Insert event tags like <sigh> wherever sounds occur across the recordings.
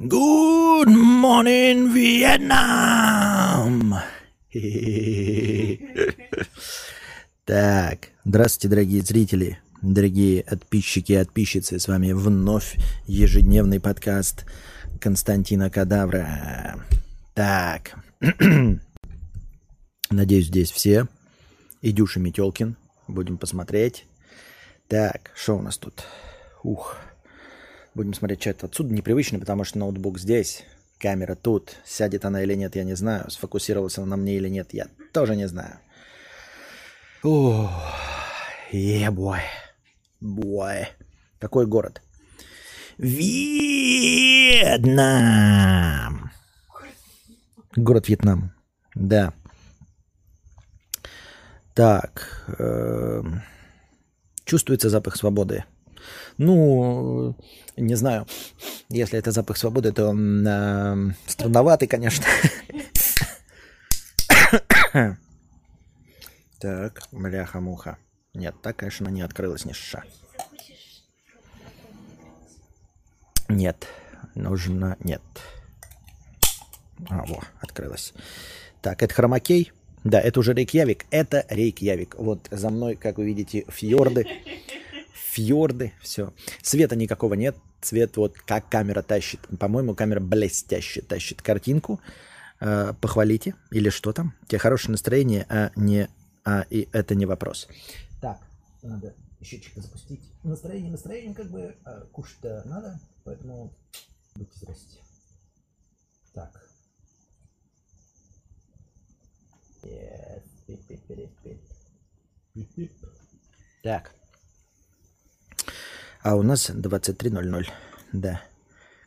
Good morning, Vietnam! <laughs> Так, здравствуйте, дорогие зрители, дорогие подписчики и подписчицы. С вами вновь ежедневный подкаст Константина Кадавра. Так, <clears throat> надеюсь, здесь все. Идюша Метелкин. Будем посмотреть. Так, что у нас тут? Ух. Будем смотреть чат отсюда. Непривычно, потому что ноутбук здесь, камера тут. Сядет она или нет, я не знаю. Сфокусировалась она на мне или нет, я тоже не знаю. Yeah, boy. Boy. Какой город? Вьетнам. Город Вьетнам. Да. Так. Э, чувствуется запах свободы. Ну, не знаю, если это запах свободы, то э, странноватый, конечно. Так, бляха-муха. Нет, так, конечно, не открылась ни ша. Нет, нужно... Нет. А, во, открылась. Так, это хромакей. Да, это уже Рейкьявик. Это Рейкьявик. Вот за мной, как вы видите, фьорды. Фьорды, все. Света никакого нет. Цвет вот как камера тащит. По-моему, камера блестяще тащит картинку. Э, похвалите. Или что там? Тебе хорошее настроение, а не... А, и это не вопрос. Так, надо счетчик запустить. Настроение, настроение, как бы а, кушать-то надо, поэтому будьте здрасте. Так. Так. А у нас 23.00. Да.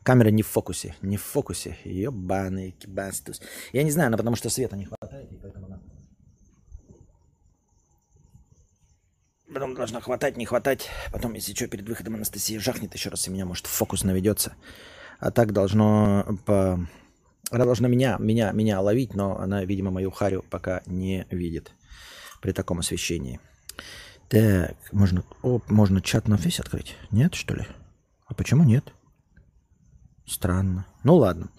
Камера не в фокусе. Не в фокусе. Ебаный кибастус. Я не знаю, но потому что света не хватает, и поэтому она... Потом должна хватать, не хватать. Потом, если что, перед выходом Анастасия жахнет еще раз, и меня, может, фокус наведется. А так должно по... Она должна меня, меня, меня ловить, но она, видимо, мою харю пока не видит при таком освещении. Так, можно, о, можно чат на фейс открыть? Нет, что ли? А почему нет? Странно. Ну ладно.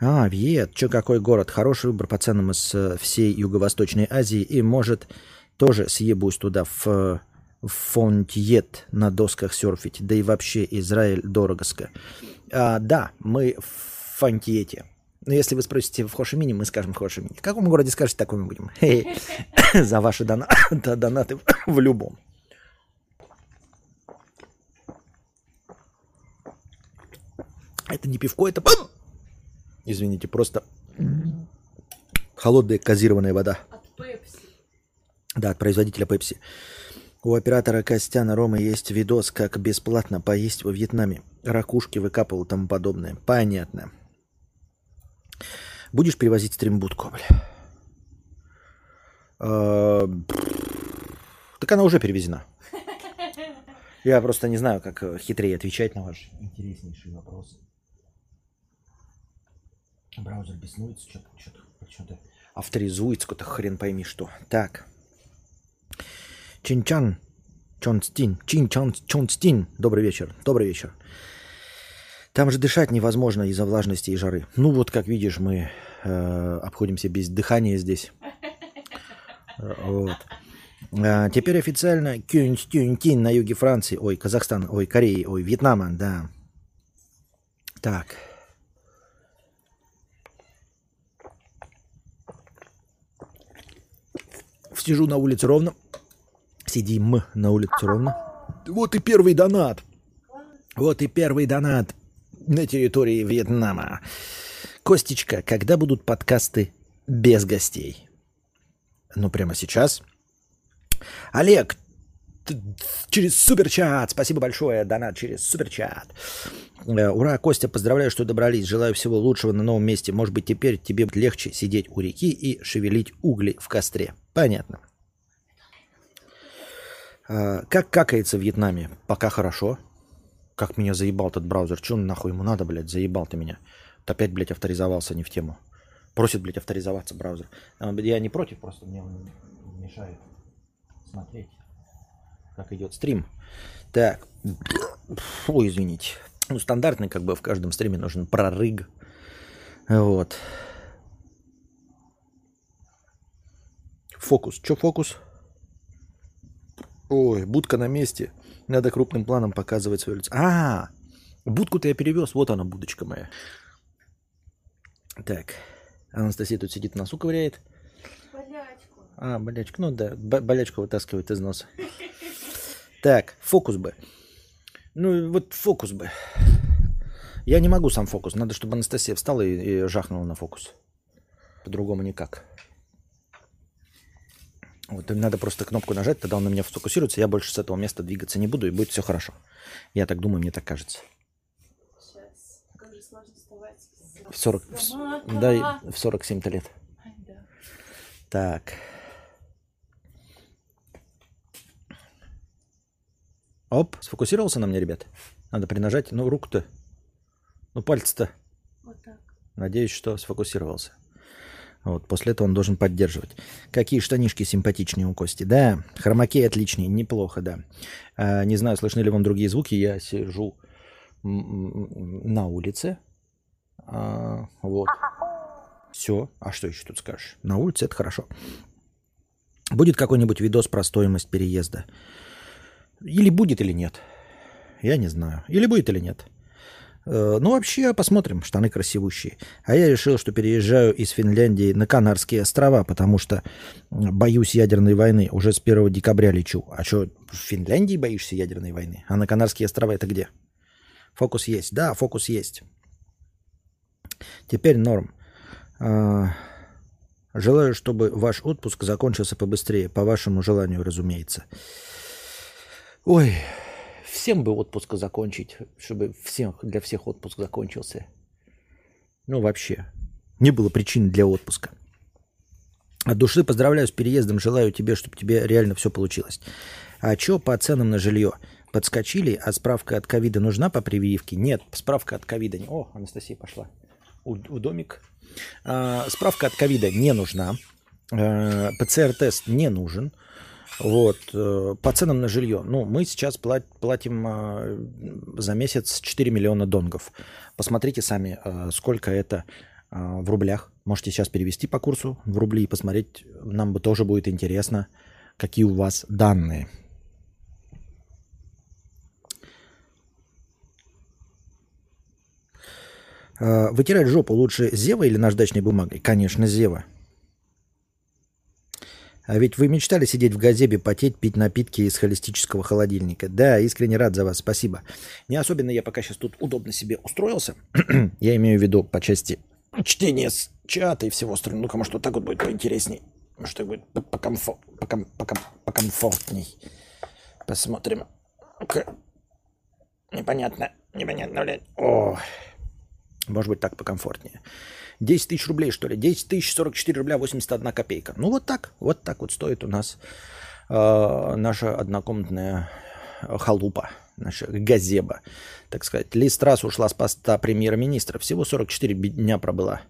А, Вьет, что какой город? Хороший выбор по ценам из э, всей Юго-Восточной Азии. И может тоже съебусь туда в, в Фонтьет на досках серфить. Да и вообще Израиль дорогоско. А, да, мы в Фонтьете. Но если вы спросите в Хошимине, мы скажем в Хошимине. В каком городе скажете, такой мы будем. <coughs> За ваши дона... <coughs> донаты <coughs> в любом. Это не пивко, это... Извините, просто холодная газированная вода. От Пепси. Да, от производителя Пепси. У оператора Костяна Ромы есть видос, как бесплатно поесть во Вьетнаме. Ракушки выкапывал и тому подобное. Понятно. Будешь перевозить стримбудку, бля? А, Так она уже перевезена. Я просто не знаю, как э, хитрее отвечать на ваш интереснейший вопрос. Браузер беснуется, что-то, что-то, что-то авторизуется, какой-то хрен пойми что. Так. Чинчан, Чонстин, Чинчан, Чонстин. Добрый вечер, добрый вечер. Там же дышать невозможно из-за влажности и жары. Ну вот, как видишь, мы э, обходимся без дыхания здесь. Э, Вот. А, теперь официально Кюнтин на юге Франции, ой, Казахстан, ой, Кореи, ой, Вьетнама, да. Так. Сижу на улице ровно. Сидим на улице ровно. Вот и первый донат. Вот и первый донат на территории Вьетнама. Костечка, когда будут подкасты без гостей? Ну, прямо сейчас. Олег, через суперчат. Спасибо большое, донат через суперчат. Э, Ура, Костя, поздравляю, что добрались. Желаю всего лучшего на новом месте. Может быть, теперь тебе будет легче сидеть у реки и шевелить угли в костре. Понятно. А, Как какается в Вьетнаме? Пока хорошо. Как меня заебал этот браузер. Че нахуй ему надо, блядь? Заебал ты меня. Вот опять, блядь, авторизовался не в тему. Просит, блядь, авторизоваться браузер. А, Я не против, просто мне он мешает смотреть, как идет стрим. Так. Фу, извините. Ну, стандартный, как бы в каждом стриме нужен прорыг. Вот. Фокус. Че фокус? Ой, будка на месте. Надо крупным планом показывать свое лицо. А, будку-то я перевез. Вот она, будочка моя. Так. Анастасия тут сидит, носу ковыряет. Болячку. А, болячку. Ну да, болячку вытаскивает из носа. Так, фокус бы. Ну, вот фокус бы. Я не могу сам фокус. Надо, чтобы Анастасия встала и, и жахнула на фокус. По-другому никак. Вот надо просто кнопку нажать, тогда он на меня сфокусируется, я больше с этого места двигаться не буду, и будет все хорошо. Я так думаю, мне так кажется. Сейчас. Как же сложно вставать. В 40, в, да, в 47 лет. Да. Так. Оп, сфокусировался на мне, ребят? Надо принажать. Ну, руку-то. Ну, пальцы-то. Вот так. Надеюсь, что сфокусировался. Вот, после этого он должен поддерживать. Какие штанишки симпатичнее у Кости. Да, хромакей отличнее, неплохо, да. А, не знаю, слышны ли вам другие звуки. Я сижу на улице. А, вот. Все. А что еще тут скажешь? На улице это хорошо. Будет какой-нибудь видос про стоимость переезда? Или будет, или нет. Я не знаю. Или будет, или нет. Э, ну, вообще, посмотрим, штаны красивущие. А я решил, что переезжаю из Финляндии на Канарские острова, потому что боюсь ядерной войны. Уже с 1 декабря лечу. А что, в Финляндии боишься ядерной войны? А на Канарские острова это где? Фокус есть. Да, фокус есть. Теперь норм. А, желаю, чтобы ваш отпуск закончился побыстрее, по вашему желанию, разумеется. Ой, всем бы отпуск закончить, чтобы всем, для всех отпуск закончился. Ну, вообще, не было причин для отпуска. От души поздравляю с переездом, желаю тебе, чтобы тебе реально все получилось. А что по ценам на жилье? Подскочили, а справка от ковида нужна по прививке? Нет, справка от ковида. О, Анастасия пошла. У, у домик. А, справка от ковида не нужна. А, ПЦР-тест не нужен. Вот. Э, по ценам на жилье. Ну, мы сейчас платим э, за месяц 4 миллиона донгов. Посмотрите сами, э, сколько это в рублях. Можете сейчас перевести по курсу в рубли и посмотреть. Нам бы тоже будет интересно, какие у вас данные. Вытирать жопу лучше зева или наждачной бумагой? Конечно, зева. А ведь вы мечтали сидеть в газебе, потеть, пить напитки из холистического холодильника. Да, искренне рад за вас, спасибо. Не особенно я пока сейчас тут удобно себе устроился. <clears throat> я имею в виду по части чтения с чата и всего остального. Ну-ка, может, вот так вот будет поинтересней. Может, так будет покомфор... поком... поком... покомфортней. Посмотрим. Непонятно. Непонятно, блядь. О, может быть, так покомфортнее. 10 тысяч рублей, что ли? 10 тысяч 44 рубля 81 копейка. Ну, вот так. Вот так вот стоит у нас э, наша однокомнатная халупа, наша газеба, так сказать. Ли Страс ушла с поста премьер-министра. Всего 44 дня пробыла.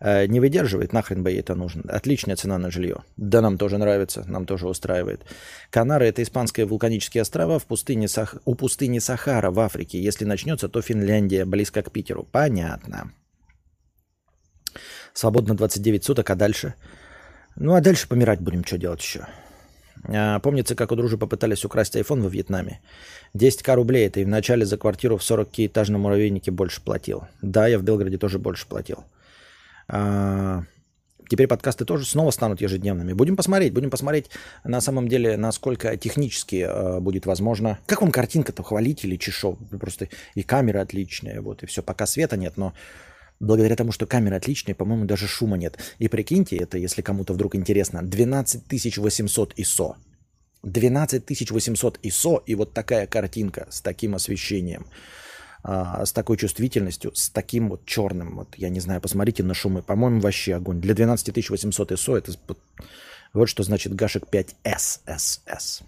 Э, не выдерживает, нахрен бы ей это нужно. Отличная цена на жилье. Да, нам тоже нравится, нам тоже устраивает. Канары – это испанские вулканические острова в пустыне Сах... у пустыни Сахара в Африке. Если начнется, то Финляндия, близко к Питеру. Понятно. Свободно 29 суток, а дальше? Ну, а дальше помирать будем, что делать еще? А, помнится, как у дружи попытались украсть iPhone во Вьетнаме. 10к рублей это и вначале за квартиру в 40-этажном муравейнике больше платил. Да, я в Белгороде тоже больше платил. А, теперь подкасты тоже снова станут ежедневными. Будем посмотреть, будем посмотреть на самом деле, насколько технически э, будет возможно. Как вам картинка-то, хвалить или чешо? Просто и камера отличная, вот, и все. Пока света нет, но Благодаря тому, что камера отличная, по-моему, даже шума нет. И прикиньте, это, если кому-то вдруг интересно, 12800 ISO. 12800 ISO и вот такая картинка с таким освещением, а, с такой чувствительностью, с таким вот черным. Вот, я не знаю, посмотрите на шумы. По-моему, вообще огонь. Для 12800 ISO это вот что значит Гашек 5 SSS.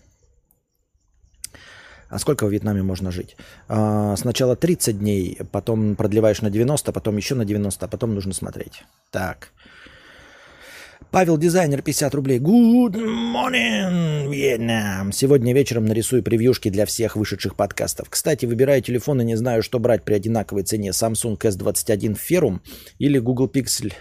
А сколько в Вьетнаме можно жить? А, сначала 30 дней, потом продлеваешь на 90, потом еще на 90, а потом нужно смотреть. Так. Павел Дизайнер, 50 рублей. Good morning, Vietnam. Сегодня вечером нарисую превьюшки для всех вышедших подкастов. Кстати, выбираю телефон и не знаю, что брать при одинаковой цене. Samsung S21 Ferrum или Google Pixel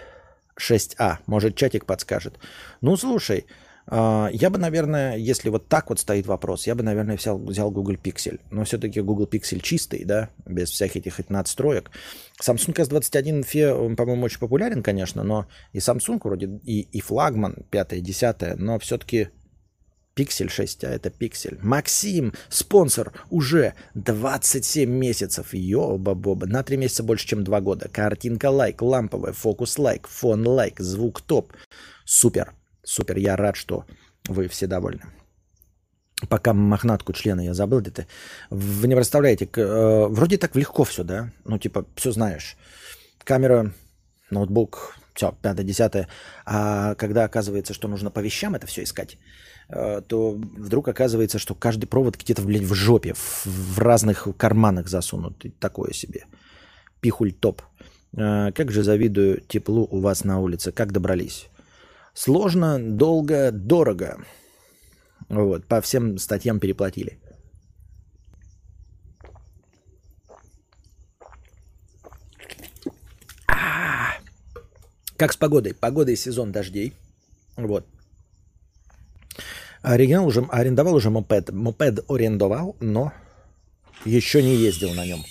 6a. Может, чатик подскажет. Ну, слушай, я бы, наверное, если вот так вот стоит вопрос, я бы, наверное, взял, взял Google Pixel. Но все-таки Google Pixel чистый, да, без всяких этих надстроек. Samsung S21 FE, по-моему, очень популярен, конечно, но и Samsung вроде, и, и флагман 5-10, но все-таки Pixel 6, а это Pixel. Максим, спонсор, уже 27 месяцев. Ёба-боба. На 3 месяца больше, чем 2 года. Картинка лайк, ламповая, фокус лайк, фон лайк, звук топ. Супер. Супер, я рад, что вы все довольны. Пока мохнатку члена я забыл где-то. Вы не представляете, э, вроде так легко все, да? Ну, типа, все знаешь. Камера, ноутбук, все, пятое, десятое. А когда оказывается, что нужно по вещам это все искать, э, то вдруг оказывается, что каждый провод где-то, блядь, в жопе, в, в разных карманах засунут. Такое себе. Пихуль топ. Э, как же завидую теплу у вас на улице. Как добрались? Сложно, долго, дорого. Вот, по всем статьям переплатили. А-а-а. Как с погодой? Погода и сезон дождей. Вот. Оригинал уже арендовал уже мопед. Мопед арендовал, но еще не ездил на нем.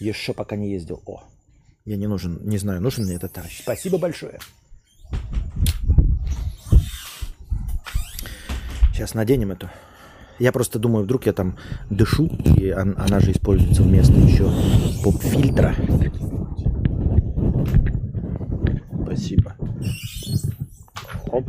Еще пока не ездил. О, я не нужен, не знаю, нужен мне этот товарищ. Спасибо большое. Сейчас наденем эту. Я просто думаю, вдруг я там дышу, и она же используется вместо еще поп-фильтра. Спасибо. Оп.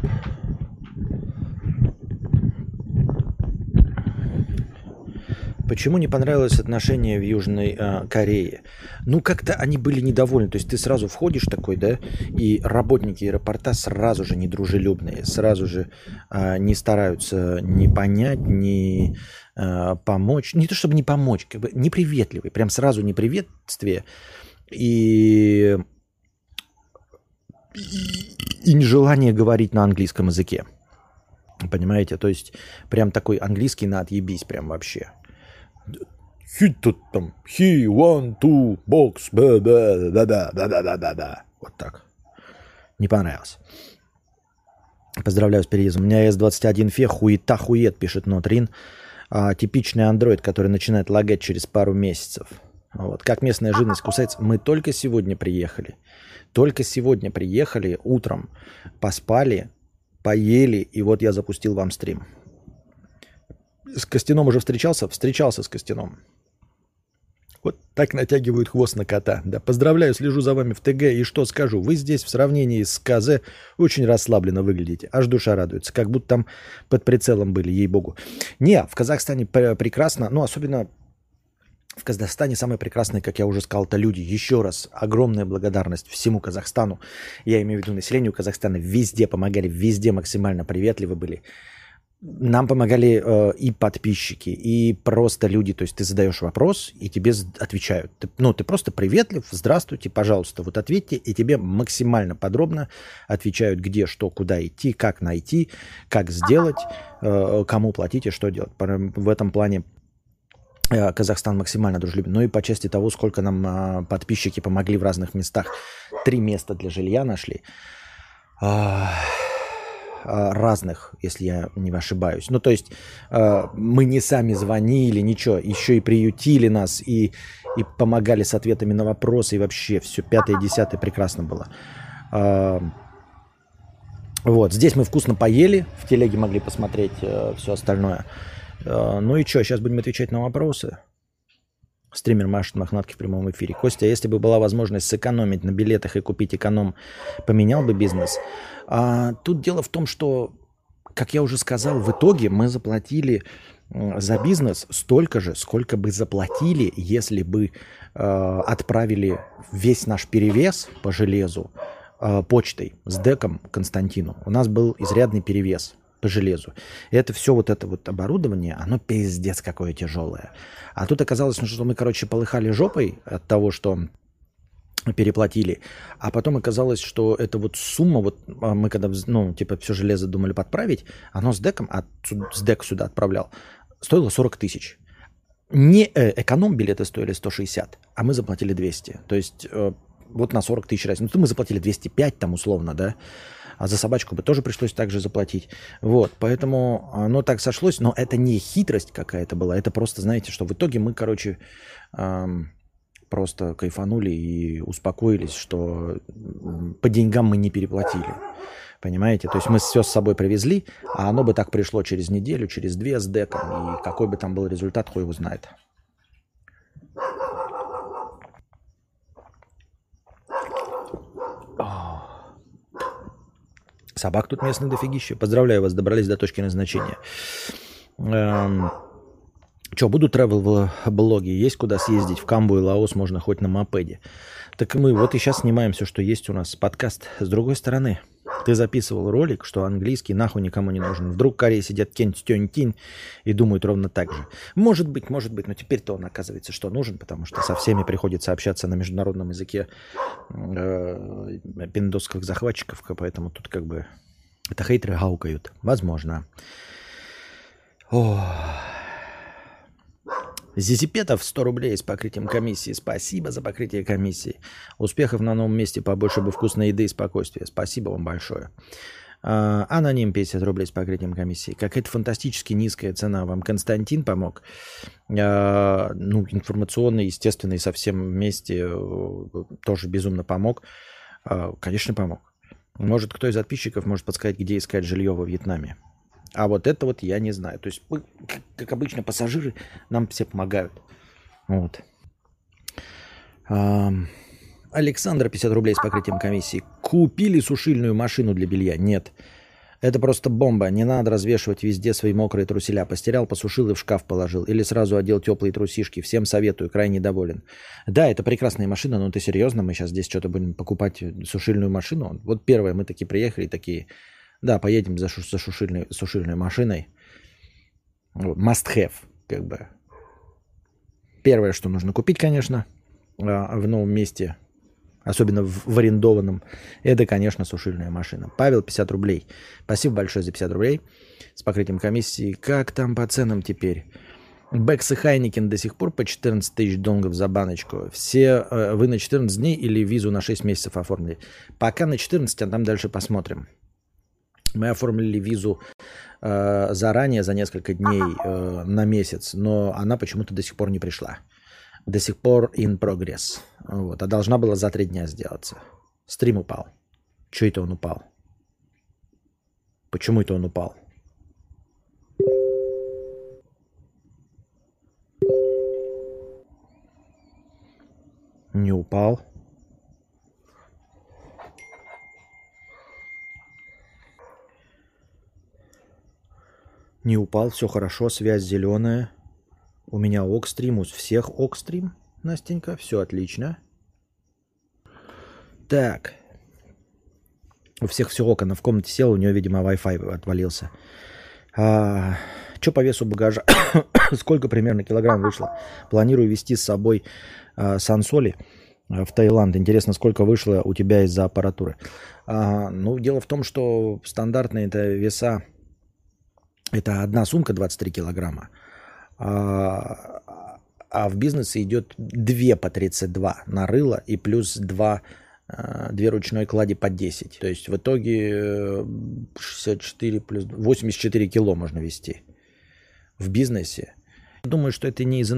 Почему не понравилось отношение в Южной э, Корее? Ну, как-то они были недовольны. То есть ты сразу входишь такой, да, и работники аэропорта сразу же недружелюбные, сразу же э, не стараются ни понять, ни э, помочь. Не то чтобы не помочь, как бы неприветливые. Прям сразу неприветствие. И, и нежелание говорить на английском языке. Понимаете? То есть прям такой английский на отъебись прям вообще. He тут там, he, one, two, box, да, да, да, да, да, да, да, да. Вот так. Не понравилось. Поздравляю с переездом. У меня S21 фе, хуета хует, пишет Нотрин. А, типичный Android, который начинает лагать через пару месяцев. Вот. Как местная живность кусается. Мы только сегодня приехали. Только сегодня приехали утром, поспали, поели, и вот я запустил вам стрим. С Костяном уже встречался? Встречался с Костяном. Вот так натягивают хвост на кота. Да, поздравляю, слежу за вами в ТГ. И что скажу, вы здесь в сравнении с КЗ очень расслабленно выглядите. Аж душа радуется. Как будто там под прицелом были, ей-богу. Не, в Казахстане прекрасно, ну, особенно в Казахстане самые прекрасные, как я уже сказал, это люди. Еще раз огромная благодарность всему Казахстану. Я имею в виду населению Казахстана. Везде помогали, везде максимально приветливы были нам помогали э, и подписчики, и просто люди. То есть ты задаешь вопрос, и тебе отвечают. Ты, ну, ты просто приветлив, здравствуйте, пожалуйста, вот ответьте, и тебе максимально подробно отвечают, где, что, куда идти, как найти, как сделать, э, кому платить и что делать. В этом плане э, Казахстан максимально дружелюбен. Ну и по части того, сколько нам э, подписчики помогли в разных местах. Три места для жилья нашли. Э, разных, если я не ошибаюсь. Ну, то есть а, мы не сами звонили, ничего, еще и приютили нас, и, и помогали с ответами на вопросы, и вообще все пятое, десятое прекрасно было. А, вот, здесь мы вкусно поели, в телеге могли посмотреть э, все остальное. Ну и что, сейчас будем отвечать на вопросы. Стример машет мохнатки в прямом эфире. Костя, если бы была возможность сэкономить на билетах и купить эконом, поменял бы бизнес? А, тут дело в том, что, как я уже сказал, в итоге мы заплатили за бизнес столько же, сколько бы заплатили, если бы э, отправили весь наш перевес по железу э, почтой с деком Константину. У нас был изрядный перевес по железу. И это все вот это вот оборудование, оно пиздец какое тяжелое. А тут оказалось, ну, что мы, короче, полыхали жопой от того, что переплатили. А потом оказалось, что это вот сумма, вот а мы когда, ну, типа, все железо думали подправить, оно с деком, а с дек сюда отправлял, стоило 40 тысяч. Не э, эконом-билеты стоили 160, а мы заплатили 200. То есть э, вот на 40 тысяч разница. Ну, мы заплатили 205 там условно, да, а за собачку бы тоже пришлось также заплатить. Вот, поэтому оно так сошлось, но это не хитрость какая-то была, это просто, знаете, что в итоге мы, короче, эм, просто кайфанули и успокоились, что по деньгам мы не переплатили. Понимаете? То есть мы все с собой привезли, а оно бы так пришло через неделю, через две с деком, и какой бы там был результат, хуй его знает. Собак тут местных дофигища. Поздравляю вас, добрались до точки назначения. Эм, что, будут travel-блоги? Есть куда съездить? В Камбу и Лаос можно хоть на мопеде. Так мы вот и сейчас снимаем все, что есть у нас. Подкаст. С другой стороны, ты записывал ролик, что английский нахуй никому не нужен. Вдруг в Корее сидят кент тень тинь и думают ровно так же. Может быть, может быть, но теперь-то он оказывается, что нужен, потому что со всеми приходится общаться на международном языке э, пиндосских захватчиков, поэтому тут как бы это хейтеры гаукают. Возможно. Ох. Зизипетов 100 рублей с покрытием комиссии. Спасибо за покрытие комиссии. Успехов на новом месте, побольше бы вкусной еды и спокойствия. Спасибо вам большое. А, аноним 50 рублей с покрытием комиссии. Какая-то фантастически низкая цена. Вам Константин помог? А, ну, информационный, естественный совсем вместе э, тоже безумно помог. А, конечно, помог. Может, кто из подписчиков может подсказать, где искать жилье во Вьетнаме? А вот это вот я не знаю. То есть, мы, как обычно, пассажиры нам все помогают. Вот. Александр, 50 рублей с покрытием комиссии. Купили сушильную машину для белья? Нет. Это просто бомба. Не надо развешивать везде свои мокрые труселя. Постирал, посушил и в шкаф положил. Или сразу одел теплые трусишки. Всем советую, крайне доволен. Да, это прекрасная машина, но ты серьезно? Мы сейчас здесь что-то будем покупать сушильную машину? Вот первое, мы такие приехали, такие, да, поедем за, шу- за сушильной, сушильной машиной. Must have, как бы. Первое, что нужно купить, конечно, а, в новом месте, особенно в, арендованном, это, конечно, сушильная машина. Павел, 50 рублей. Спасибо большое за 50 рублей с покрытием комиссии. Как там по ценам теперь? Beck's и Heineken до сих пор по 14 тысяч донгов за баночку. Все э, вы на 14 дней или визу на 6 месяцев оформили? Пока на 14, а там дальше посмотрим. Мы оформили визу э, заранее, за несколько дней э, на месяц, но она почему-то до сих пор не пришла. До сих пор in progress. Вот. А должна была за три дня сделаться. Стрим упал. Че это он упал? Почему это он упал? Не упал. Не упал, все хорошо, связь зеленая. У меня окстрим, у всех окстрим, Настенька, все отлично. Так. У всех все ок, она в комнате села, у нее, видимо, Wi-Fi отвалился. А, что по весу багажа? <coughs> Сколько примерно килограмм вышло? Планирую вести с собой а, сансоли а, в Таиланд. Интересно, сколько вышло у тебя из-за аппаратуры? А, ну, дело в том, что стандартные это веса это одна сумка 23 килограмма. А, а в бизнесе идет две по 32 на рыло и плюс два, а, две ручной клади по 10. То есть в итоге 64 плюс 84 кило можно вести в бизнесе. Думаю, что это не из...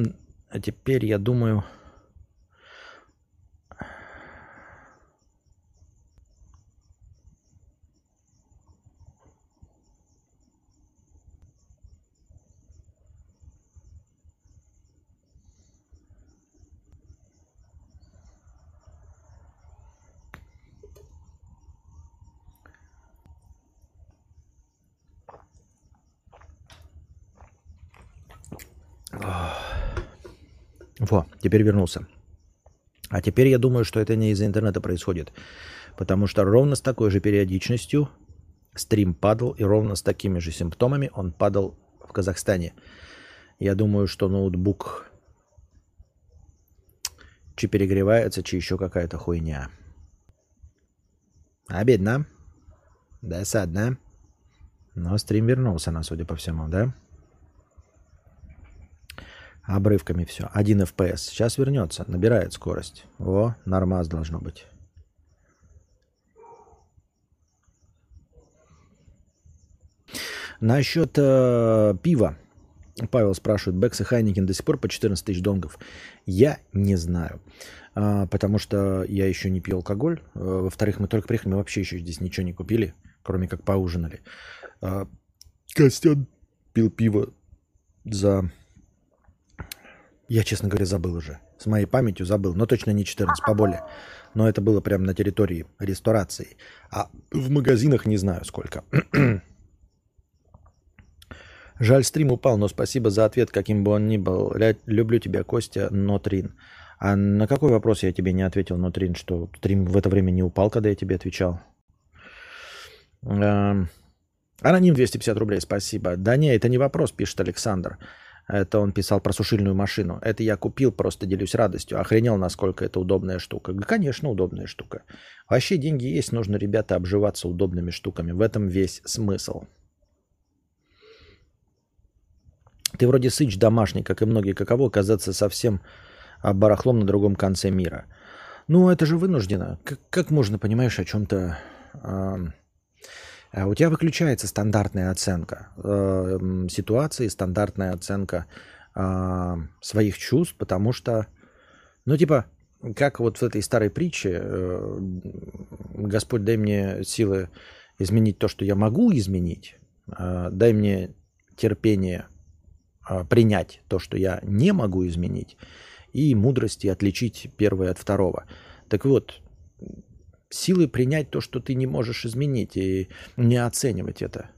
А теперь я думаю... Во, теперь вернулся. А теперь я думаю, что это не из-за интернета происходит. Потому что ровно с такой же периодичностью стрим падал, и ровно с такими же симптомами он падал в Казахстане. Я думаю, что ноутбук чи перегревается, чи еще какая-то хуйня. Обидно. Досадно. Но стрим вернулся на, судя по всему, да? Обрывками все. 1 FPS. Сейчас вернется. Набирает скорость. О, нормаз должно быть. Насчет э, пива. Павел спрашивает, Бекс и Хайникин до сих пор по 14 тысяч донгов. Я не знаю, а, потому что я еще не пью алкоголь. Э, во-вторых, мы только приехали, мы вообще еще здесь ничего не купили, кроме как поужинали. А, Костян пил пиво за... Я, честно говоря, забыл уже. С моей памятью забыл, но точно не 14, поболее. Но это было прямо на территории ресторации. А в магазинах не знаю сколько. <clears throat> Жаль, стрим упал, но спасибо за ответ, каким бы он ни был. Люблю тебя, Костя, Нотрин. А на какой вопрос я тебе не ответил, Нотрин, что стрим в это время не упал, когда я тебе отвечал? Эм, аноним 250 рублей, спасибо. Да не, это не вопрос, пишет Александр. Это он писал про сушильную машину. Это я купил, просто делюсь радостью. Охренел, насколько это удобная штука. Конечно, удобная штука. Вообще деньги есть, нужно, ребята, обживаться удобными штуками. В этом весь смысл. Ты вроде сыч домашний, как и многие. Каково оказаться совсем а, барахлом на другом конце мира? Ну, это же вынуждено. Как, как можно, понимаешь, о чем-то... Э, у тебя выключается стандартная оценка э, ситуации, стандартная оценка э, своих чувств, потому что, ну, типа, как вот в этой старой притче, э, Господь, дай мне силы изменить то, что я могу изменить, э, дай мне терпение а, принять то, что я не могу изменить, и мудрости отличить первое от второго. Так вот, силы принять то, что ты не можешь изменить, и не оценивать это.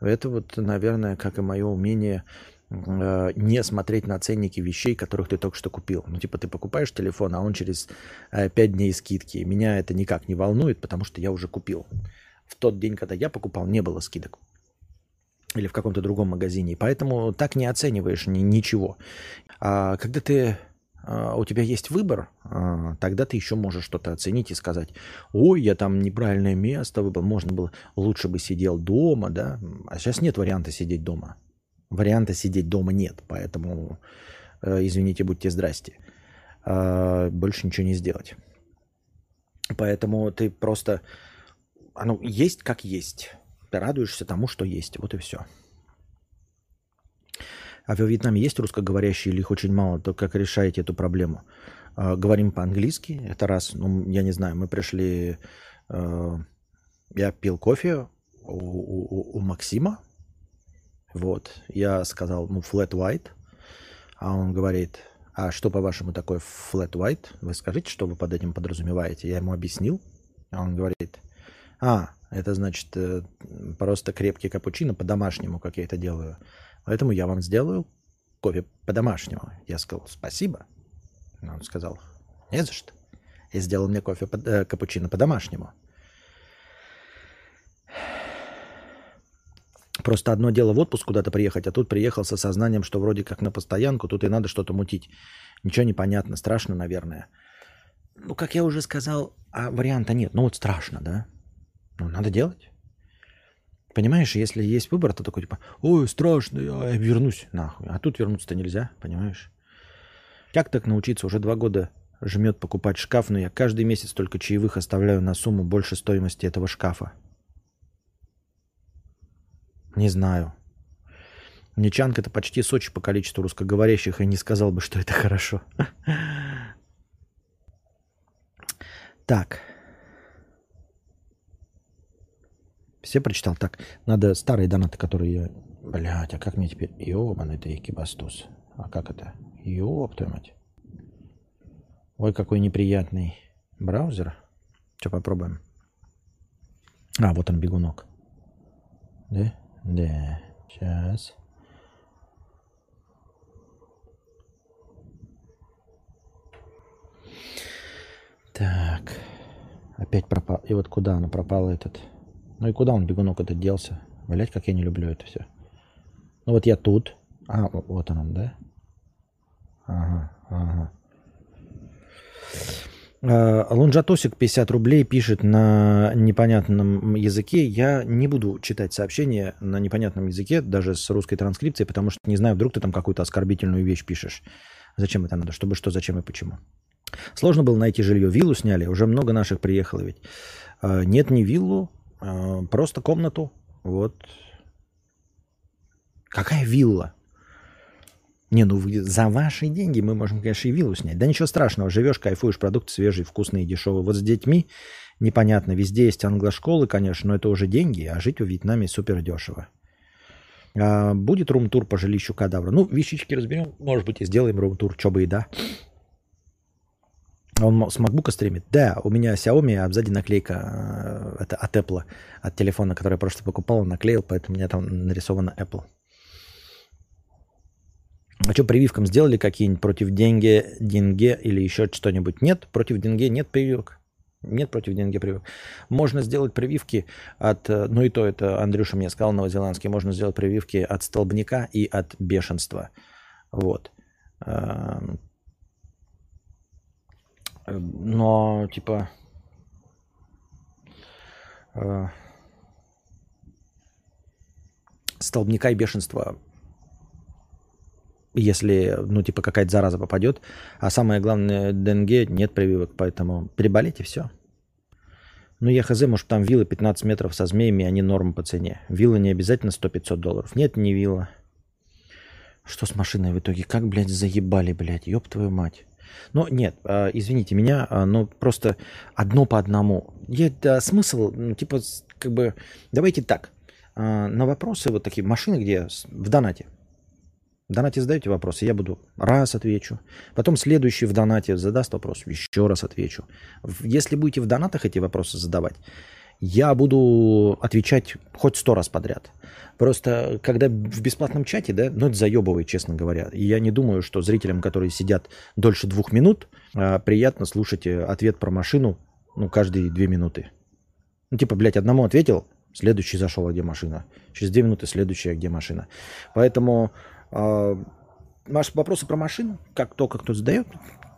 Это вот, наверное, как и мое умение э, не смотреть на ценники вещей, которых ты только что купил. Ну, типа, ты покупаешь телефон, а он через э, 5 дней скидки. Меня это никак не волнует, потому что я уже купил. В тот день, когда я покупал, не было скидок или в каком-то другом магазине. Поэтому так не оцениваешь ни, ничего. А когда ты у тебя есть выбор, а, тогда ты еще можешь что-то оценить и сказать, ой, я там неправильное место выбрал, можно было, лучше бы сидел дома, да. А сейчас нет варианта сидеть дома. Варианта сидеть дома нет, поэтому, э, извините, будьте здрасте. А, больше ничего не сделать. Поэтому ты просто, оно есть как есть. Ты радуешься тому, что есть. Вот и все. А во Вьетнаме есть русскоговорящие или их очень мало? То как решаете эту проблему? А, говорим по-английски, это раз. Ну, я не знаю, мы пришли... А, я пил кофе у, у, у Максима. Вот. Я сказал, ну, flat white. А он говорит, а что, по-вашему, такое flat white? Вы скажите, что вы под этим подразумеваете? Я ему объяснил. А он говорит, а, это значит э, просто крепкий капучино по-домашнему, как я это делаю. Поэтому я вам сделаю кофе по-домашнему. Я сказал, спасибо. Он сказал, не за что. И сделал мне кофе, под, э, капучино по-домашнему. Просто одно дело в отпуск куда-то приехать, а тут приехал со сознанием, что вроде как на постоянку, тут и надо что-то мутить. Ничего не понятно, страшно, наверное. Ну, как я уже сказал, а варианта нет. Ну вот страшно, да? Ну, надо делать. Понимаешь, если есть выбор, то такой типа, ой, страшно, я вернусь нахуй. А тут вернуться-то нельзя, понимаешь? Как так научиться? Уже два года жмет покупать шкаф, но я каждый месяц только чаевых оставляю на сумму больше стоимости этого шкафа. Не знаю. Нечанка это почти Сочи по количеству русскоговорящих, и не сказал бы, что это хорошо. <laughs> Так. Все прочитал? Так, надо старые донаты, которые я... Блядь, а как мне теперь... Ёбаный ты, Кибастус. А как это? Ёб твою мать. Ой, какой неприятный браузер. Что, попробуем? А, вот он, бегунок. Да? Да. Сейчас. Так. Опять пропал. И вот куда она пропала, этот... Ну и куда он, бегунок, этот делся? Блять, как я не люблю это все. Ну вот я тут. А, вот он, да? Ага, ага. Э, Лунжатосик 50 рублей пишет на непонятном языке. Я не буду читать сообщения на непонятном языке, даже с русской транскрипцией, потому что не знаю, вдруг ты там какую-то оскорбительную вещь пишешь. Зачем это надо? Чтобы что, зачем и почему. Сложно было найти жилье. Виллу сняли, уже много наших приехало ведь. Э, нет, не виллу, а просто комнату. Вот. Какая вилла? Не, ну за ваши деньги мы можем, конечно, и виллу снять. Да ничего страшного, живешь, кайфуешь, продукты свежие, вкусные, дешевые. Вот с детьми непонятно, везде есть англошколы, конечно, но это уже деньги, а жить в Вьетнаме супер дешево. А, будет рум-тур по жилищу кадавра. Ну, вещички разберем, может быть, и сделаем рум-тур, что бы и да. Он с MacBook стримит? Да, у меня Xiaomi, а сзади наклейка э, это от Apple, от телефона, который я просто покупал, наклеил, поэтому у меня там нарисовано Apple. А что, прививкам сделали какие-нибудь против деньги, деньги или еще что-нибудь? Нет, против деньги нет прививок. Нет против деньги прививок. Можно сделать прививки от, э, ну и то это Андрюша мне сказал, новозеландский, можно сделать прививки от столбняка и от бешенства. Вот. Эм, но, типа, э, столбняка и бешенства если, ну, типа, какая-то зараза попадет. А самое главное, денге нет прививок, поэтому переболейте, все. Ну, я хз, может, там виллы 15 метров со змеями, они норм по цене. Вилла не обязательно 100-500 долларов. Нет, не вилла. Что с машиной в итоге? Как, блядь, заебали, блядь, ёб твою мать. Ну, нет, а, извините меня, а, но просто одно по одному. Да, смысл, ну, типа, как бы, давайте так. А, на вопросы вот такие, машины где в донате, в донате задаете вопросы, я буду раз отвечу. Потом следующий в донате задаст вопрос, еще раз отвечу. Если будете в донатах эти вопросы задавать, я буду отвечать хоть сто раз подряд. Просто когда в бесплатном чате, да, ну это заебывает, честно говоря. И я не думаю, что зрителям, которые сидят дольше двух минут, а, приятно слушать э, ответ про машину, ну, каждые две минуты. Ну, типа, блядь, одному ответил, следующий зашел, а где машина. Через две минуты следующий, а где машина. Поэтому Ваши вопросы про машину, как только кто задает,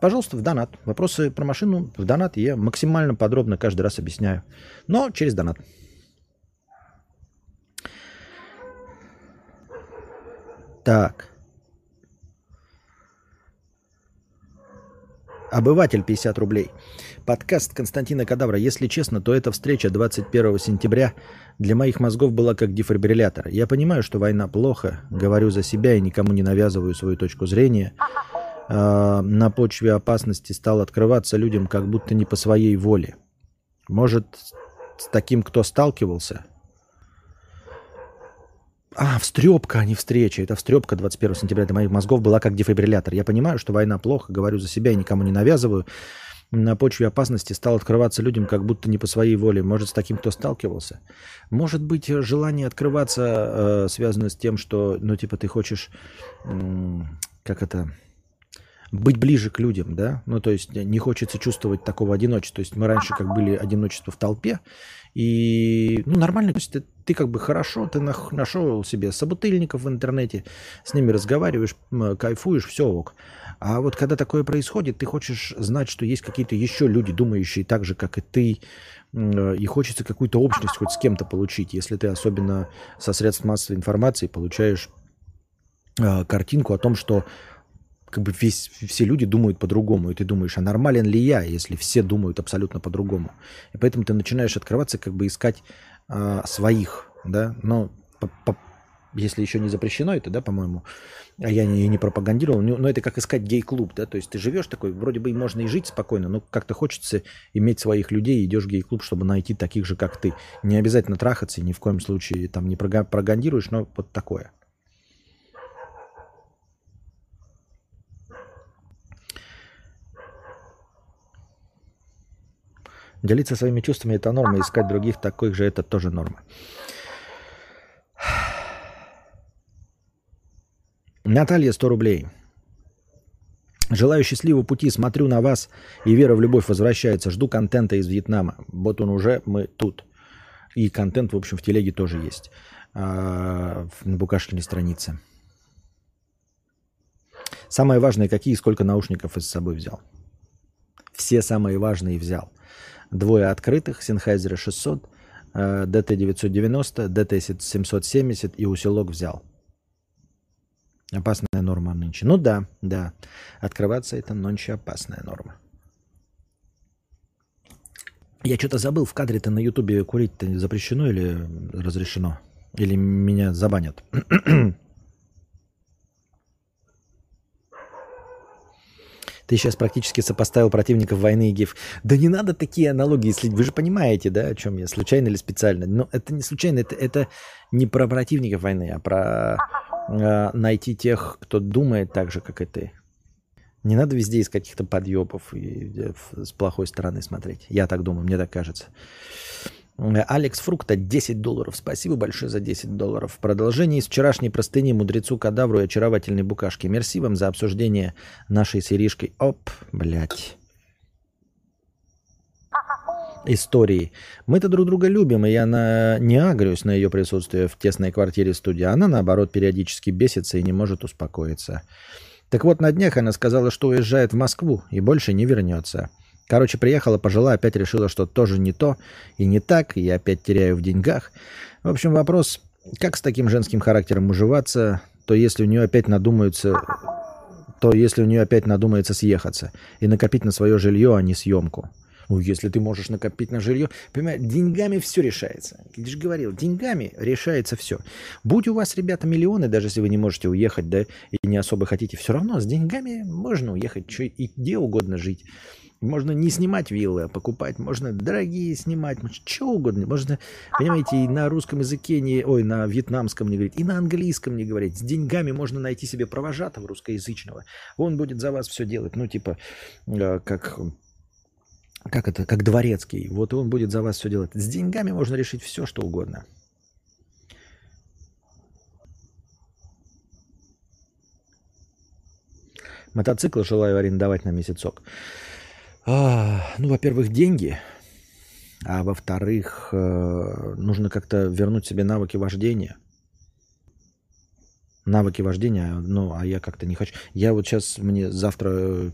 пожалуйста, в донат. Вопросы про машину в донат я максимально подробно каждый раз объясняю. Но через донат. Так. Обыватель 50 рублей. Подкаст Константина Кадавра. Если честно, то эта встреча 21 сентября для моих мозгов была как дефибриллятор. Я понимаю, что война плохо, говорю за себя и никому не навязываю свою точку зрения. А, на почве опасности стал открываться людям как будто не по своей воле. Может, с таким, кто сталкивался? А, встрепка, а не встреча. Это встрепка 21 сентября для моих мозгов была как дефибриллятор. Я понимаю, что война плохо, говорю за себя и никому не навязываю на почве опасности стал открываться людям как будто не по своей воле. Может, с таким кто сталкивался? Может быть, желание открываться э, связано с тем, что, ну, типа, ты хочешь, э, как это, быть ближе к людям, да? Ну, то есть не хочется чувствовать такого одиночества. То есть мы раньше как были одиночество в толпе, и, ну, нормально, то есть ты, ты как бы хорошо, ты нашел себе собутыльников в интернете, с ними разговариваешь, кайфуешь, все ок. А вот когда такое происходит, ты хочешь знать, что есть какие-то еще люди, думающие так же, как и ты, и хочется какую-то общность хоть с кем-то получить. Если ты особенно со средств массовой информации получаешь э, картинку о том, что как бы весь, все люди думают по-другому, и ты думаешь, а нормален ли я, если все думают абсолютно по-другому. И поэтому ты начинаешь открываться, как бы искать э, своих, да, но по, по, если еще не запрещено это, да, по-моему, а я не, не пропагандировал, но это как искать гей-клуб, да, то есть ты живешь такой, вроде бы и можно и жить спокойно, но как-то хочется иметь своих людей, идешь в гей-клуб, чтобы найти таких же, как ты. Не обязательно трахаться, ни в коем случае там не пропагандируешь, но вот такое. Делиться своими чувствами – это норма, искать других таких же – это тоже норма. Наталья, 100 рублей. Желаю счастливого пути, смотрю на вас, и вера в любовь возвращается. Жду контента из Вьетнама. Вот он уже, мы тут. И контент, в общем, в телеге тоже есть. А, на Букашкиной странице. Самое важное, какие и сколько наушников из собой взял. Все самые важные взял. Двое открытых, Sennheiser 600, DT990, DT770 и усилок взял. Опасная норма нынче. Ну да, да. Открываться это нонче опасная норма. Я что-то забыл, в кадре-то на Ютубе курить-то запрещено или разрешено? Или меня забанят? Ты сейчас практически сопоставил противников войны и ГИФ. Да не надо такие аналогии, если вы же понимаете, да, о чем я, случайно или специально. Но это не случайно, это, это не про противников войны, а про э, найти тех, кто думает так же, как и ты. Не надо везде из каких-то подъебов и с плохой стороны смотреть. Я так думаю, мне так кажется. Алекс Фрукта 10 долларов. Спасибо большое за 10 долларов. В продолжении из вчерашней простыни мудрецу кадавру и очаровательной букашки. Мерси вам за обсуждение нашей с Иришкой. Оп, блядь. Истории. Мы-то друг друга любим, и я на... не агрюсь на ее присутствие в тесной квартире студии. Она, наоборот, периодически бесится и не может успокоиться. Так вот, на днях она сказала, что уезжает в Москву и больше не вернется. Короче, приехала, пожила, опять решила, что тоже не то и не так, и я опять теряю в деньгах. В общем, вопрос, как с таким женским характером уживаться, то если у нее опять надумаются то если у нее опять надумается съехаться и накопить на свое жилье, а не съемку. Ну, если ты можешь накопить на жилье, понимаешь, деньгами все решается. Я же говорил, деньгами решается все. Будь у вас, ребята, миллионы, даже если вы не можете уехать, да, и не особо хотите, все равно с деньгами можно уехать, что и где угодно жить. Можно не снимать виллы, а покупать. Можно дорогие снимать, можно что угодно. Можно, понимаете, и на русском языке, не, ой, на вьетнамском не говорить, и на английском не говорить. С деньгами можно найти себе провожатого русскоязычного. Он будет за вас все делать. Ну, типа, э, как как это, как дворецкий. Вот он будет за вас все делать. С деньгами можно решить все, что угодно. Мотоцикл желаю арендовать на месяцок. А, ну, во-первых, деньги. А во-вторых, э, нужно как-то вернуть себе навыки вождения. Навыки вождения, ну, а я как-то не хочу. Я вот сейчас, мне завтра, э,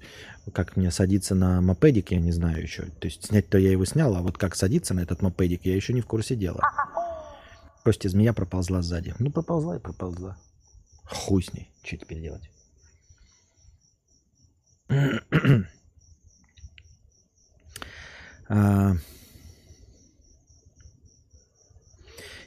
как мне садиться на мопедик, я не знаю еще. То есть снять-то я его снял, а вот как садиться на этот мопедик, я еще не в курсе дела. Костя, змея проползла сзади. Ну, проползла и проползла. Хуй с ней. Что теперь делать? <clears throat> А...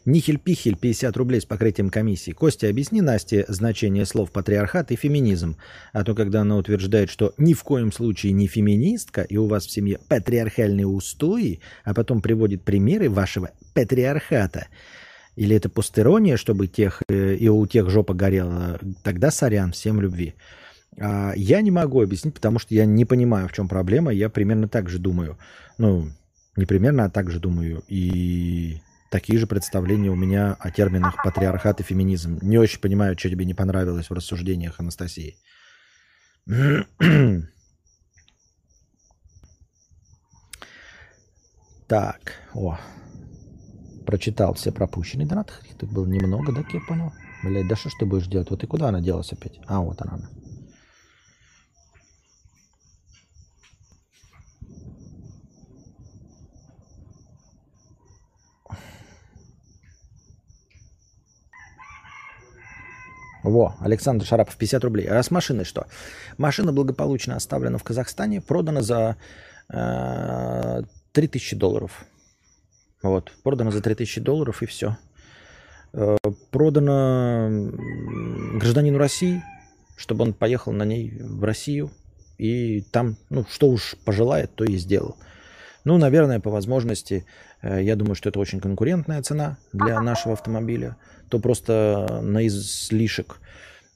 Нихель-пихель 50 рублей с покрытием комиссии. Костя, объясни Насте значение слов патриархат и феминизм. А то, когда она утверждает, что ни в коем случае не феминистка, и у вас в семье патриархальные устои, а потом приводит примеры вашего патриархата, или это постерония, чтобы тех, э, и у тех жопа горела, тогда сорян, всем любви. А я не могу объяснить, потому что я не понимаю, в чем проблема. Я примерно так же думаю. Ну, не примерно, а так же думаю. И такие же представления у меня о терминах патриархат и феминизм. Не очень понимаю, что тебе не понравилось в рассуждениях Анастасии. Так, о, прочитал все пропущенные донаты. Их тут было немного, да, я понял? Блядь, да что ж ты будешь делать? Вот и куда она делась опять? А, вот она. Во, Александр Шарапов, 50 рублей. А с машиной что? Машина благополучно оставлена в Казахстане, продана за э, 3000 долларов. Вот, продана за 3000 долларов и все. Э, продана гражданину России, чтобы он поехал на ней в Россию и там, ну, что уж пожелает, то и сделал. Ну, наверное, по возможности, э, я думаю, что это очень конкурентная цена для нашего автомобиля то просто на излишек,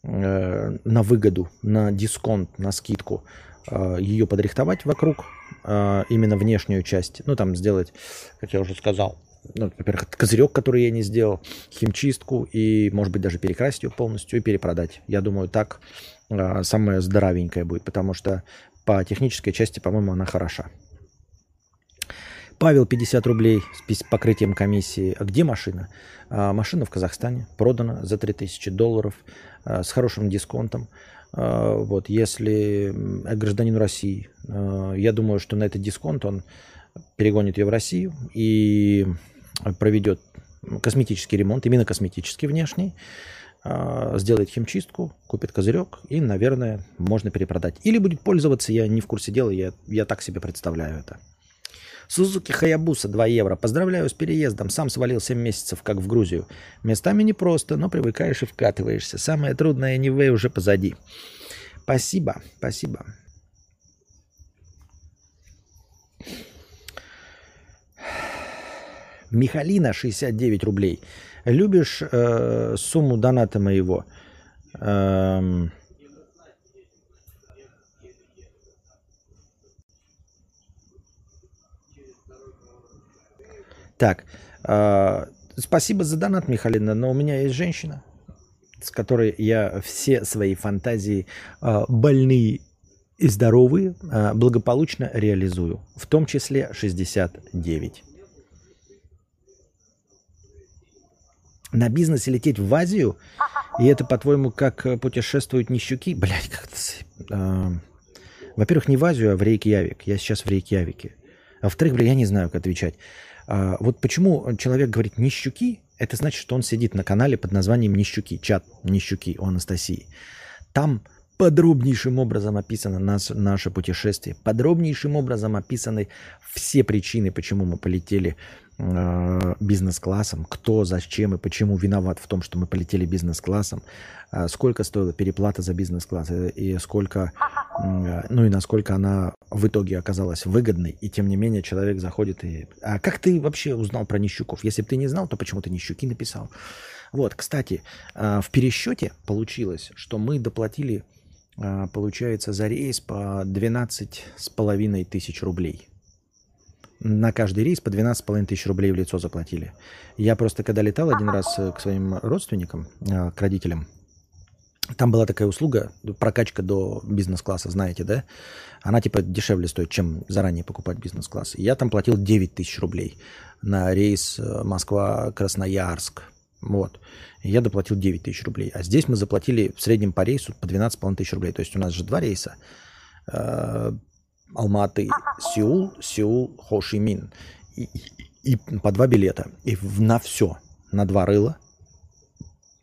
э, на выгоду, на дисконт, на скидку э, ее подрихтовать вокруг, э, именно внешнюю часть, ну там сделать, как я уже сказал, ну, во-первых, козырек, который я не сделал, химчистку и, может быть, даже перекрасить ее полностью и перепродать. Я думаю, так самое здоровенькое будет, потому что по технической части, по-моему, она хороша. Павел 50 рублей с покрытием комиссии. А где машина? А, машина в Казахстане. Продана за 3000 долларов а, с хорошим дисконтом. Вот, если гражданин России, я думаю, что на этот дисконт он перегонит ее в Россию и проведет косметический ремонт, именно косметический внешний, а, сделает химчистку, купит козырек и, наверное, можно перепродать. Или будет пользоваться, я не в курсе дела, я, я так себе представляю это. Сузуки Хаябуса 2 евро. Поздравляю с переездом. Сам свалил 7 месяцев, как в Грузию. Местами непросто, но привыкаешь и вкатываешься. Самое трудное anyway уже позади. Спасибо, спасибо. Михалина, 69 рублей. Любишь э, сумму доната моего? Эм... Так, э, спасибо за донат, Михалина, но у меня есть женщина, с которой я все свои фантазии э, больные и здоровые э, благополучно реализую, в том числе 69. на бизнесе лететь в Азию, и это, по-твоему, как путешествуют нищуки? Блять, как-то... Э, во-первых, не в Азию, а в Рейкьявик. Я сейчас в Рейкьявике. А во-вторых, я не знаю, как отвечать. А, вот почему человек говорит «нищуки», это значит, что он сидит на канале под названием «Нищуки», чат «Нищуки» у Анастасии. Там подробнейшим образом описано нас, наше путешествие, подробнейшим образом описаны все причины, почему мы полетели Э, бизнес-классом, кто, зачем и почему виноват в том, что мы полетели бизнес-классом, э, сколько стоила переплата за бизнес-класс э, и сколько, ну и насколько она в итоге оказалась выгодной, и тем не менее человек заходит и... А как ты вообще узнал про Нищуков? Если бы ты не знал, то почему ты Нищуки написал? Вот, кстати, в пересчете получилось, что мы доплатили, получается, за рейс по 12 с половиной тысяч рублей – на каждый рейс по 12,5 тысяч рублей в лицо заплатили. Я просто, когда летал один раз э, к своим родственникам, э, к родителям, там была такая услуга, прокачка до бизнес-класса, знаете, да? Она типа дешевле стоит, чем заранее покупать бизнес-класс. Я там платил 9 тысяч рублей на рейс э, Москва-Красноярск. Вот. я доплатил 9 тысяч рублей. А здесь мы заплатили в среднем по рейсу по 12,5 тысяч рублей. То есть у нас же два рейса Алматы, Сеул, Сеул, Хошимин. И, и, и по два билета. И на все, на два рыла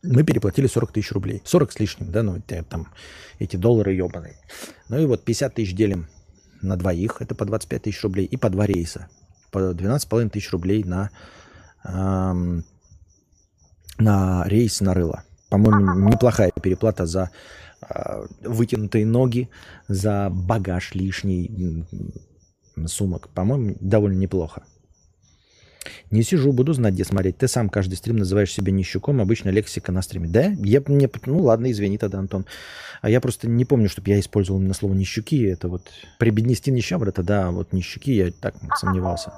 мы переплатили 40 тысяч рублей. 40 с лишним, да, ну, там эти доллары ебаные. Ну и вот 50 тысяч делим на двоих, это по 25 тысяч рублей, и по два рейса. По 12,5 тысяч рублей на, эм, на рейс на рыло. По-моему, неплохая переплата за Э, вытянутые ноги, за багаж лишний сумок. По-моему, довольно неплохо. Не сижу, буду знать, где смотреть. Ты сам каждый стрим называешь себя нищуком, обычно лексика на стриме. Да? Я, мне, ну ладно, извини тогда, Антон. А я просто не помню, чтобы я использовал именно слово нищуки. Это вот прибеднести нищавр, это да, вот нищуки, я так сомневался.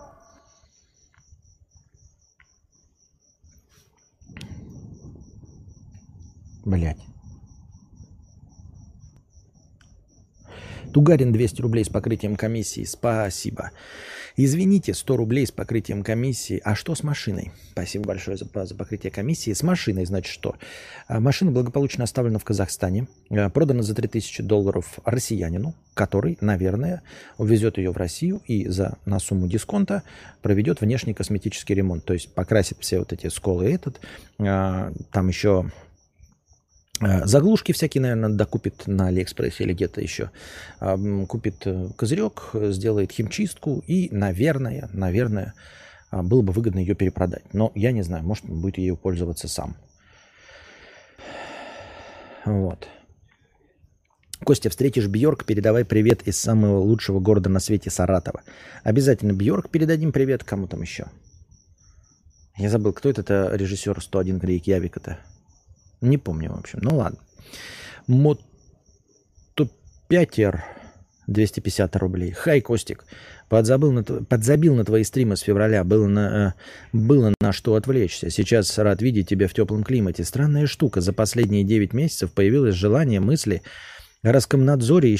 Блять. Тугарин 200 рублей с покрытием комиссии. Спасибо. Извините, 100 рублей с покрытием комиссии. А что с машиной? Спасибо большое за, за покрытие комиссии. С машиной, значит, что? А, машина благополучно оставлена в Казахстане. А, продана за 3000 долларов россиянину, который, наверное, увезет ее в Россию и за, на сумму дисконта проведет внешний косметический ремонт. То есть покрасит все вот эти сколы этот. А, там еще заглушки всякие, наверное, докупит на Алиэкспрессе или где-то еще. Купит э, козырек, сделает химчистку и, наверное, наверное, а, было бы выгодно ее перепродать. Но я не знаю, может, будет ею пользоваться сам. Вот. Костя, встретишь Бьорк, передавай привет из самого лучшего города на свете Саратова. Обязательно Бьорк передадим привет кому там еще. Я забыл, кто это, это режиссер 101 Рейкьявик-то. Не помню, в общем. Ну ладно. Мотопятер 250 рублей. Хай, Костик. Подзабыл на, подзабил на твои стримы с февраля. Было на, э, было на что отвлечься. Сейчас рад видеть тебя в теплом климате. Странная штука. За последние 9 месяцев появилось желание мысли о Роскомнадзоре.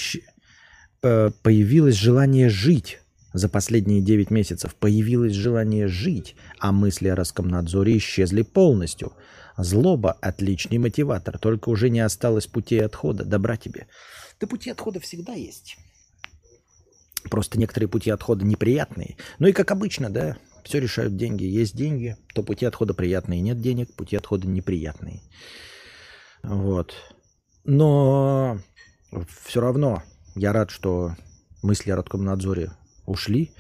Э, появилось желание жить. За последние 9 месяцев появилось желание жить, а мысли о Роскомнадзоре исчезли полностью. Злоба – отличный мотиватор, только уже не осталось путей отхода. Добра тебе. Да пути отхода всегда есть. Просто некоторые пути отхода неприятные. Ну и как обычно, да, все решают деньги. Есть деньги, то пути отхода приятные. Нет денег, пути отхода неприятные. Вот. Но все равно я рад, что мысли о Роскомнадзоре ушли.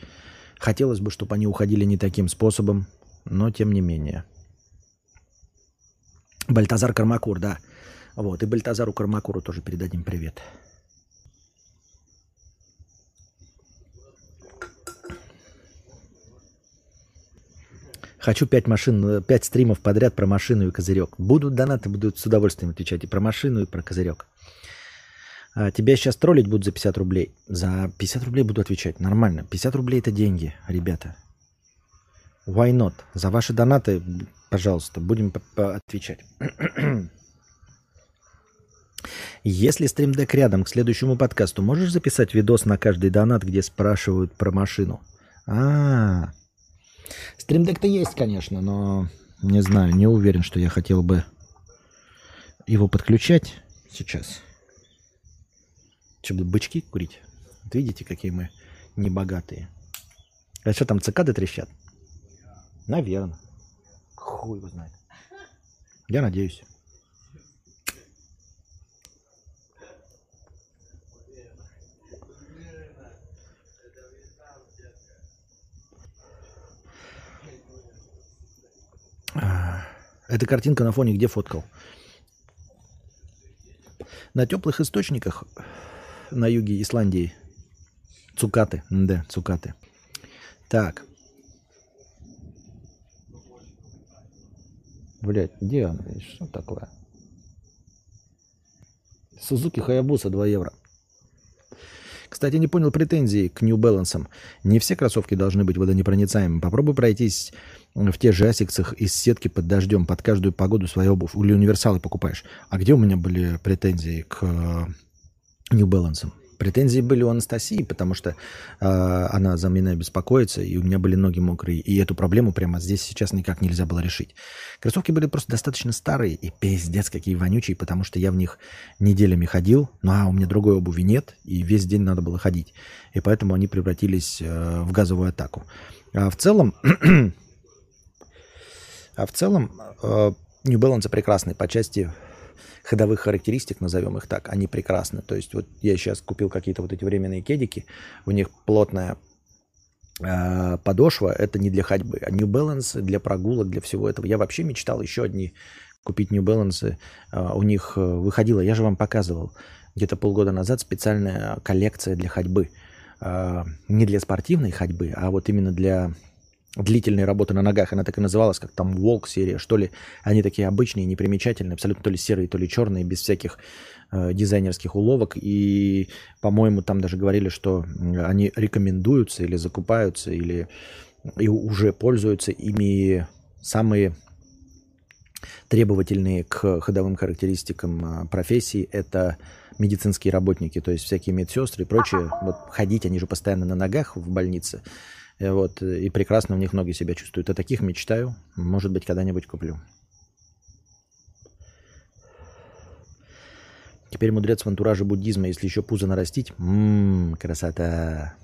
Хотелось бы, чтобы они уходили не таким способом, но тем не менее. Бальтазар Кармакур, да. Вот, и Бальтазару Кармакуру тоже передадим привет. Хочу пять машин, пять стримов подряд про машину и козырек. Будут донаты, будут с удовольствием отвечать и про машину, и про козырек. А, тебя сейчас троллить будут за 50 рублей. За 50 рублей буду отвечать. Нормально. 50 рублей это деньги, ребята. Why not? За ваши донаты, пожалуйста, будем отвечать. <clears throat> Если стримдек рядом к следующему подкасту, можешь записать видос на каждый донат, где спрашивают про машину? А. Стримдек-то есть, конечно, но не знаю, не уверен, что я хотел бы его подключать сейчас. Что, буду бычки курить? Вот видите, какие мы небогатые. А что там, цикады трещат? Наверное. Хуй его знает. Я надеюсь. Эта картинка на фоне где фоткал? На теплых источниках на юге Исландии. Цукаты. Да, цукаты. Так. Блять, где она? Что такое? Сузуки Хаябуса 2 евро. Кстати, не понял претензий к New Balance. Не все кроссовки должны быть водонепроницаемыми. Попробуй пройтись в те же асиксах из сетки под дождем, под каждую погоду свою обувь. Или универсалы покупаешь. А где у меня были претензии к New Balance? Претензии были у Анастасии, потому что э, она за меня беспокоится, и у меня были ноги мокрые. И эту проблему прямо здесь сейчас никак нельзя было решить. Кроссовки были просто достаточно старые и пиздец какие вонючие, потому что я в них неделями ходил, ну а у меня другой обуви нет, и весь день надо было ходить. И поэтому они превратились э, в газовую атаку. А в целом, <clears throat> а в целом э, New Balance прекрасный по части ходовых характеристик, назовем их так, они прекрасны. То есть вот я сейчас купил какие-то вот эти временные кедики, у них плотная э, подошва, это не для ходьбы, а New Balance для прогулок, для всего этого. Я вообще мечтал еще одни купить New Balance. Э, у них э, выходила, я же вам показывал, где-то полгода назад специальная коллекция для ходьбы. Э, не для спортивной ходьбы, а вот именно для длительной работы на ногах. Она так и называлась, как там Волк серия, что ли. Они такие обычные, непримечательные, абсолютно то ли серые, то ли черные, без всяких э, дизайнерских уловок. И, по-моему, там даже говорили, что они рекомендуются или закупаются, или и уже пользуются ими самые требовательные к ходовым характеристикам э, профессии. Это медицинские работники, то есть всякие медсестры и прочие. Вот ходить, они же постоянно на ногах в больнице. Э, вот, и прекрасно в них ноги себя чувствуют. О таких мечтаю. Может быть, когда-нибудь куплю. Теперь мудрец в антураже буддизма, если еще пузо нарастить. Ммм, красота.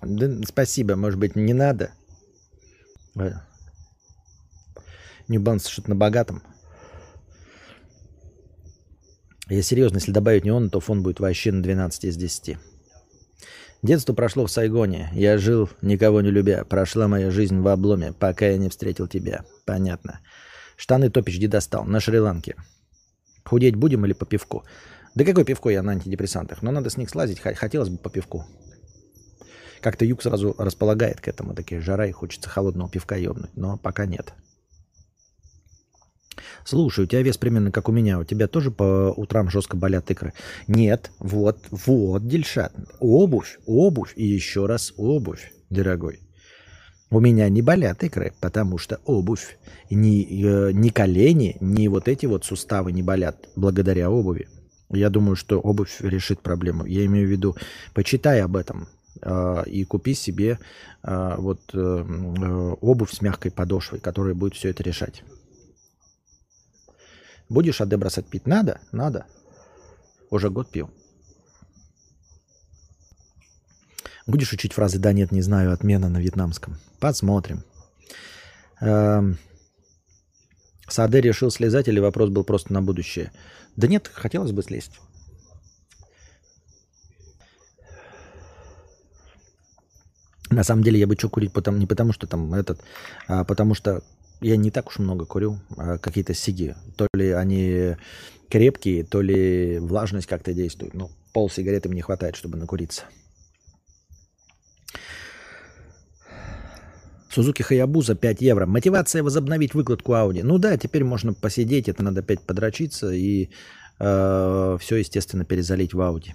Да, спасибо, может быть, не надо. Ньюбанс что-то на богатом. Я серьезно, если добавить не он, то фон будет вообще на 12 из 10. Детство прошло в Сайгоне. Я жил, никого не любя. Прошла моя жизнь в обломе, пока я не встретил тебя. Понятно. Штаны топич где достал? На Шри-Ланке. Худеть будем или по пивку? Да какое пивко я на антидепрессантах? Но надо с них слазить. Хотелось бы по пивку. Как-то юг сразу располагает к этому. Такие жара и хочется холодного пивка ебнуть. Но пока нет. Слушай, у тебя вес примерно как у меня. У тебя тоже по утрам жестко болят икры? Нет. Вот, вот, Дельшат. Обувь, обувь и еще раз обувь, дорогой. У меня не болят икры, потому что обувь. Ни, э, ни колени, ни вот эти вот суставы не болят благодаря обуви. Я думаю, что обувь решит проблему. Я имею в виду, почитай об этом э, и купи себе э, вот э, э обувь с мягкой подошвой, которая будет все это решать. Будешь АД бросать пить? Надо? Надо. Уже год пил. Будешь учить фразы «да, нет, не знаю», отмена на вьетнамском? Посмотрим. Эм... Саде решил слезать или вопрос был просто на будущее? Да нет, хотелось бы слезть. На самом деле я бы что курить потому, не потому, что там этот, а потому что я не так уж много курю, а какие-то сиги. То ли они крепкие, то ли влажность как-то действует. Ну, пол сигареты мне хватает, чтобы накуриться. Сузуки Хаябуза 5 евро. Мотивация возобновить выкладку Ауди. Ну да, теперь можно посидеть, это надо опять подрочиться и э, все, естественно, перезалить в Ауди.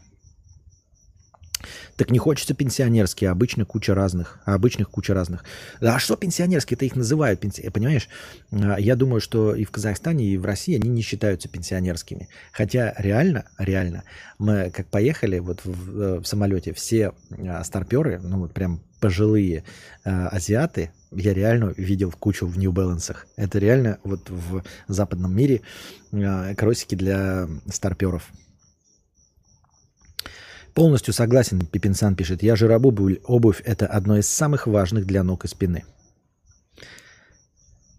Так не хочется пенсионерские, обычно куча разных. А обычных куча разных. А что пенсионерские? Это их называют, пенси... понимаешь? А, я думаю, что и в Казахстане, и в России они не считаются пенсионерскими. Хотя реально, реально, мы как поехали вот в, э, в самолете, все а, старперы, ну вот прям пожилые э, азиаты, я реально видел кучу в New Balance. Это реально вот в западном мире э, кросики для старперов. Полностью согласен, Пипинсан пишет. Я жиробобуль. Обувь – это одно из самых важных для ног и спины.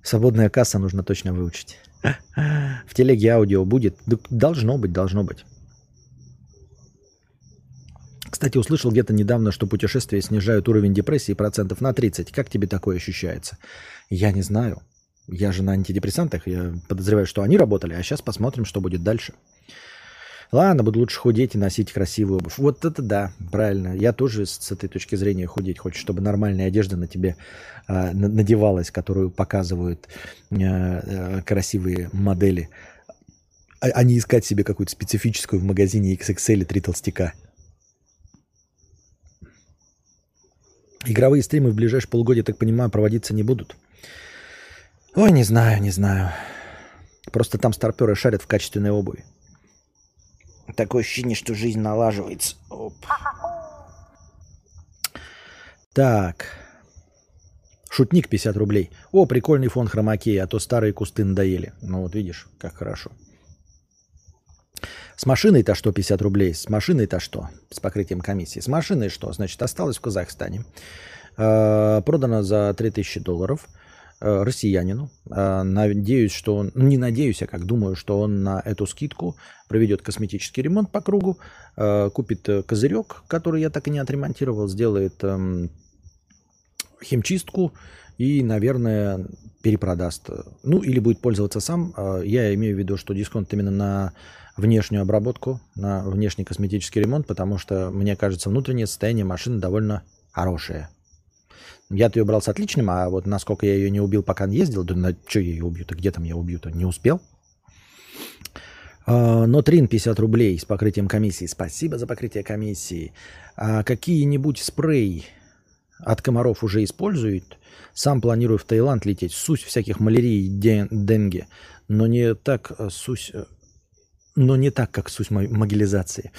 Свободная касса нужно точно выучить. В телеге аудио будет? Должно быть, должно быть. Кстати, услышал где-то недавно, что путешествия снижают уровень депрессии процентов на 30. Как тебе такое ощущается? Я не знаю. Я же на антидепрессантах. Я подозреваю, что они работали. А сейчас посмотрим, что будет дальше. Ладно, буду лучше худеть и носить красивую обувь. Вот это да, правильно. Я тоже с этой точки зрения худеть хочу, чтобы нормальная одежда на тебе э, надевалась, которую показывают э, э, красивые модели. А, а не искать себе какую-то специфическую в магазине XXL и три толстяка. Игровые стримы в ближайшие полгода, так понимаю, проводиться не будут. Ой, не знаю, не знаю. Просто там старперы шарят в качественной обуви. Такое ощущение, что жизнь налаживается. Оп. Так. Шутник 50 рублей. О, прикольный фон хромакеи, а то старые кусты надоели. Ну вот видишь, как хорошо. С машиной-то что 50 рублей? С машиной-то что? С покрытием комиссии. С машиной что? Значит, осталось в Казахстане. Э, продано за 3000 долларов. Э, россиянину. Э, надеюсь, что он, ну, не надеюсь, а как думаю, что он на эту скидку проведет косметический ремонт по кругу, э, купит козырек, который я так и не отремонтировал, сделает эм, химчистку и, наверное, перепродаст. Ну, или будет пользоваться сам. Я имею в виду, что дисконт именно на внешнюю обработку, на внешний косметический ремонт, потому что, мне кажется, внутреннее состояние машины довольно хорошее. Я-то ее брал с отличным, а вот насколько я ее не убил, пока не ездил, да на что я ее убью-то, где там я убью-то, не успел. А, но Трин 50 рублей с покрытием комиссии. Спасибо за покрытие комиссии. А какие-нибудь спреи от комаров уже используют? Сам планирую в Таиланд лететь. Сусь всяких малярий и денге. Но не так э, сусь... Э, но не так, как сусь могилизации.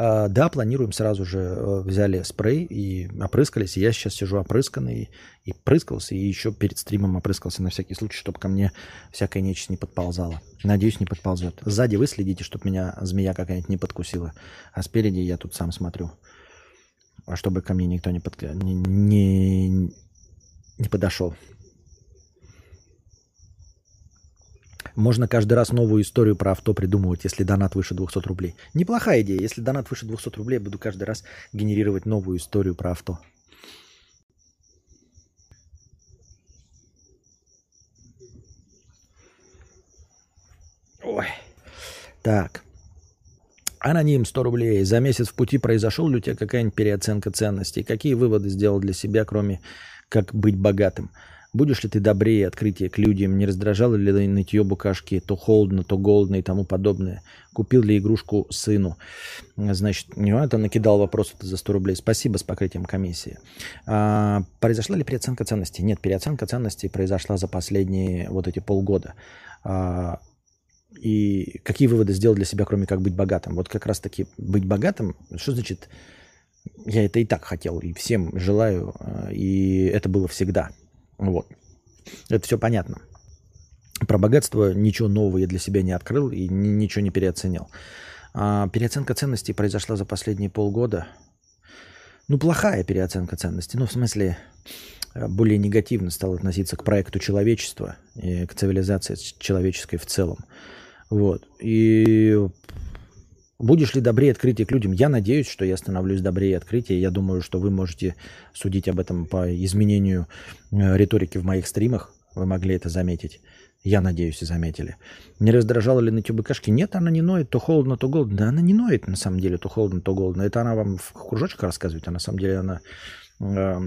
А, да, планируем сразу же. Э, взяли спрей и опрыскались. Я сейчас сижу опрысканный и прыскался. И еще перед стримом опрыскался на всякий случай, чтобы ко мне всякая нечисть не подползала. Надеюсь, не подползет. Сзади вы следите, чтобы меня змея какая-нибудь не подкусила. А спереди я тут сам смотрю. А чтобы ко мне никто не, под... не, не, не подошел. Можно каждый раз новую историю про авто придумывать, если донат выше 200 рублей. Неплохая идея. Если донат выше 200 рублей, буду каждый раз генерировать новую историю про авто. Ой. Так. Аноним 100 рублей. За месяц в пути произошел ли у тебя какая-нибудь переоценка ценностей? Какие выводы сделал для себя, кроме как быть богатым? Будешь ли ты добрее открытие к людям? Не раздражало ли нытье букашки? То холодно, то голодно и тому подобное. Купил ли игрушку сыну? Значит, не это накидал вопрос за 100 рублей. Спасибо с покрытием комиссии. А, произошла ли переоценка ценностей? Нет, переоценка ценностей произошла за последние вот эти полгода. А, и какие выводы сделал для себя, кроме как быть богатым? Вот как раз таки быть богатым, что значит, я это и так хотел, и всем желаю, а, и это было всегда – вот. Это все понятно. Про богатство ничего нового я для себя не открыл и ничего не переоценил. А переоценка ценностей произошла за последние полгода. Ну, плохая переоценка ценностей. Ну, в смысле, э, более негативно стал относиться к проекту человечества и к цивилизации человеческой в целом. Вот. И будешь ли добрее открытие к людям? Я надеюсь, что я становлюсь добрее открытия. Я думаю, что вы можете судить об этом по изменению э, риторики в моих стримах. Вы могли это заметить. Я надеюсь, и заметили. Не раздражала ли нытье быкашки? Нет, она не ноет, то холодно, то голодно. Да она не ноет, на самом деле, то холодно, то голодно. Это она вам в кружочках рассказывает, а на самом деле она э,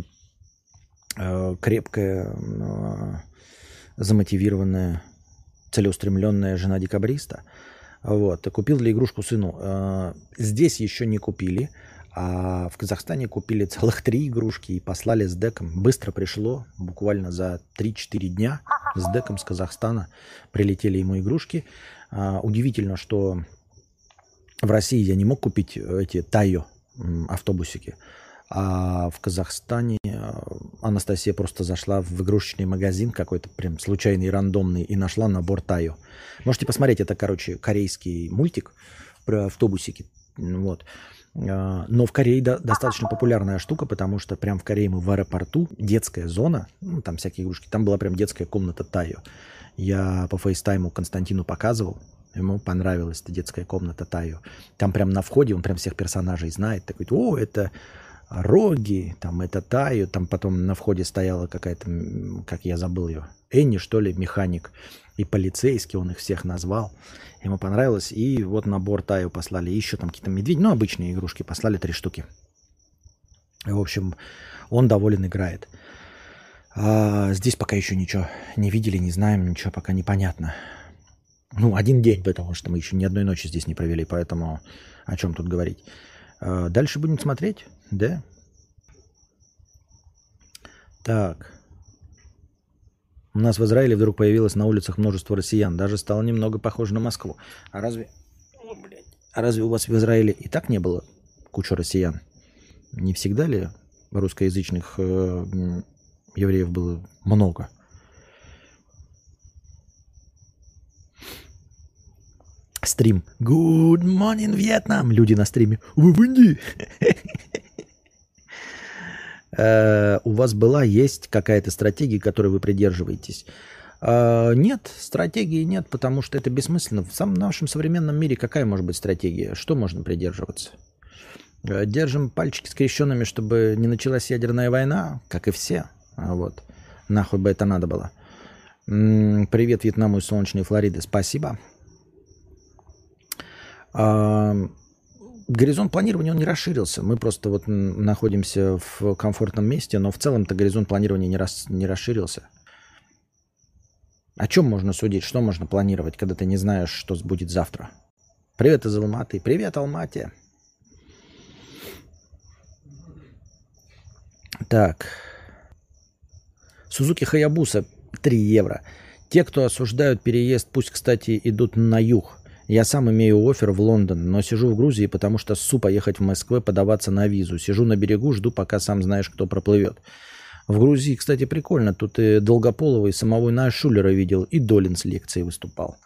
э, крепкая, э, замотивированная, целеустремленная жена декабриста. Вот. Купил ли игрушку сыну? Э, здесь еще не купили. А в Казахстане купили целых три игрушки и послали с деком. Быстро пришло, буквально за 3-4 дня с деком с Казахстана прилетели ему игрушки. А, удивительно, что в России я не мог купить эти Тайо автобусики. А в Казахстане а, Анастасия просто зашла в игрушечный магазин какой-то прям случайный, рандомный и нашла набор Тайо. Можете посмотреть, это, короче, корейский мультик про автобусики. Вот. А, но в Корее достаточно популярная штука, потому что прям в Корее мы в аэропорту, детская зона, ну, там всякие игрушки, там была прям детская комната Тайо. Я по фейстайму Константину показывал, ему понравилась эта детская комната Тайо. Там прям на входе он прям всех персонажей знает, такой, о, это Роги, там это Тайо, там потом на входе стояла какая-то, как я забыл ее, Энни, что ли, механик и полицейский, он их всех назвал. Ему понравилось. И вот набор Таю послали. еще там какие-то медведи, ну, обычные игрушки послали три штуки. В общем, он доволен играет. А здесь пока еще ничего не видели, не знаем, ничего пока непонятно. Ну, один день, потому что мы еще ни одной ночи здесь не провели, поэтому о чем тут говорить. А дальше будем смотреть, да? Так. У нас в Израиле вдруг появилось на улицах множество россиян. Даже стало немного похоже на Москву. А разве... О, блядь. А разве у вас в Израиле и так не было куча россиян? Не всегда ли русскоязычных э, евреев было много? Стрим. Good morning, Vietnam. Люди на стриме. Вы в Индии? Э, у вас была, есть какая-то стратегия, которой вы придерживаетесь? Э, нет, стратегии нет, потому что это бессмысленно. В самом нашем современном мире какая может быть стратегия? Что можно придерживаться? Э, держим пальчики скрещенными, чтобы не началась ядерная война, как и все. А вот. Нахуй бы это надо было. Привет Вьетнаму и солнечной Флориды. Спасибо горизонт планирования он не расширился. Мы просто вот находимся в комфортном месте, но в целом-то горизонт планирования не, рас, не расширился. О чем можно судить? Что можно планировать, когда ты не знаешь, что будет завтра? Привет из Алматы. Привет, Алмате. Так. Сузуки Хаябуса 3 евро. Те, кто осуждают переезд, пусть, кстати, идут на юг. Я сам имею офер в Лондон, но сижу в Грузии, потому что ссу поехать в Москву подаваться на визу. Сижу на берегу, жду, пока сам знаешь, кто проплывет. В Грузии, кстати, прикольно. Тут и Долгополова, и самого Ная Шулера видел, и Долин с лекцией выступал.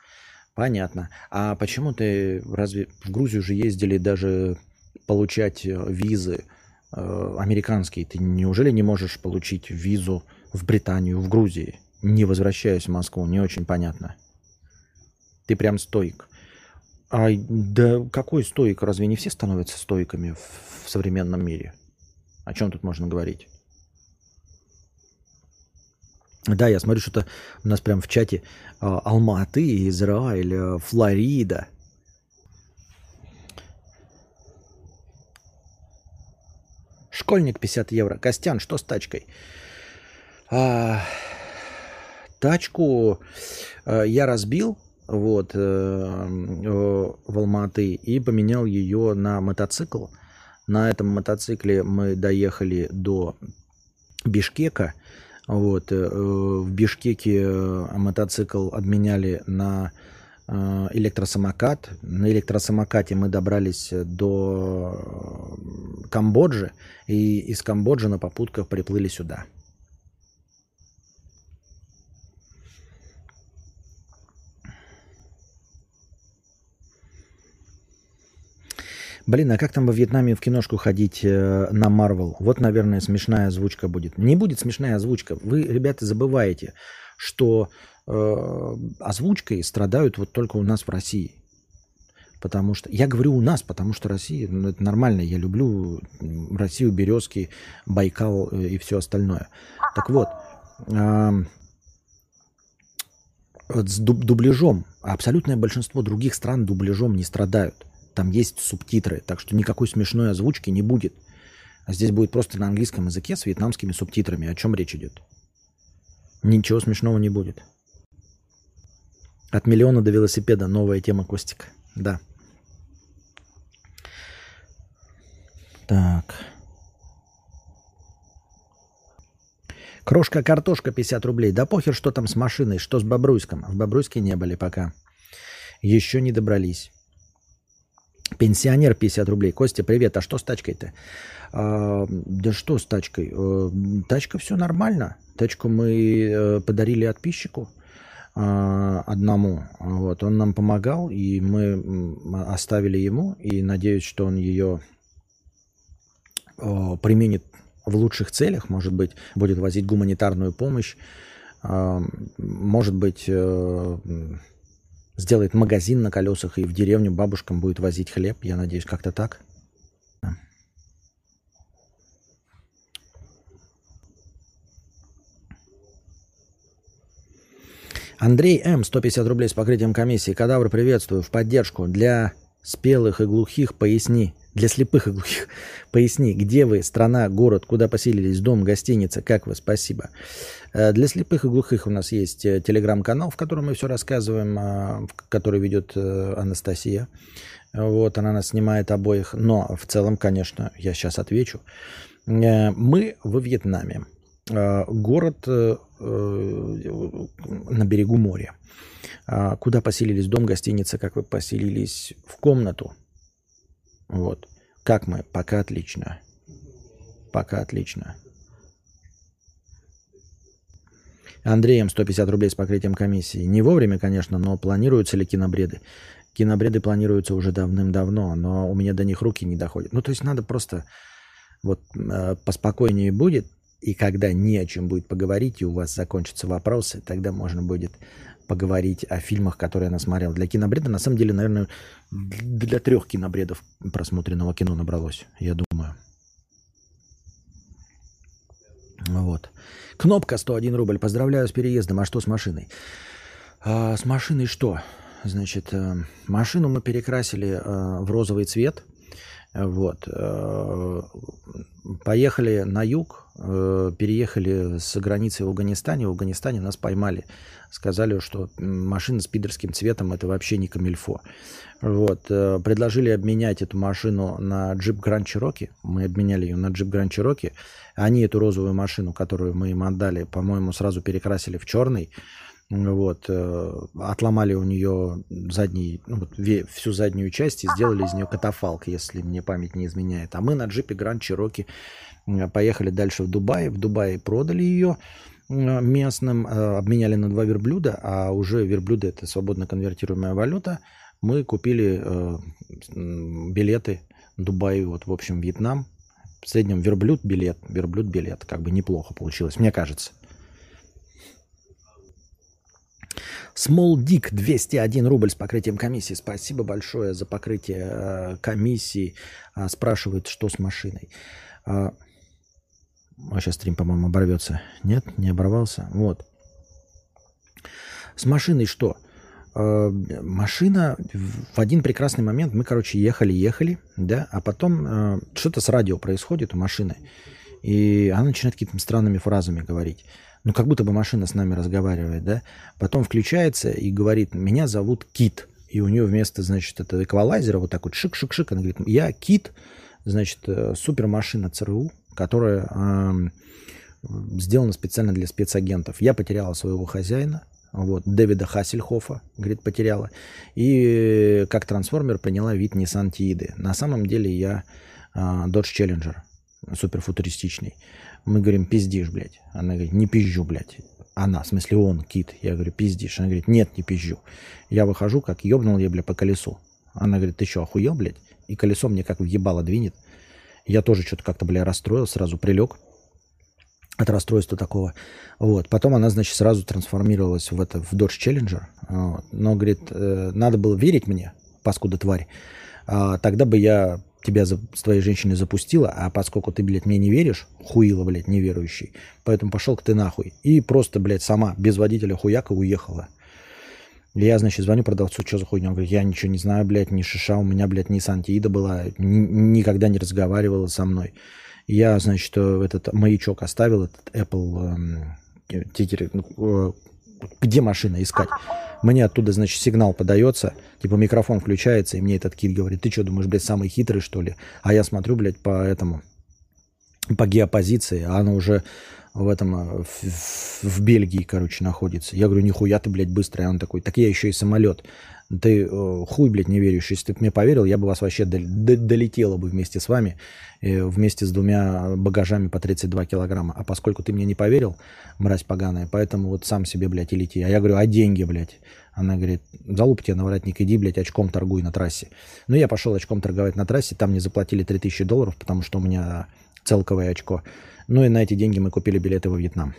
Понятно. А почему ты разве в Грузию же ездили даже получать э, визы э, американские? Ты неужели не можешь получить визу в Британию, в Грузии, не возвращаясь в Москву? Не очень понятно. Ты прям стойк. А да какой стоик? Разве не все становятся стоиками в, в современном мире? О чем тут можно говорить? Да, я смотрю, что-то у нас прям в чате а, Алматы, Израиль, а, Флорида. Школьник 50 евро. Костян, что с тачкой? А, тачку а, я разбил вот, э, э, в Алматы и поменял ее на мотоцикл. На этом мотоцикле мы доехали до Бишкека. Вот, э, в Бишкеке мотоцикл обменяли на электросамокат. На электросамокате мы добрались до Камбоджи и из Камбоджи на попутках приплыли сюда. Блин, а как там во Вьетнаме в киношку ходить э, на Марвел? Вот, наверное, смешная озвучка будет. Не будет смешная озвучка. Вы, ребята, забываете, что э, озвучкой страдают вот только у нас в России. Потому что я говорю у нас, потому что Россия, ну, это нормально. Я люблю Россию, Березки, Байкал э, и все остальное. Так вот, э, с дубляжом абсолютное большинство других стран дубляжом не страдают. Там есть субтитры, так что никакой смешной озвучки не будет. А здесь будет просто на английском языке с вьетнамскими субтитрами. О чем речь идет? Ничего смешного не будет. От миллиона до велосипеда новая тема Костик. Да. Так. Крошка картошка 50 рублей. Да похер, что там с машиной, что с Бобруйском. В Бобруйске не были пока. Еще не добрались. Пенсионер 50 рублей. Костя, привет. А что с тачкой-то? А, да что с тачкой? А, тачка все нормально. Тачку мы э, подарили отписчику а, одному. Вот. Он нам помогал, и мы оставили ему. И надеюсь, что он ее применит в лучших целях. Может быть, будет возить гуманитарную помощь. Может быть, э, сделает магазин на колесах и в деревню бабушкам будет возить хлеб. Я надеюсь, как-то так. Андрей М. 150 рублей с покрытием комиссии. Кадавр, приветствую. В поддержку. Для спелых и глухих поясни. Для слепых и глухих поясни, где вы, страна, город, куда поселились, дом, гостиница, как вы, спасибо. Э, для слепых и глухих у нас есть э, телеграм-канал, в котором мы все рассказываем, а, который ведет э, Анастасия. Вот, она нас снимает обоих. Но в целом, конечно, я сейчас отвечу. Мы во Вьетнаме. Город на берегу моря. Куда поселились? Дом, гостиница, как вы поселились в комнату вот. Как мы? Пока отлично. Пока отлично. Андреем 150 рублей с покрытием комиссии. Не вовремя, конечно, но планируются ли кинобреды? Кинобреды планируются уже давным-давно, но у меня до них руки не доходят. Ну, то есть надо просто вот э, поспокойнее будет, и когда не о чем будет поговорить, и у вас закончатся вопросы, тогда можно будет поговорить о фильмах, которые она смотрела. Для кинобреда, на самом деле, наверное, для трех кинобредов просмотренного кино набралось, я думаю. Вот. Кнопка 101 рубль. Поздравляю с переездом. А что с машиной? А, с машиной что? Значит, э, машину мы перекрасили э, в розовый цвет. Вот. Поехали на юг, переехали с границы в Афганистане. В Афганистане нас поймали сказали, что машина с пидорским цветом это вообще не камильфо. Вот. Предложили обменять эту машину на джип Grand Cherokee. Мы обменяли ее на джип Grand Cherokee. Они эту розовую машину, которую мы им отдали, по-моему, сразу перекрасили в черный. Вот, э, отломали у нее задний, ну, вот, всю заднюю часть и сделали из нее катафалк, если мне память не изменяет. А мы на джипе Grand Cherokee поехали дальше в Дубай. В Дубае продали ее местным, э, обменяли на два верблюда, а уже верблюды это свободно конвертируемая валюта. Мы купили э, билеты Дубай, вот в общем Вьетнам. В среднем верблюд билет, верблюд билет, как бы неплохо получилось, мне кажется. Small Dick 201 рубль с покрытием комиссии. Спасибо большое за покрытие э, комиссии. А, спрашивает, что с машиной. А, а сейчас стрим, по-моему, оборвется. Нет, не оборвался. Вот. С машиной что? Э, машина в один прекрасный момент, мы, короче, ехали, ехали, да, а потом э, что-то с радио происходит у машины, и она начинает какими-то странными фразами говорить. Ну, как будто бы машина с нами разговаривает, да. Потом включается и говорит, меня зовут Кит. И у нее вместо, значит, этого эквалайзера вот так вот шик-шик-шик, она говорит, я Кит, значит, э, супермашина ЦРУ, которая э, сделана специально для спецагентов. Я потеряла своего хозяина, вот, Дэвида Хассельхофа, говорит, потеряла. И как трансформер приняла вид Nissan Тииды. На самом деле я э, Dodge Challenger, суперфутуристичный. Мы говорим, пиздишь, блядь. Она говорит, не пизжу, блядь. Она, в смысле он, Кит. Я говорю, пиздишь. Она говорит, нет, не пизжу. Я выхожу, как ебнул я, бля, по колесу. Она говорит, ты что, охуел, блядь? и колесо мне как въебало двинет. Я тоже что-то как-то, бля, расстроил, сразу прилег от расстройства такого. Вот. Потом она, значит, сразу трансформировалась в, это, в Dodge Challenger. Вот. Но, говорит, э, надо было верить мне, паскуда тварь. А, тогда бы я тебя за, с твоей женщиной запустила, а поскольку ты, блядь, мне не веришь, хуила, блядь, неверующий, поэтому пошел к ты нахуй. И просто, блядь, сама, без водителя хуяка уехала. Я, значит, звоню продавцу, что за хуйня? Он говорит, я ничего не знаю, блядь, ни шиша, у меня, блядь, ни Сантиида была, никогда не разговаривала со мной. Я, значит, этот маячок оставил, этот Apple э, тикер, э, где машина искать. Мне оттуда, значит, сигнал подается, типа микрофон включается, и мне этот кит говорит, ты что, думаешь, блядь, самый хитрый, что ли? А я смотрю, блядь, по этому, по геопозиции, а она уже в этом, э, в, в Бельгии, короче, находится. Я говорю, нихуя ты, блядь, быстрый. А он такой, так я еще и самолет. Ты э, хуй, блядь, не веришь. Если ты мне поверил, я бы вас вообще дол- долетела бы вместе с вами, э, вместе с двумя багажами по 32 килограмма. А поскольку ты мне не поверил, мразь поганая, поэтому вот сам себе, блядь, и лети. А я говорю, а деньги, блядь? Она говорит, залуп тебе на воротник, иди, блядь, очком торгуй на трассе. Ну, я пошел очком торговать на трассе, там мне заплатили 3000 долларов, потому что у меня целковое очко. Ну и на эти деньги мы купили билеты во Вьетнам.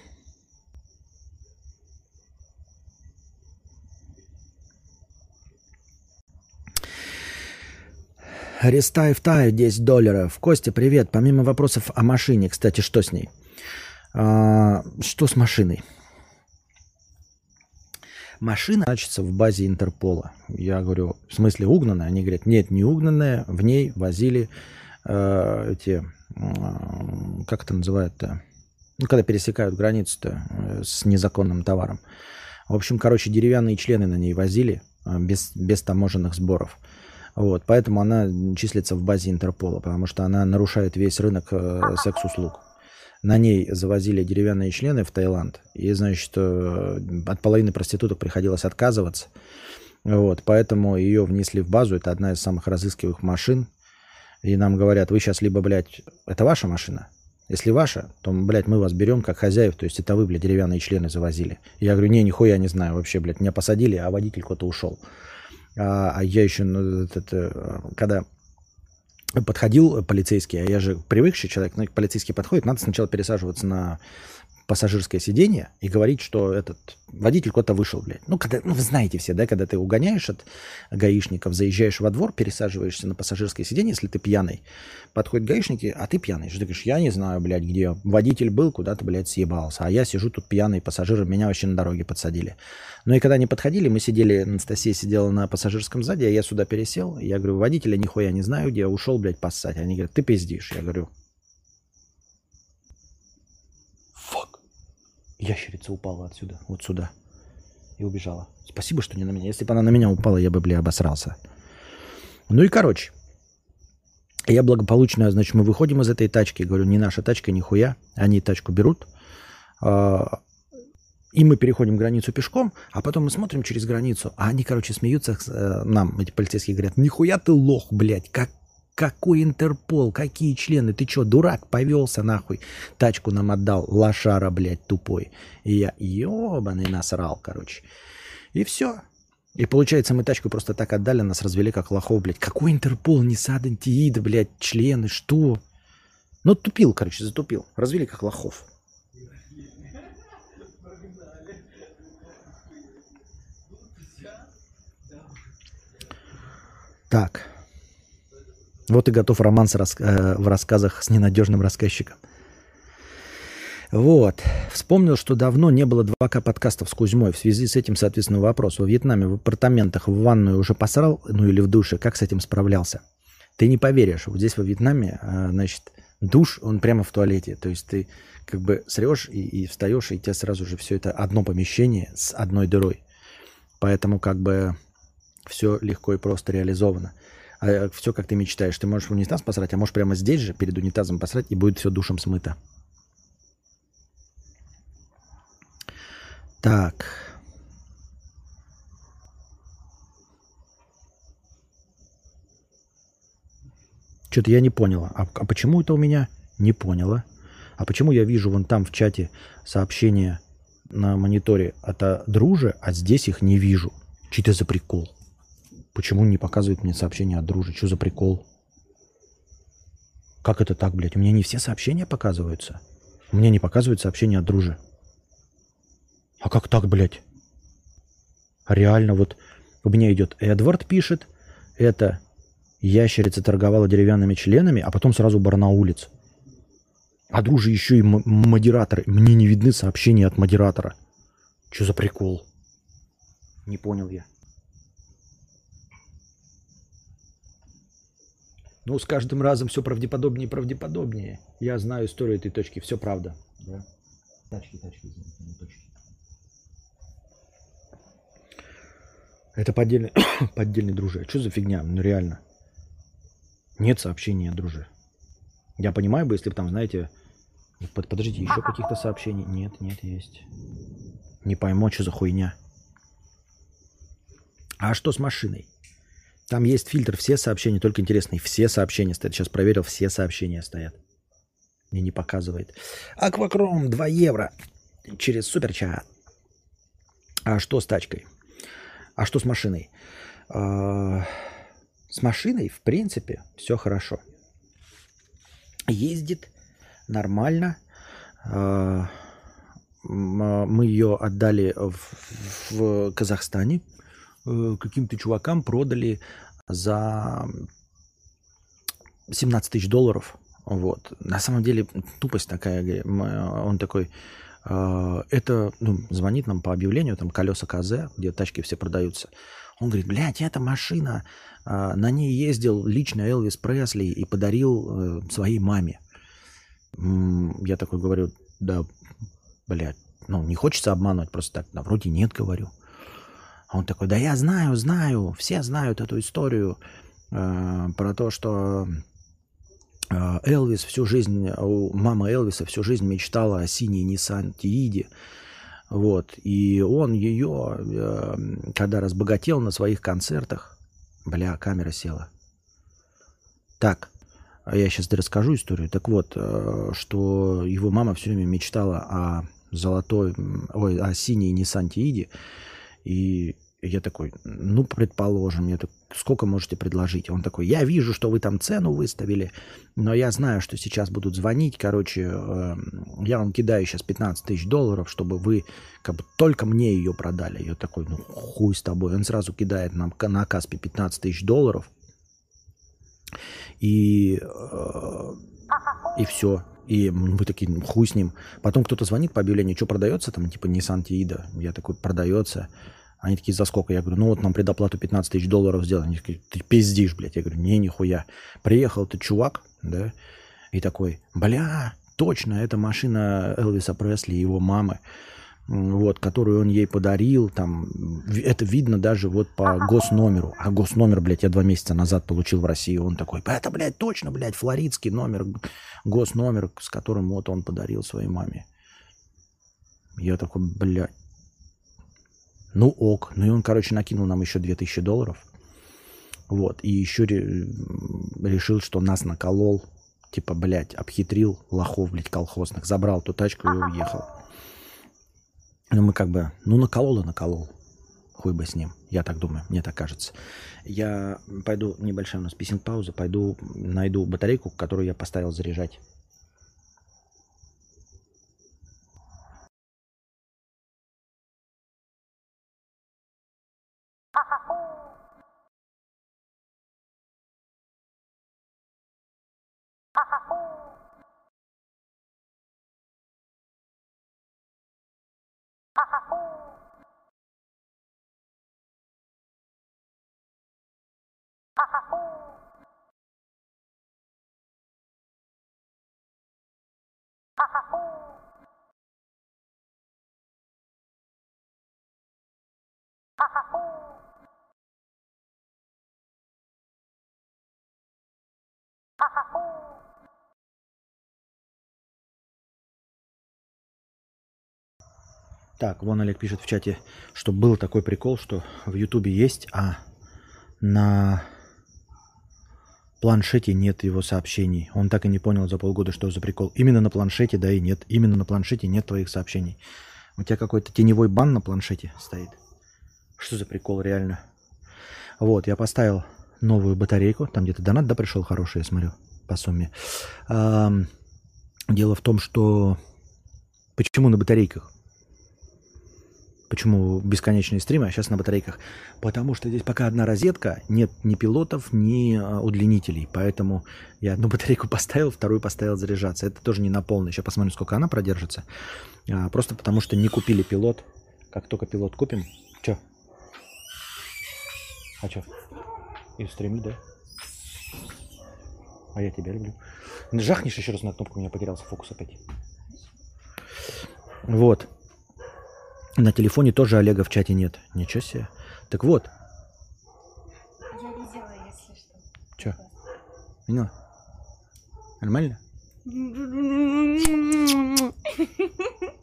Рестаев Таю 10 долларов. Костя, привет. Помимо вопросов о машине, кстати, что с ней? А, что с машиной? Машина значится в базе Интерпола. Я говорю, в смысле угнанная? Они говорят, нет, не угнанная. В ней возили э, эти как это называют-то, ну, когда пересекают границу-то э, с незаконным товаром. В общем, короче, деревянные члены на ней возили э, без, без таможенных сборов. Вот, поэтому она числится в базе Интерпола, потому что она нарушает весь рынок э, секс-услуг. На ней завозили деревянные члены в Таиланд, и, значит, от половины проституток приходилось отказываться. Вот, поэтому ее внесли в базу. Это одна из самых разыскиваемых машин и нам говорят, вы сейчас либо, блядь, это ваша машина, если ваша, то, блядь, мы вас берем как хозяев, то есть это вы, блядь, деревянные члены завозили. Я говорю, не, нихуя не знаю вообще, блядь, меня посадили, а водитель куда-то ушел. А, а я еще, ну, это, когда подходил полицейский, а я же привыкший человек, ну, полицейский подходит, надо сначала пересаживаться на пассажирское сиденье и говорить, что этот водитель куда-то вышел, блядь. Ну, когда, ну, вы знаете все, да, когда ты угоняешь от гаишников, заезжаешь во двор, пересаживаешься на пассажирское сиденье, если ты пьяный, подходят гаишники, а ты пьяный. Ты говоришь, я не знаю, блядь, где водитель был, куда-то, блядь, съебался, а я сижу тут пьяный, пассажиры меня вообще на дороге подсадили. Ну и когда они подходили, мы сидели, Анастасия сидела на пассажирском сзади, а я сюда пересел, я говорю, водителя нихуя не знаю, где, ушел, блядь, поссать. Они говорят, ты пиздишь. Я говорю, Ящерица упала отсюда, вот сюда. И убежала. Спасибо, что не на меня. Если бы она на меня упала, я бы, бля, обосрался. Ну и короче. Я благополучно, значит, мы выходим из этой тачки. Говорю, не наша тачка, нихуя. Они тачку берут. А, и мы переходим границу пешком, а потом мы смотрим через границу, а они, короче, смеются э, нам, эти полицейские говорят, нихуя ты лох, блядь, как какой Интерпол? Какие члены? Ты что, дурак? Повелся нахуй. Тачку нам отдал. Лошара, блядь, тупой. И я ебаный насрал, короче. И все. И получается, мы тачку просто так отдали, нас развели как лохов, блядь. Какой Интерпол? Не садантиида, блядь, члены, что? Ну, тупил, короче, затупил. Развели как лохов. Так. Вот и готов роман рас... э, в рассказах с ненадежным рассказчиком. Вот. Вспомнил, что давно не было 2К подкастов с Кузьмой. В связи с этим, соответственно, вопрос. Во Вьетнаме в апартаментах в ванную уже посрал, ну или в душе, как с этим справлялся? Ты не поверишь, вот здесь во Вьетнаме, э, значит, душ, он прямо в туалете. То есть ты как бы срешь и, и встаешь, и тебе сразу же все это одно помещение с одной дырой. Поэтому как бы все легко и просто реализовано а э, все, как ты мечтаешь. Ты можешь в унитаз посрать, а можешь прямо здесь же, перед унитазом посрать, и будет все душем смыто. Так. Что-то я не поняла. А, а почему это у меня не поняла? А почему я вижу вон там в чате сообщения на мониторе от дружи, а здесь их не вижу? Что это за прикол? Почему не показывает мне сообщение от дружи? Что за прикол? Как это так, блядь? У меня не все сообщения показываются. У меня не показывают сообщения от дружи. А как так, блядь? Реально, вот у меня идет Эдвард пишет, это ящерица торговала деревянными членами, а потом сразу барнаулец. А дружи еще и модераторы. Мне не видны сообщения от модератора. Что за прикол? Не понял я. Ну, с каждым разом все правдеподобнее и правдеподобнее. Я знаю историю этой точки. Все правда. Да? Тачки, тачки, извините, не точки. Это поддельный, <coughs> поддельный друже. Что за фигня? Ну реально. Нет сообщения, друже. Я понимаю бы, если бы там, знаете, под, подождите, еще каких-то сообщений. Нет, нет, есть. Не пойму, что за хуйня. А что с машиной? Там есть фильтр, все сообщения, только интересные. Все сообщения стоят. Сейчас проверил, все сообщения стоят. Мне не показывает. Аквакром 2 евро через суперчат. А что с тачкой? А что с машиной? А, с машиной, в принципе, все хорошо. Ездит нормально. А, мы ее отдали в, в Казахстане. Э, каким-то чувакам продали за 17 тысяч долларов. Вот. На самом деле тупость такая. Он такой, а, это, ну, звонит нам по объявлению, там колеса КЗ, где тачки все продаются. Он говорит, блядь, эта машина, на ней ездил лично Элвис Пресли и подарил э, своей маме. Я такой говорю, да, блядь, ну, не хочется обманывать просто так, да, вроде нет, говорю. А он такой, да я знаю, знаю, все знают эту историю э, про то, что а, Элвис всю жизнь, мама Элвиса всю жизнь мечтала о синей Nissan Тииде. Вот. И он ее, э, когда разбогател на своих концертах, бля, камера села. Так, а я сейчас расскажу историю. Так вот, э, что его мама все время мечтала о золотой, ой, о синей Nissan Тииде. И я такой, ну, предположим, я так, сколько можете предложить? Он такой, я вижу, что вы там цену выставили, но я знаю, что сейчас будут звонить, короче, э, я вам кидаю сейчас 15 тысяч долларов, чтобы вы как бы только мне ее продали. Я такой, ну, хуй с тобой. Он сразу кидает нам на Каспе 15 тысяч долларов, и, э, и все. И мы такие, ну, хуй с ним. Потом кто-то звонит по объявлению, что продается, там, типа, Nissan Tiida. Я такой, продается. Они такие, за сколько? Я говорю, ну вот нам предоплату 15 тысяч долларов сделали. Они такие, ты пиздишь, блядь. Я говорю, не, нихуя. Приехал ты чувак, да, и такой, бля, точно, это машина Элвиса Пресли и его мамы, вот, которую он ей подарил, там, это видно даже вот по госномеру. А госномер, блядь, я два месяца назад получил в России. Он такой, это, блядь, точно, блядь, флоридский номер, госномер, с которым вот он подарил своей маме. Я такой, блядь, ну ок. Ну и он, короче, накинул нам еще 2000 долларов. Вот. И еще решил, что нас наколол. Типа, блядь, обхитрил лохов, блядь, колхозных. Забрал ту тачку и уехал. Ну мы как бы, ну наколол и наколол. Хуй бы с ним. Я так думаю, мне так кажется. Я пойду, небольшая у нас писинг пауза, пойду найду батарейку, которую я поставил заряжать. Так, вон Олег пишет в чате, что был такой прикол, что в Ютубе есть, а на планшете нет его сообщений. Он так и не понял за полгода, что за прикол. Именно на планшете, да и нет. Именно на планшете нет твоих сообщений. У тебя какой-то теневой бан на планшете стоит. Что за прикол, реально? Вот, я поставил новую батарейку. Там где-то донат, да, пришел хороший, я смотрю. по сумме. Дело в том, что почему на батарейках? Почему бесконечные стримы, а сейчас на батарейках? Потому что здесь пока одна розетка, нет ни пилотов, ни а, удлинителей. Поэтому я одну <laughs> батарейку поставил, вторую поставил заряжаться. Это тоже не на полный. Сейчас посмотрим, сколько она продержится. А, просто потому что не купили пилот. Как только пилот купим... Че? А что? И стримлю, да? А я тебя люблю. Жахнешь еще раз на кнопку, у меня потерялся фокус опять. Вот. На телефоне тоже Олега в чате нет. Ничего себе. Так вот. Я видела, если что. Че? Поняла? Нормально?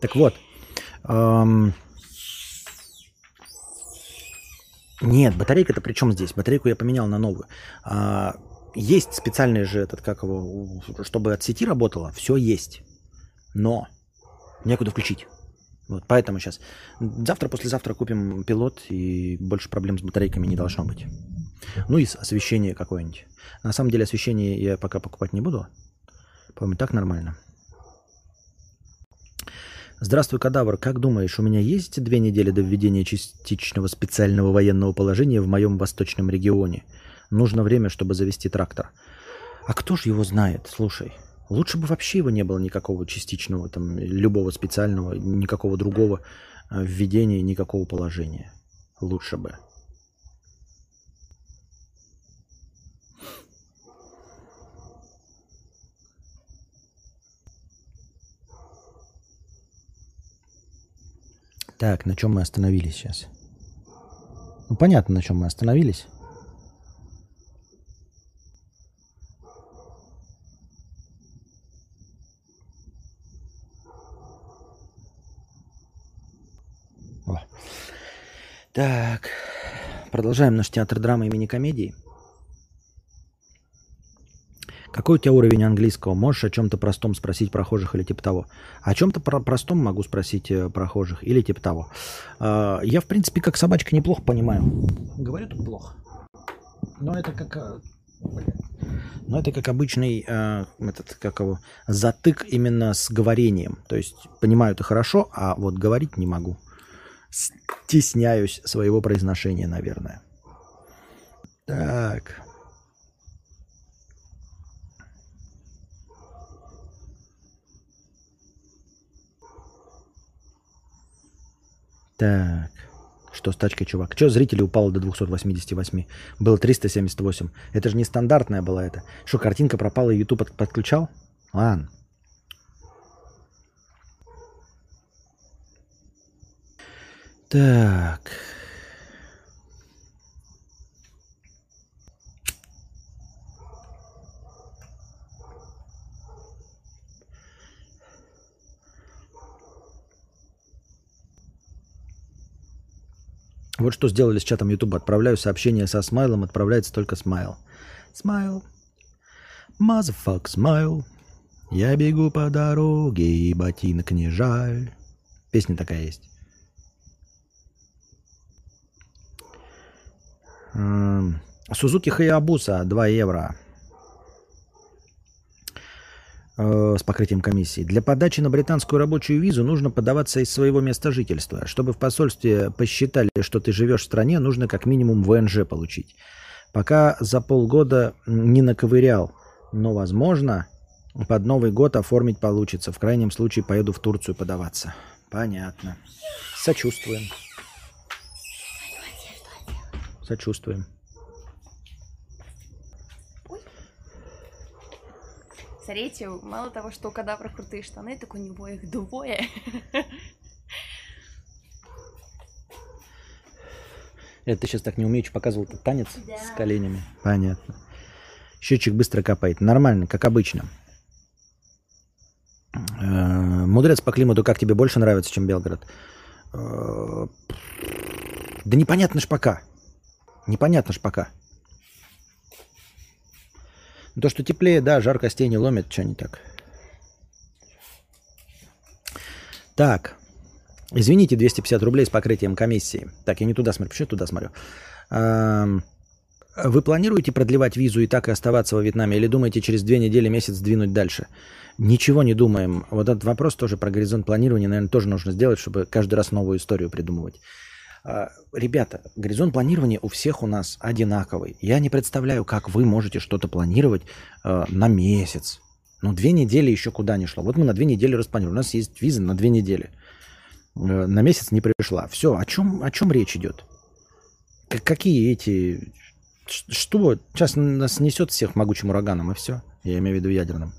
Так вот. Эм... Нет, батарейка-то при чем здесь? Батарейку я поменял на новую. А, есть специальный же этот, как его, чтобы от сети работало, все есть. Но некуда включить. Вот, поэтому сейчас. Завтра, послезавтра купим пилот, и больше проблем с батарейками не должно быть. Ну и освещение какое-нибудь. На самом деле освещение я пока покупать не буду. По-моему, так нормально. Здравствуй, кадавр. Как думаешь, у меня есть две недели до введения частичного специального военного положения в моем восточном регионе? Нужно время, чтобы завести трактор. А кто же его знает? Слушай, лучше бы вообще его не было никакого частичного, там, любого специального, никакого другого э, введения, никакого положения. Лучше бы. Так, на чем мы остановились сейчас? Ну, понятно, на чем мы остановились. Так, продолжаем наш театр драмы и мини-комедии. Какой у тебя уровень английского? Можешь о чем-то простом спросить прохожих или типа того? О чем-то про простом могу спросить э, прохожих или типа того. Э, я, в принципе, как собачка неплохо понимаю. Говорю тут плохо. Но это как... Э, но это как обычный э, этот, как его, затык именно с говорением. То есть понимаю это хорошо, а вот говорить не могу стесняюсь своего произношения, наверное. Так. Так. Что с тачкой, чувак? Че зрители упало до 288? Было 378. Это же не стандартная была это. Что, картинка пропала, и YouTube подключал? Ладно. Так. Вот что сделали с чатом YouTube. Отправляю сообщение со смайлом, отправляется только смайл. Смайл. Motherfuck смайл. Я бегу по дороге, и ботинок не жаль. Песня такая есть. Сузуки Хаябуса 2 евро э, с покрытием комиссии. Для подачи на британскую рабочую визу нужно подаваться из своего места жительства. Чтобы в посольстве посчитали, что ты живешь в стране, нужно как минимум ВНЖ получить. Пока за полгода не наковырял, но, возможно, под Новый год оформить получится. В крайнем случае поеду в Турцию подаваться. Понятно. Сочувствуем. Сочувствуем. Смотрите, мало того, что у кадавра крутые штаны, так у него их двое. Это ты сейчас так не умеешь показывал этот танец да. с коленями. Понятно. Счетчик быстро копает. Нормально, как обычно. Э, мудрец по климату как тебе больше нравится, чем Белгород? Э, да непонятно ж пока. Непонятно ж пока. То, что теплее, да, жар костей не ломит, что не так. Так, извините, 250 рублей с покрытием комиссии. Так, я не туда смотрю, почему туда смотрю? Вы планируете продлевать визу и так и оставаться во Вьетнаме, или думаете через две недели, месяц двинуть дальше? Ничего не думаем. Вот этот вопрос тоже про горизонт планирования, наверное, тоже нужно сделать, чтобы каждый раз новую историю придумывать. А, ребята, горизонт планирования у всех у нас одинаковый. Я не представляю, как вы можете что-то планировать э, на месяц. Ну, две недели еще куда не шло. Вот мы на две недели распланировали. У нас есть виза на две недели. Э, на месяц не пришла. Все, о чем, о чем речь идет? Какие эти... Что? Сейчас нас несет всех могучим ураганом, и все. Я имею в виду ядерным.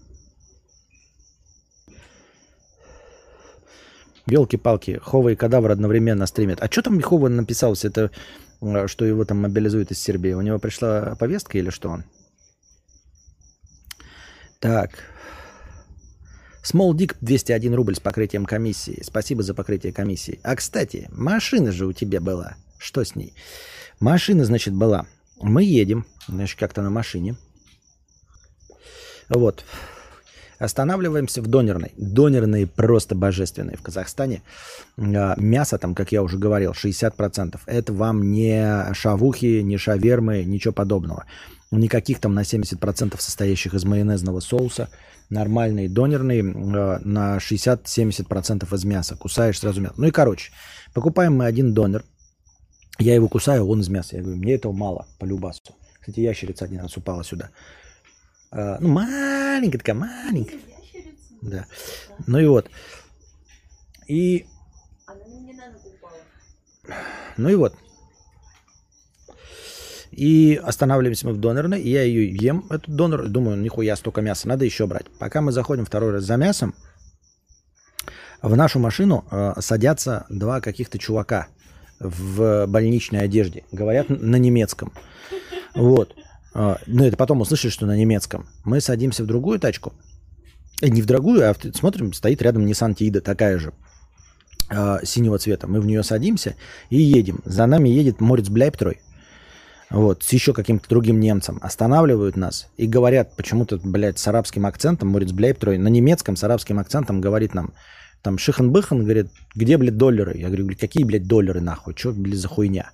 Елки-палки, Хова и Кадавр одновременно стримят. А что там Хова написался, это, что его там мобилизуют из Сербии? У него пришла повестка или что он? Так. Small Dick 201 рубль с покрытием комиссии. Спасибо за покрытие комиссии. А, кстати, машина же у тебя была. Что с ней? Машина, значит, была. Мы едем, значит, как-то на машине. Вот. Останавливаемся в донерной. Донерные просто божественные в Казахстане. А, мясо там, как я уже говорил, 60%. Это вам не шавухи, не шавермы, ничего подобного. Никаких там на 70% состоящих из майонезного соуса. Нормальный донерный а, на 60-70% из мяса. Кусаешь сразу мясо. Ну и короче, покупаем мы один донер. Я его кусаю, он из мяса. Я говорю, мне этого мало по любасу. Кстати, ящерица один раз упала сюда. А, ну, маленькая такая, маленькая. Да. Ну и вот. И... Ну и вот. И останавливаемся мы в донорной, и я ее ем, эту донор, думаю, нихуя столько мяса, надо еще брать. Пока мы заходим второй раз за мясом, в нашу машину э, садятся два каких-то чувака в больничной одежде. Говорят на немецком. Вот. А, ну, это потом услышали, что на немецком. Мы садимся в другую тачку. Э, не в дорогую, а в, смотрим, стоит рядом Nissan Тиида, такая же э, синего цвета. Мы в нее садимся и едем. За нами едет Морец Бляйптрой. Вот, с еще каким-то другим немцем. Останавливают нас и говорят почему-то, блядь, с арабским акцентом, Морец Бляйптрой, на немецком с арабским акцентом говорит нам, там, Шихан-Быхан, говорит, где, блядь, доллары? Я говорю, какие, блядь, доллары, нахуй? Что, блядь, за хуйня?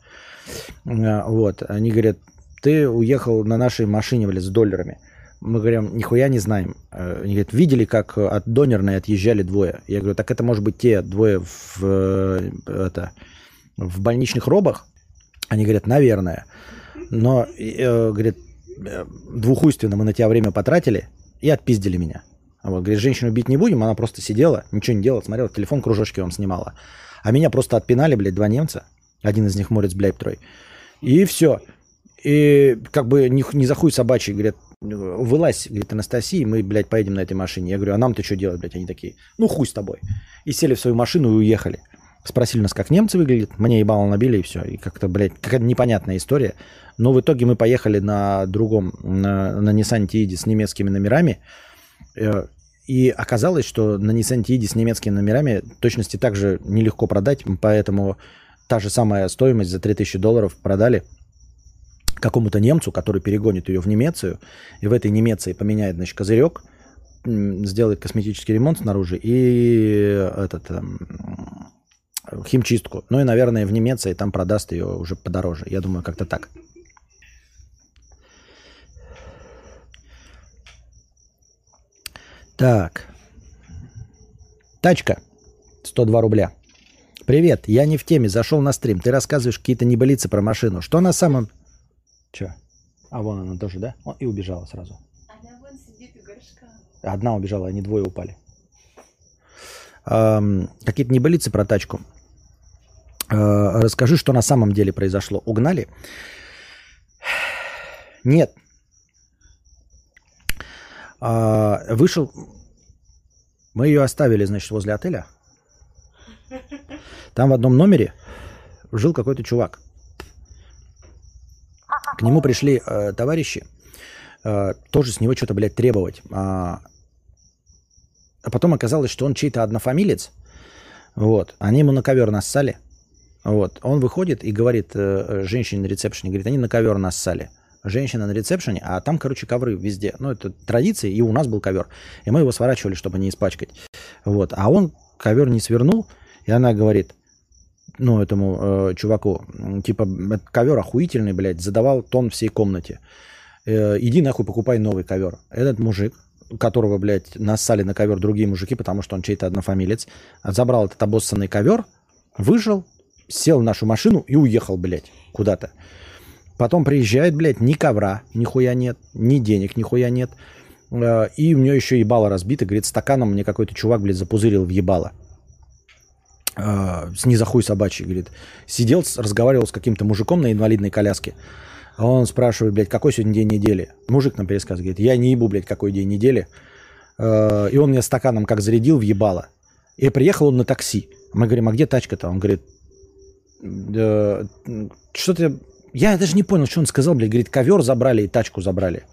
Э, вот, они говорят, ты уехал на нашей машине, блядь, с долларами. Мы говорим, нихуя не знаем. Э, они говорят, видели, как от донерной отъезжали двое. Я говорю, так это может быть те двое в, э, это, в больничных робах? Они говорят, наверное. Но, э, говорит, э, двухуйственно мы на тебя время потратили и отпиздили меня. Вот, говорит, женщину бить не будем, она просто сидела, ничего не делала, смотрела, телефон кружочки вам снимала. А меня просто отпинали, блядь, два немца. Один из них морец, блядь, трой. И все. И как бы не, не за хуй собачий, говорят, вылазь, говорит, Анастасия, мы, блядь, поедем на этой машине. Я говорю, а нам-то что делать, блядь? Они такие, ну хуй с тобой. И сели в свою машину и уехали. Спросили нас, как немцы выглядят. Мне ебало набили и все. И как-то, блядь, какая-то непонятная история. Но в итоге мы поехали на другом, на, на Nissan Tiidi с немецкими номерами. Э, и оказалось, что на Nissan Tiidi с немецкими номерами точности также нелегко продать, поэтому та же самая стоимость за 3000 долларов продали – какому-то немцу, который перегонит ее в Немецию, и в этой Немеции поменяет, значит, козырек, сделает косметический ремонт снаружи и этот эм, химчистку. Ну и, наверное, в Немеции там продаст ее уже подороже. Я думаю, как-то так. Так. Тачка. 102 рубля. Привет, я не в теме, зашел на стрим. Ты рассказываешь какие-то небылицы про машину. Что на самом... Че? А вон она тоже, да? О, и убежала сразу. Она вон сидит у горшка. Одна убежала, они двое упали. Эм, какие-то небылицы про тачку. Э, расскажи, что на самом деле произошло. Угнали? Нет. Э, вышел... Мы ее оставили, значит, возле отеля. Там в одном номере жил какой-то чувак. К нему пришли э, товарищи, э, тоже с него что-то, блядь, требовать. А, а потом оказалось, что он чей-то однофамилец. Вот. Они ему на ковер нассали. Вот. Он выходит и говорит э, женщине на ресепшене, говорит, они на ковер нассали. Женщина на ресепшене, а там, короче, ковры везде. Ну, это традиция, и у нас был ковер. И мы его сворачивали, чтобы не испачкать. Вот. А он ковер не свернул, и она говорит, ну, этому э, чуваку, типа, ковер охуительный, блядь, задавал тон всей комнате. Э, иди нахуй, покупай новый ковер. Этот мужик, которого, блядь, нассали на ковер другие мужики, потому что он чей-то однофамилец, забрал этот обоссанный ковер, выжил, сел в нашу машину и уехал, блядь, куда-то. Потом приезжает, блядь, ни ковра, нихуя нет, ни денег, нихуя нет. Э, и у нее еще ебало разбито. Говорит, стаканом мне какой-то чувак, блядь, запузырил в ебало. Э, с низахуй собачий, говорит. Сидел, разговаривал с каким-то мужиком на инвалидной коляске. А он спрашивает, блядь, какой сегодня день недели? Мужик нам пересказывает, говорит, я не ебу, блядь, какой день недели. Э, и он мне стаканом как зарядил в ебало. И приехал он на такси. Мы говорим, а где тачка-то? Он говорит, что-то... Я даже не понял, что он сказал, блядь. Говорит, ковер забрали и тачку забрали.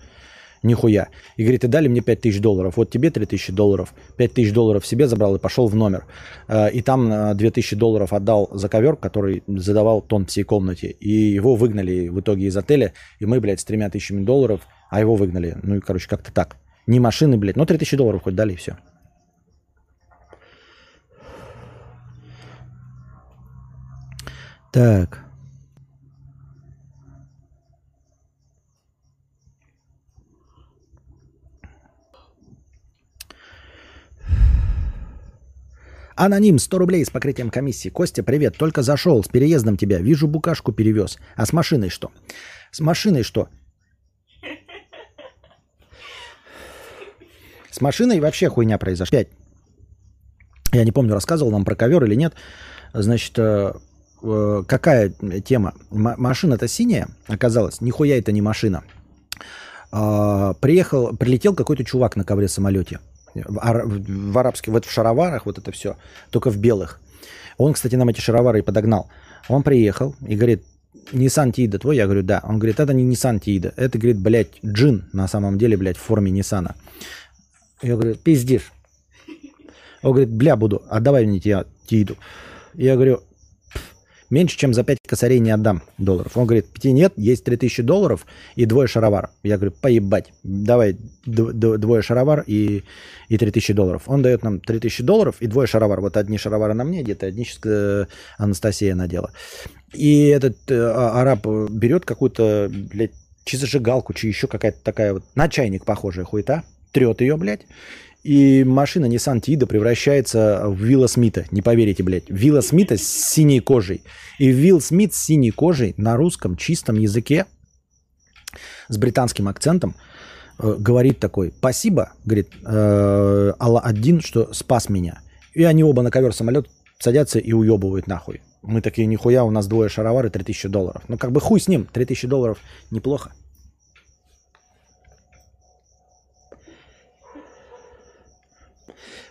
Нихуя. И говорит, и дали мне 5 тысяч долларов. Вот тебе 3 тысячи долларов. 5 тысяч долларов себе забрал и пошел в номер. Э, и там 2 тысячи долларов отдал за ковер, который задавал тон всей комнате. И его выгнали в итоге из отеля. И мы, блядь, с тремя тысячами долларов, а его выгнали. Ну и, короче, как-то так. Не машины, блядь. Ну, 3 тысячи долларов хоть дали и все. Так. Аноним, 100 рублей с покрытием комиссии. Костя, привет, только зашел, с переездом тебя. Вижу, букашку перевез. А с машиной что? С машиной что? С машиной вообще хуйня произошла. Я не помню, рассказывал вам про ковер или нет. Значит, э, э, какая тема? Машина-то синяя оказалась. Нихуя это не машина. А, приехал, прилетел какой-то чувак на ковре самолете в, арабских, вот в шароварах, вот это все, только в белых. Он, кстати, нам эти шаровары и подогнал. Он приехал и говорит, Nissan Тиида твой? Я говорю, да. Он говорит, это не Nissan Тиида, это, говорит, блядь, джин на самом деле, блядь, в форме Ниссана. Я говорю, пиздишь. Он говорит, бля, буду, отдавай мне Тииду. Я говорю, Меньше, чем за 5 косарей не отдам долларов. Он говорит, пяти нет, есть 3000 долларов и двое шаровар. Я говорю, поебать, давай двое шаровар и, и 3000 долларов. Он дает нам 3000 долларов и двое шаровар. Вот одни шаровары на мне, где-то одни сейчас э, Анастасия надела. И этот э, а, араб берет какую-то, блядь, чи зажигалку, чи еще какая-то такая вот, на чайник похожая хуета, трет ее, блядь, и машина Nissan Tiida превращается в Вилла Смита. Не поверите, блядь. Вилла Смита с синей кожей. И Вилл Смит с синей кожей на русском чистом языке с британским акцентом э, говорит такой, спасибо, говорит, э, Алла один, что спас меня. И они оба на ковер самолет садятся и уебывают нахуй. Мы такие, нихуя, у нас двое шаровары, 3000 долларов. Ну, как бы хуй с ним, 3000 долларов неплохо.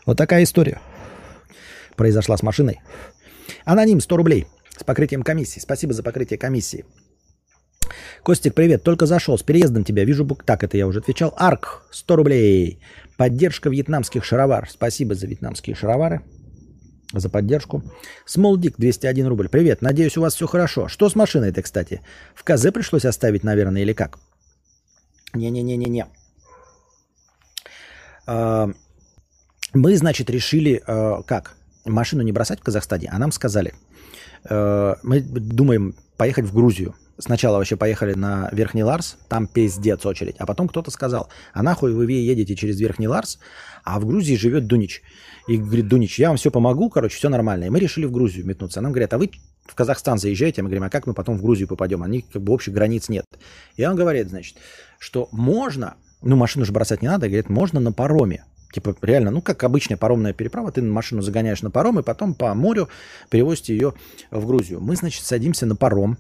Вот такая история произошла с машиной. Аноним 100 рублей с покрытием комиссии. Спасибо за покрытие комиссии. Костик, привет. Только зашел. С переездом тебя. Вижу бук. Так, это я уже отвечал. Арк, 100 рублей. Поддержка вьетнамских шаровар. Спасибо за вьетнамские шаровары. За поддержку. Смолдик, 201 рубль. Привет. Надеюсь, у вас все хорошо. Что с машиной-то, кстати? В КЗ пришлось оставить, наверное, или как? Не-не-не-не-не. Мы, значит, решили, э, как? Машину не бросать в Казахстане, а нам сказали, э, мы думаем поехать в Грузию. Сначала вообще поехали на Верхний Ларс, там пиздец очередь. А потом кто-то сказал, а нахуй вы едете через Верхний Ларс, а в Грузии живет Дунич. И говорит, Дунич, я вам все помогу, короче, все нормально. И мы решили в Грузию метнуться. Нам говорят, а вы в Казахстан заезжаете? Мы говорим, а как мы потом в Грузию попадем? Они как бы общих границ нет. И он говорит, значит, что можно, ну машину же бросать не надо, говорит, можно на пароме Типа реально, ну как обычная паромная переправа, ты машину загоняешь на паром и потом по морю перевозите ее в Грузию. Мы, значит, садимся на паром,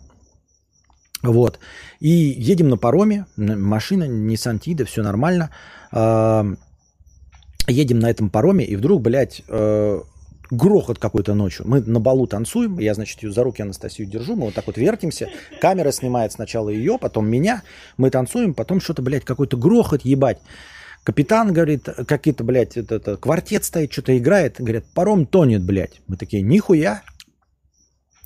вот, и едем на пароме, машина Nissan Tiida, все нормально. Едем на этом пароме, и вдруг, блядь, э, грохот какой-то ночью. Мы на балу танцуем, я, значит, ее за руки Анастасию держу, мы вот так вот вертимся, камера снимает сначала ее, потом меня, мы танцуем, потом что-то, блядь, какой-то грохот, ебать. Капитан говорит, какие-то, блядь, это, это, квартет стоит, что-то играет. Говорят, паром тонет, блядь. Мы такие, нихуя.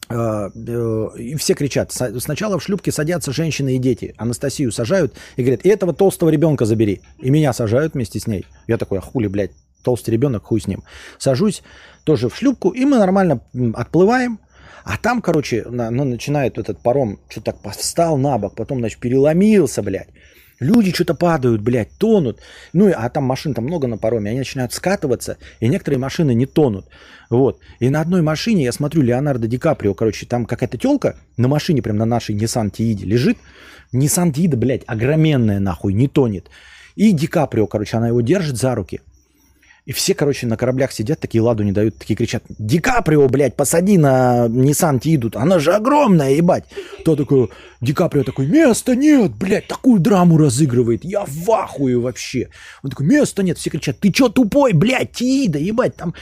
А, э, и все кричат. Сначала в шлюпке садятся женщины и дети. Анастасию сажают и говорят, и этого толстого ребенка забери. И меня сажают вместе с ней. Я такой, а хули, блядь, толстый ребенок, хуй с ним. Сажусь тоже в шлюпку, и мы нормально отплываем. А там, короче, ну, начинает этот паром, что-то так встал на бок, потом, значит, переломился, блядь. Люди что-то падают, блядь, тонут. Ну, а там машин там много на пароме, они начинают скатываться, и некоторые машины не тонут. Вот. И на одной машине, я смотрю, Леонардо Ди Каприо, короче, там какая-то телка на машине, прям на нашей Nissan Тииде лежит. Nissan Тиида, блядь, огроменная нахуй, не тонет. И Ди Каприо, короче, она его держит за руки. И все, короче, на кораблях сидят, такие ладу не дают, такие кричат, Ди Каприо, блядь, посади на Nissan Тииду, она же огромная, ебать. То такой, Ди Каприо такой, места нет, блядь, такую драму разыгрывает, я в ахуе вообще. Он такой, места нет, все кричат, ты чё тупой, блядь, Тиида, ебать, там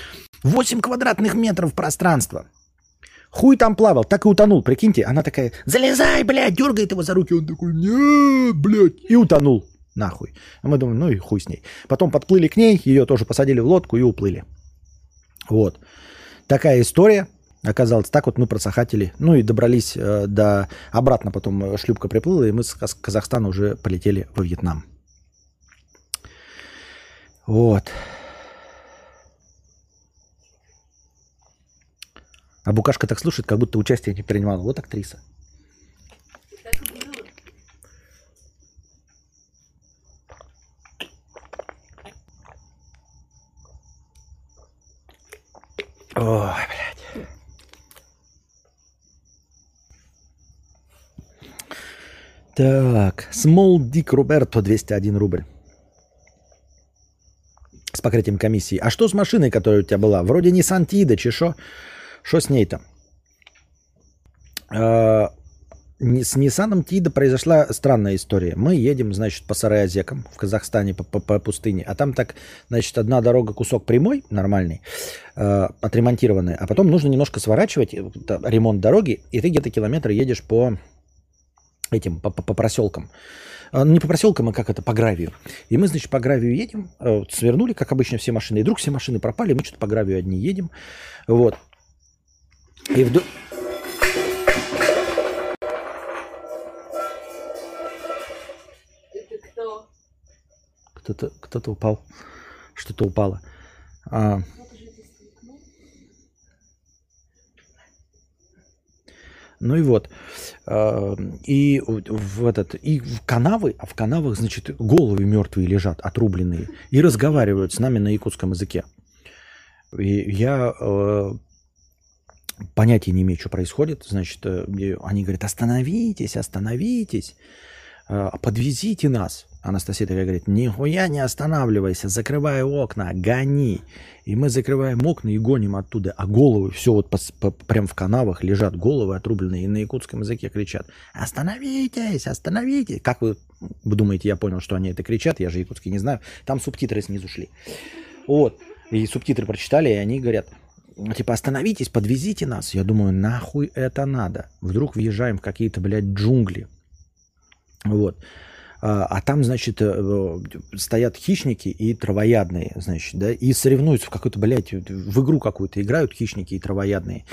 8 квадратных метров пространства. Хуй там плавал, так и утонул, прикиньте. Она такая, залезай, блядь, дергает его за руки. Он такой, нет, блядь, и утонул нахуй. А мы думаем, ну и хуй с ней. Потом подплыли к ней, ее тоже посадили в лодку и уплыли. Вот. Такая история. Оказалось, так вот мы просохатили. Ну и добрались э, до... Обратно потом шлюпка приплыла, и мы с Казахстана уже полетели во Вьетнам. Вот. А Букашка так слушает, как будто участие не принимала. Вот актриса. Ой, блядь. Так, Small Dick Roberto 201 рубль. С покрытием комиссии. А что с машиной, которая у тебя была? Вроде не Сантида, чешо. Что с ней-то? А, с Ниссаном Тида произошла странная история. Мы едем, значит, по Сараязекам в Казахстане, по, по, по пустыне. А там так, значит, одна дорога, кусок прямой, нормальный, э, отремонтированный. А потом нужно немножко сворачивать, э, ремонт дороги, и ты где-то километр едешь по этим, по, по, по проселкам. А, не по проселкам, а как это, по гравию. И мы, значит, по гравию едем, э, свернули, как обычно, все машины. И вдруг все машины пропали, мы что-то по гравию одни едем. Вот. И вдруг... Кто-то кто упал. Что-то упало. А... Ну и вот. А, и в этот и в канавы, а в канавах, значит, головы мертвые лежат, отрубленные, и разговаривают с нами на якутском языке. И я э, понятия не имею, что происходит. Значит, э, они говорят, остановитесь, остановитесь, подвезите нас. Анастасия такая говорит, нихуя не останавливайся, закрывай окна, гони. И мы закрываем окна и гоним оттуда. А головы, все вот по, по, прям в канавах лежат головы отрубленные. И на якутском языке кричат, остановитесь, остановитесь. Как вы, вы думаете, я понял, что они это кричат? Я же якутский не знаю. Там субтитры снизу шли. Вот. И субтитры прочитали, и они говорят, типа, остановитесь, подвезите нас. Я думаю, нахуй это надо? Вдруг въезжаем в какие-то, блядь, джунгли. Вот. А, а там, значит, э, стоят хищники и травоядные, значит, да, и соревнуются в какой-то, блядь, в игру какую-то играют хищники и травоядные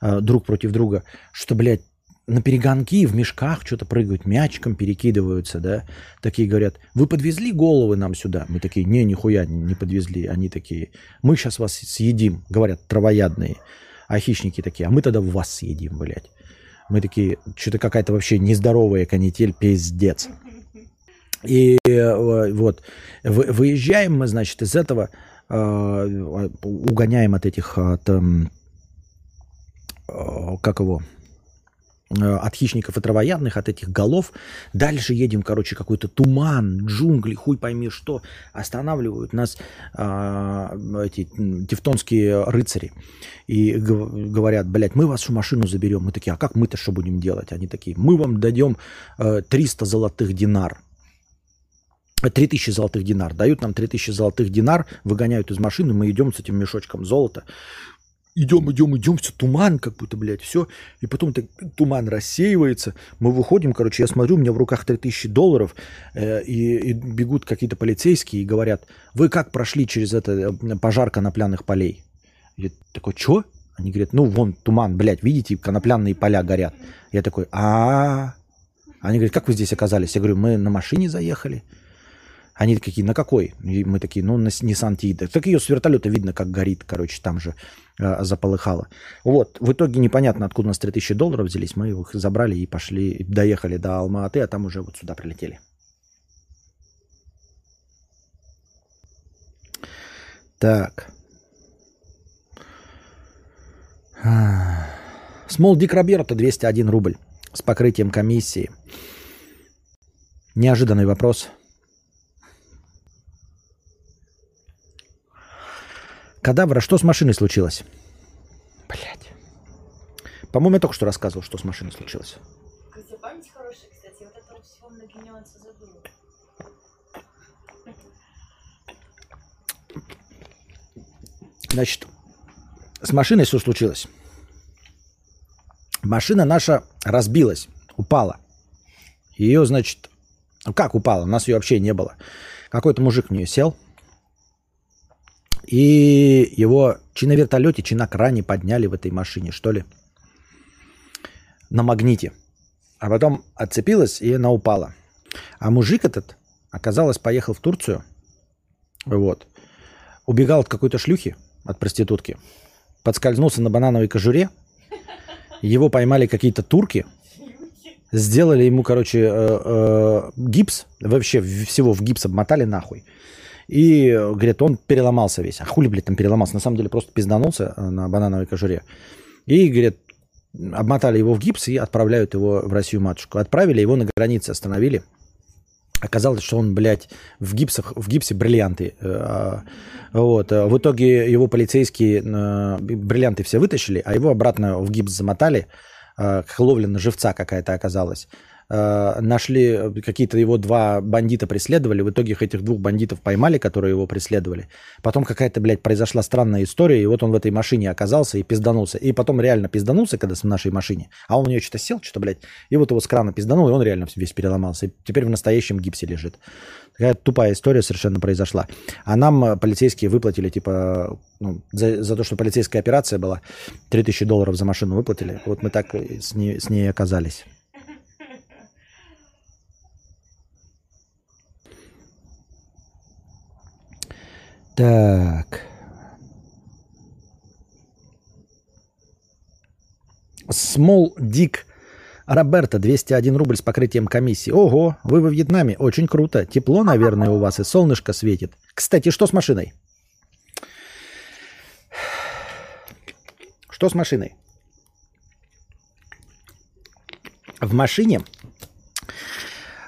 а, друг против друга, что, блядь, на перегонки в мешках что-то прыгают, мячиком перекидываются, да, такие говорят, вы подвезли головы нам сюда? Мы такие, не, нихуя не подвезли. Они такие, мы сейчас вас съедим, говорят, травоядные. А хищники такие, а мы тогда вас съедим, блядь. Мы такие, что-то какая-то вообще нездоровая канитель, пиздец. И э, вот выезжаем мы, значит, из этого, э, угоняем от этих, от, эм, э, как его, от хищников и травоядных, от этих голов. Дальше едем, короче, какой-то туман, джунгли, хуй пойми что. Останавливают нас э, эти тевтонские рыцари. И говорят, блядь, мы вашу машину заберем. Мы такие, а как мы-то что будем делать? Они такие, мы вам дадем э, 300 золотых динар. 3000 золотых динар. Дают нам 3000 золотых динар, выгоняют из машины, мы идем с этим мешочком золота. Идем, идем, идем, все туман, как будто, блядь, все. И потом так, туман рассеивается. Мы выходим, короче, я смотрю, у меня в руках 3000 долларов, э, и, и бегут какие-то полицейские и говорят, вы как прошли через это э, пожар конопляных полей? Я такой, что? Они говорят, ну вон туман, блядь, видите, конопляные поля горят. Я такой, а, -а. Они говорят, как вы здесь оказались? Я говорю, мы на машине заехали. Они такие, на какой? И мы такие, ну, на Nissan Tiida. Так ее с вертолета видно, как горит, короче, там же э, заполыхало. Вот, в итоге непонятно, откуда у нас 3000 долларов взялись. Мы их забрали и пошли, доехали до Алма-Аты, а там уже вот сюда прилетели. Так. Смол Дик Роберто 201 рубль с покрытием комиссии. Неожиданный вопрос. Кадавра, что с машиной случилось? Блять. По-моему, я только что рассказывал, что с машиной случилось. память хорошая, кстати. Вот это всего многие нюансы забыла. Значит, с машиной все случилось. Машина наша разбилась, упала. Ее, значит, ну как упала? У нас ее вообще не было. Какой-то мужик в нее сел. И его чи на вертолете, чи на кране подняли в этой машине, что ли. На магните. А потом отцепилась, и она упала. А мужик этот, оказалось, поехал в Турцию. Вот. Убегал от какой-то шлюхи, от проститутки. Подскользнулся на банановой кожуре. Его поймали какие-то турки – Сделали ему, короче, э, э, гипс, вообще всего в гипс обмотали нахуй. И, говорит, он переломался весь. А хули, блядь, там переломался? На самом деле просто пизданулся э, на банановой кожуре. И, говорит, обмотали его в гипс и отправляют его в Россию матушку. Отправили его на границе, остановили. Оказалось, что он, блядь, в, гипсах, в гипсе бриллианты. А, вот. В итоге его полицейские бриллианты все вытащили, а его обратно в гипс замотали – Э, ловля живца какая-то оказалась. Э, нашли какие-то его два бандита преследовали, в итоге их этих двух бандитов поймали, которые его преследовали. Потом какая-то, блядь, произошла странная история, и вот он в этой машине оказался и пизданулся. И потом реально пизданулся, когда в нашей машине, а он в нее что-то сел, что-то, блядь, и вот его с крана пизданул, и он реально весь переломался. И теперь в настоящем гипсе лежит. Такая тупая история совершенно произошла. А нам э, полицейские выплатили, типа, ну, за, за то, что полицейская операция была, 3000 долларов за машину выплатили. Вот мы так с ней, с ней оказались. Так. Small Dick Роберта, 201 рубль с покрытием комиссии. Ого, вы во Вьетнаме, очень круто. Тепло, наверное, у вас и солнышко светит. Кстати, что с машиной? Что с машиной? В машине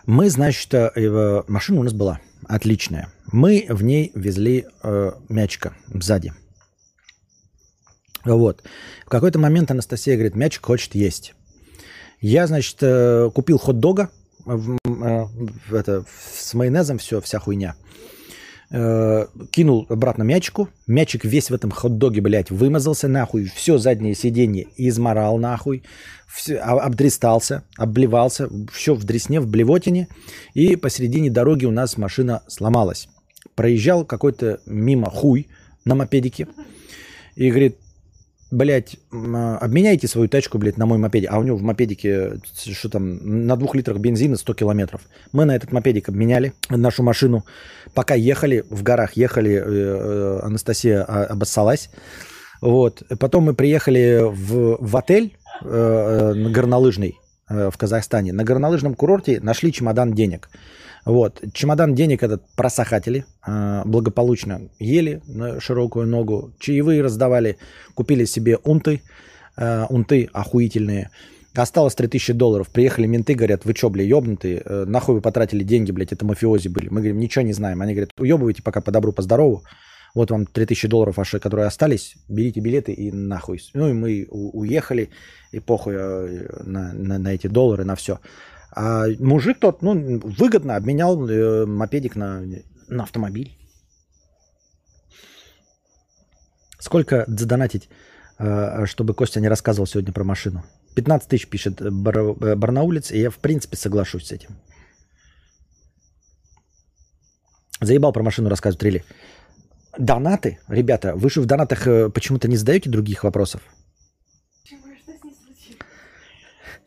мы, значит, э, машина у нас была отличная. Мы в ней везли э, мячика сзади. Вот. В какой-то момент Анастасия говорит, мячик хочет есть. Я, значит, э, купил хот-дога в, э, в, это, с майонезом, все, вся хуйня. Кинул обратно мячику. Мячик весь в этом хот-доге, блядь, вымазался нахуй. Все заднее сиденье изморал нахуй. Все, обдристался, обливался. Все в дресне, в блевотине. И посередине дороги у нас машина сломалась. Проезжал какой-то мимо хуй на мопедике. И говорит, блядь, а, обменяйте свою тачку, блядь, на мой мопедик. А у него в мопедике, что там, на двух литрах бензина 100 километров. Мы на этот мопедик обменяли нашу машину. Пока ехали, в горах ехали, э, э, Анастасия а, обоссалась. Вот. Потом мы приехали в, в отель э, горнолыжный в Казахстане. На горнолыжном курорте нашли чемодан денег. Вот. Чемодан денег этот просахатели э, благополучно ели на широкую ногу, чаевые раздавали, купили себе унты, э, унты охуительные. Осталось 3000 долларов. Приехали менты, говорят, вы что, бля, ебнутые? Э, нахуй вы потратили деньги, блядь, это мафиози были. Мы говорим, ничего не знаем. Они говорят, уебывайте пока по добру, по здорову. Вот вам 3000 долларов ваши, которые остались, берите билеты и нахуй. Ну и мы уехали, и похуй на, на, на эти доллары, на все. А мужик тот, ну, выгодно обменял э, мопедик на, на автомобиль. Сколько задонатить, э, чтобы Костя не рассказывал сегодня про машину? 15 тысяч пишет бар, э, Барнаулец, и я в принципе соглашусь с этим. Заебал про машину рассказывать, Рили. Донаты, ребята, вы же в донатах э, почему-то не задаете других вопросов?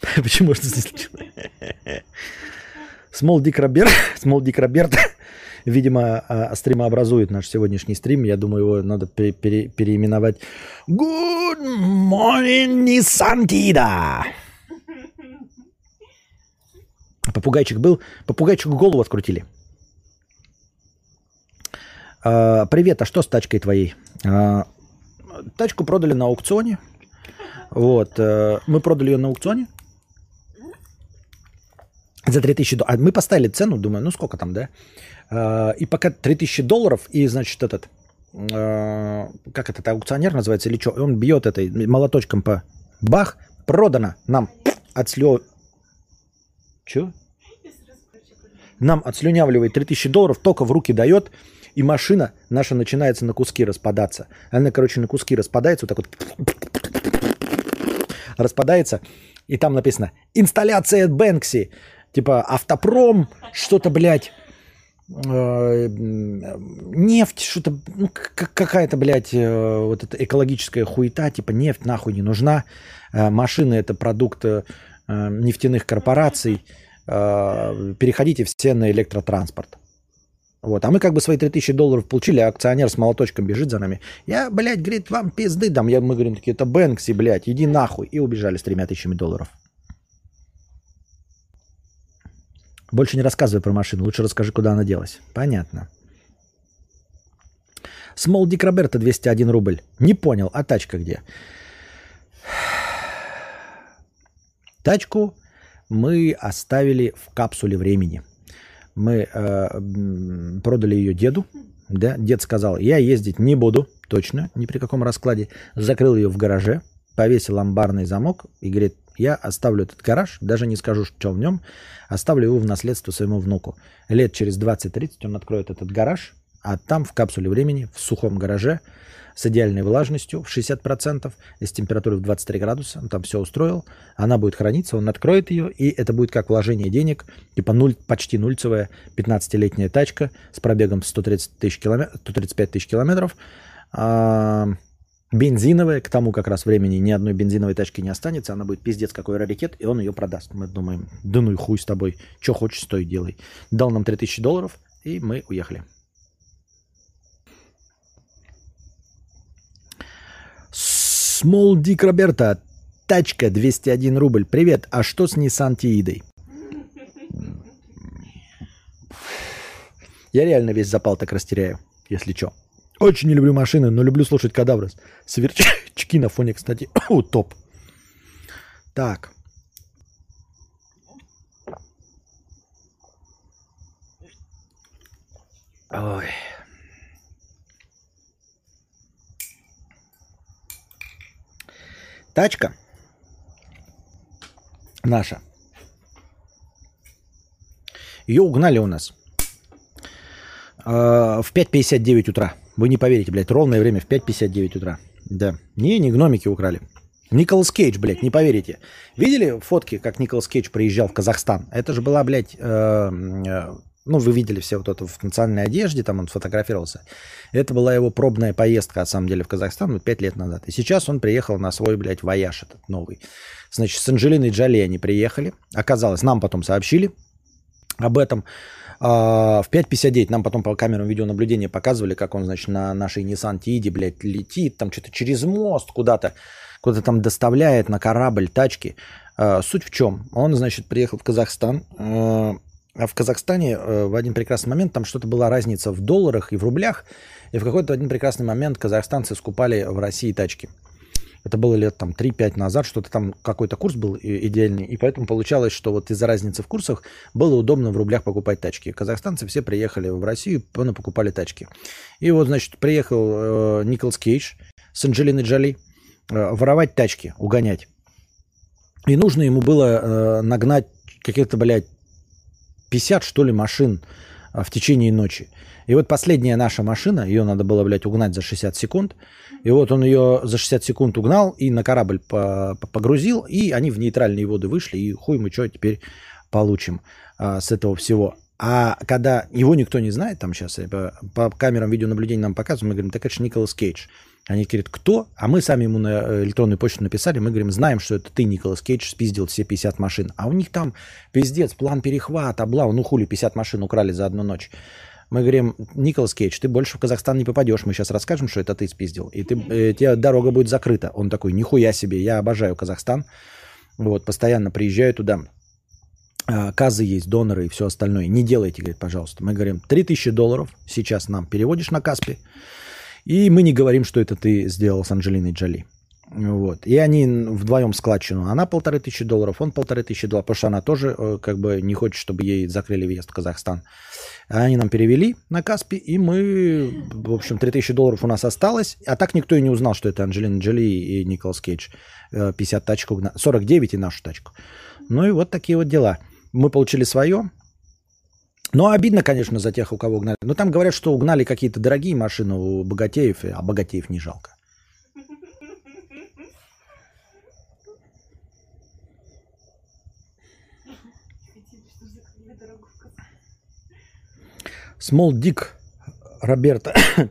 <laughs> Почему случилось? Small Dick Роберт, <laughs> Small Dick Роберт <laughs> видимо, а, стримообразует наш сегодняшний стрим. Я думаю, его надо пере- пере- переименовать Good morning, Nissan Tida. Попугайчик был. Попугайчику голову открутили. А, привет, а что с тачкой твоей? А, тачку продали на аукционе. Вот. э, мы продали ее на аукционе. За 3000 долларов. А мы поставили цену, думаю, ну сколько там, да? А, и пока 3000 долларов, и, значит, этот, э, как этот аукционер называется, или что, он бьет этой молоточком по бах, продано нам отслё... Чё? Нам отслюнявливает 3000 долларов, только в руки дает, и машина наша начинается на куски распадаться. Она, короче, на куски распадается, вот так вот распадается, и там написано «Инсталляция Бэнкси», типа автопром, что-то, блядь, э, нефть, что-то, ну, какая-то, блядь, э, вот эта экологическая хуета, типа нефть нахуй не нужна, Э, машины это продукт э, нефтяных корпораций, Э, переходите все на электротранспорт. Вот, а мы как бы свои 3000 долларов получили, а акционер с молоточком бежит за нами. Я, блядь, говорит, вам пизды дам. Я, мы говорим, такие, это Бэнкси, блядь, иди нахуй. И убежали с тремя тысячами долларов. Больше не рассказывай про машину, лучше расскажи, куда она делась. Понятно. Смол Дик Роберто 201 рубль. Не понял, а тачка где? Тачку мы оставили в капсуле времени. Мы э, продали ее деду. Да? Дед сказал, я ездить не буду, точно, ни при каком раскладе. Закрыл ее в гараже, повесил амбарный замок и говорит, я оставлю этот гараж, даже не скажу, что в нем, оставлю его в наследство своему внуку. Лет через 20-30 он откроет этот гараж, а там в капсуле времени, в сухом гараже, с идеальной влажностью в 60%, с температурой в 23 градуса, он там все устроил, она будет храниться, он откроет ее, и это будет как вложение денег, типа нуль, почти нульцевая 15-летняя тачка с пробегом 130 тысяч километров, 135 тысяч километров, бензиновая, к тому как раз времени ни одной бензиновой тачки не останется, она будет пиздец какой раритет, и он ее продаст. Мы думаем, да ну и хуй с тобой, что хочешь, стой, делай. Дал нам 3000 долларов, и мы уехали. Small Dick Роберта, тачка 201 рубль. Привет, а что с Nissan Тиидой? Я реально весь запал так растеряю, если что. Очень не люблю машины, но люблю слушать кадаврос. Сверчки на фоне, кстати, <coughs> о, топ. Так. Ой. Тачка наша. Ее угнали у нас э, в 5.59 утра. Вы не поверите, блядь, ровное время в 5.59 утра. Да. Не, не гномики украли. Николас Кейдж, блядь, не поверите. Видели фотки, как Николас Кейдж приезжал в Казахстан? Это же была, блядь, э, э, ну, вы видели все вот это в национальной одежде, там он фотографировался. Это была его пробная поездка, на самом деле, в Казахстан, вот пять лет назад. И сейчас он приехал на свой, блядь, вояж этот новый. Значит, с Анджелиной Джоли они приехали. Оказалось, нам потом сообщили об этом. А, В 5.59 нам потом по камерам видеонаблюдения показывали, как он, значит, на нашей Nissan Тиде, блядь, летит, там что-то через мост куда-то, куда-то там доставляет на корабль тачки. А, Суть в чем? Он, значит, приехал в Казахстан, э, а в Казахстане э, в один прекрасный момент там что-то была разница в долларах и в рублях, и в какой-то один прекрасный момент казахстанцы скупали в России тачки. Это было лет там 3-5 назад, что-то там какой-то курс был идеальный, и поэтому получалось, что вот из-за разницы в курсах было удобно в рублях покупать тачки. Казахстанцы все приехали в Россию, ну, покупали тачки. И вот, значит, приехал э, Николас Кейдж с Анджелиной Джоли э, воровать тачки, угонять. И нужно ему было э, нагнать каких-то, блядь, 50, что ли, машин а, в течение ночи. И вот последняя наша машина, ее надо было, блядь, угнать за 60 секунд. И вот он ее за 60 секунд угнал и на корабль по- по- погрузил, и они в нейтральные воды вышли, и хуй мы что теперь получим а, с этого всего. А когда его никто не знает, там сейчас по, по камерам видеонаблюдения нам показывают, мы говорим, так это же Николас Кейдж. Они говорят, кто? А мы сами ему на э, электронную почту написали, мы говорим, знаем, что это ты, Николас Кейдж, спиздил все 50 машин. А у них там пиздец, план перехвата, бла, ну хули, 50 машин украли за одну ночь. Мы говорим, Николас Кейдж, ты больше в Казахстан не попадешь. Мы сейчас расскажем, что это ты спиздил. И ты, э, тебе дорога будет закрыта. Он такой, нихуя себе, я обожаю Казахстан. Вот, постоянно приезжаю туда. А, казы есть, доноры и все остальное. Не делайте, говорит, пожалуйста. Мы говорим, 3000 долларов сейчас нам переводишь на Каспи. И мы не говорим, что это ты сделал с Анджелиной Джоли. Вот. И они вдвоем складчину. Она полторы тысячи долларов, он полторы тысячи долларов, потому что она тоже э, как бы не хочет, чтобы ей закрыли въезд в Казахстан. А они нам перевели на Каспи, и мы, в общем, 3000 долларов у нас осталось. А так никто и не узнал, что это Анджелина Джоли и Николас Кейдж. 50 э, тачку, 49 и нашу тачку. Ну и вот такие вот дела. Мы получили свое. Ну, обидно, конечно, за тех, у кого угнали. Но там говорят, что угнали какие-то дорогие машины у богатеев, а богатеев не жалко. Small Dick Роберта. <coughs>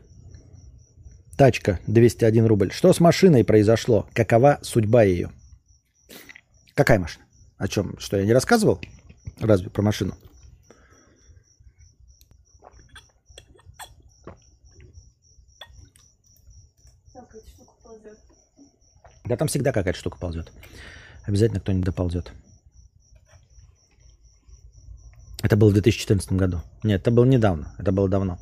Тачка 201 рубль. Что с машиной произошло? Какова судьба ее? Какая машина? О чем? Что, я не рассказывал? Разве про машину? Да там всегда какая-то штука ползет. Обязательно кто-нибудь доползет. Это было в 2014 году. Нет, это было недавно. Это было давно.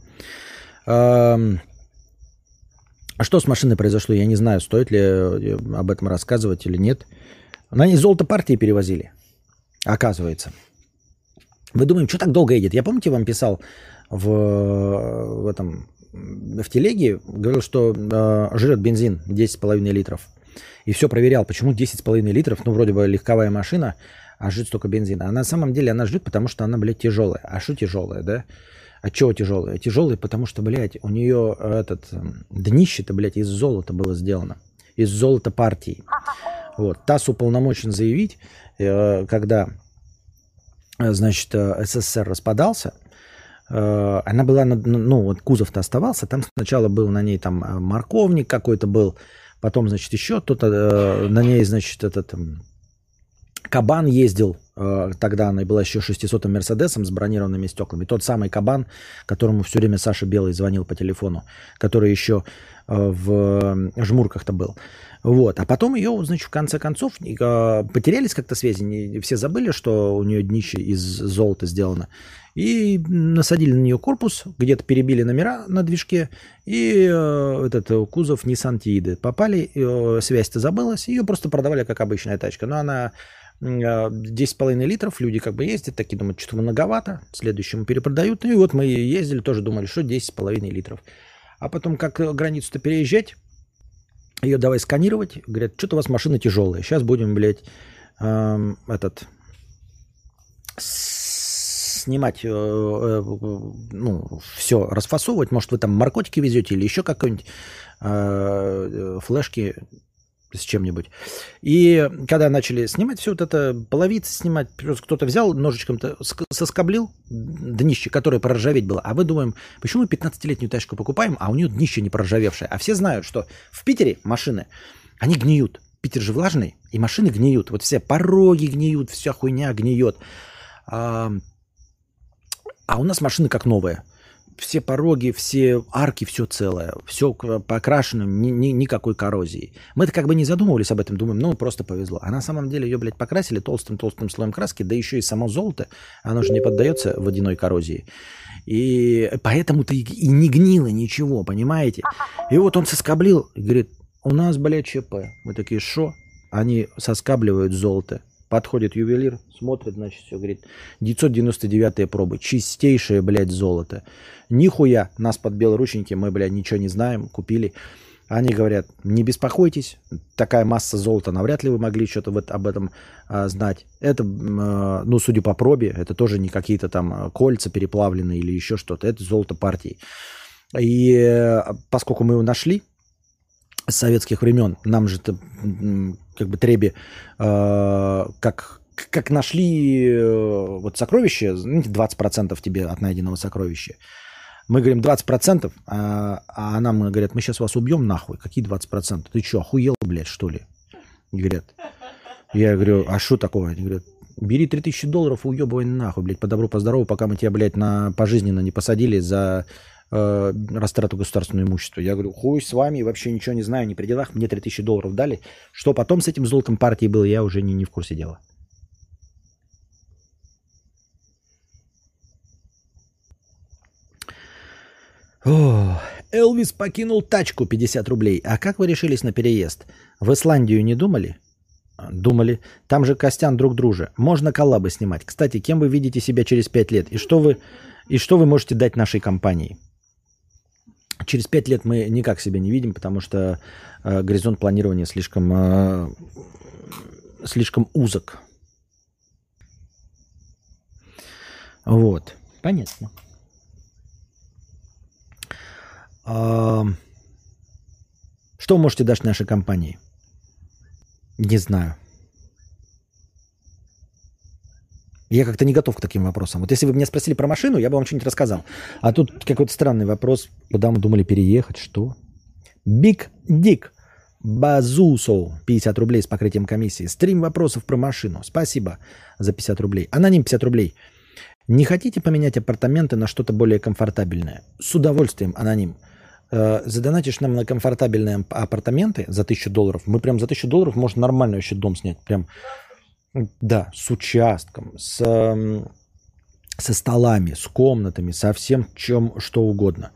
А что с машиной произошло, я не знаю, стоит ли э, об этом рассказывать или нет. На ней золото партии перевозили, оказывается. Вы думаете, что так долго едет? Я помните, вам писал в, в этом в телеге, говорил, что э, жрет бензин 10,5 литров. И все проверял, почему 10,5 литров, ну, вроде бы легковая машина, а жрет столько бензина. А на самом деле она жрет, потому что она, блядь, тяжелая. А что тяжелая, да? А чего тяжелая? Тяжелая, потому что, блядь, у нее этот днище-то, блядь, из золота было сделано. Из золота партии. Вот. ТАСС уполномочен заявить, э, когда, э, значит, э, СССР распадался, она была, ну, вот кузов-то оставался, там сначала был на ней там морковник какой-то был, потом, значит, еще кто-то на ней, значит, этот Кабан ездил, э, тогда она была еще 600-м Мерседесом с бронированными стеклами. Тот самый Кабан, которому все время Саша Белый звонил по телефону, который еще э, в жмурках-то был. Вот. А потом ее, значит, в конце концов э, потерялись как-то связи. Все забыли, что у нее днище из золота сделано. И насадили на нее корпус, где-то перебили номера на движке, и э, этот кузов Nissan Tiide. Попали, э, связь-то забылась, ее просто продавали как обычная тачка. Но она 10,5 а, литров, люди как бы ездят, такие думают, что многовато, следующему перепродают. И вот мы ездили, тоже думали, что 10,5 литров. А потом, как границу-то переезжать, ее давай сканировать, говорят, что-то у вас машина тяжелая, сейчас будем, блядь, эм, этот, снимать, э, э, ну, все, расфасовывать, может, вы там наркотики везете или еще какой-нибудь э, флешки с чем-нибудь. И когда начали снимать все вот это, половицы снимать, просто кто-то взял ножичком-то, соскоблил днище, которое проржаветь было. А мы думаем, почему мы 15-летнюю тачку покупаем, а у нее днище не проржавевшее. А все знают, что в Питере машины, они гниют. Питер же влажный, и машины гниют. Вот все пороги гниют, вся хуйня гниет. А, а у нас машины как новые все пороги, все арки, все целое, все покрашено, ни, ни, никакой коррозии. Мы-то как бы не задумывались об этом, думаем, ну, просто повезло. А на самом деле ее, блядь, покрасили толстым-толстым слоем краски, да еще и само золото, оно же не поддается водяной коррозии. И поэтому-то и, и не гнило ничего, понимаете? И вот он соскоблил и говорит, у нас, блядь, ЧП. Мы такие, что? Они соскабливают золото. Подходит ювелир, смотрит, значит, все, говорит, 999 пробы, чистейшее, блядь, золото. Нихуя, нас под белорученьки, мы, блядь, ничего не знаем, купили. Они говорят, не беспокойтесь, такая масса золота, навряд ли вы могли что-то вот об этом а, знать. Это, а, ну, судя по пробе, это тоже не какие-то там а, кольца переплавленные или еще что-то, это золото партии. И а, поскольку мы его нашли советских времен, нам же это как бы Треби, э, как, как нашли э, вот сокровище, знаете, 20% тебе от найденного сокровища. Мы говорим 20%, а, а она мы говорят, мы сейчас вас убьем нахуй. Какие 20%? Ты что, охуел, блядь, что ли? Говорят. Я говорю, а что такого? Они говорят, Бери 3000 долларов и уебывай нахуй, блядь, по добру, по здорову, пока мы тебя, блядь, на пожизненно не посадили за э, растрату государственного имущества. Я говорю, хуй с вами, вообще ничего не знаю, не при делах, мне 3000 долларов дали. Что потом с этим золотом партии было, я уже не, не в курсе дела. О, Элвис покинул тачку 50 рублей. А как вы решились на переезд? В Исландию не думали? Думали. Там же Костян друг друже. Можно коллабы снимать. Кстати, кем вы видите себя через 5 лет? И что вы, и что вы можете дать нашей компании? Через 5 лет мы никак себя не видим, потому что э, горизонт планирования слишком, э, слишком узок. Вот. Понятно. А, что вы можете дать нашей компании? Не знаю. Я как-то не готов к таким вопросам. Вот если вы меня спросили про машину, я бы вам что-нибудь рассказал. А тут какой-то странный вопрос. Куда мы думали переехать? Что? Биг Дик. Базусо. 50 рублей с покрытием комиссии. Стрим вопросов про машину. Спасибо за 50 рублей. Аноним 50 рублей. Не хотите поменять апартаменты на что-то более комфортабельное? С удовольствием, аноним. Э, задонатишь нам на комфортабельные апартаменты за 1000 долларов, мы прям за 1000 долларов можно нормальный вообще дом снять. Прям, да, с участком, с, со столами, с комнатами, со всем чем что угодно.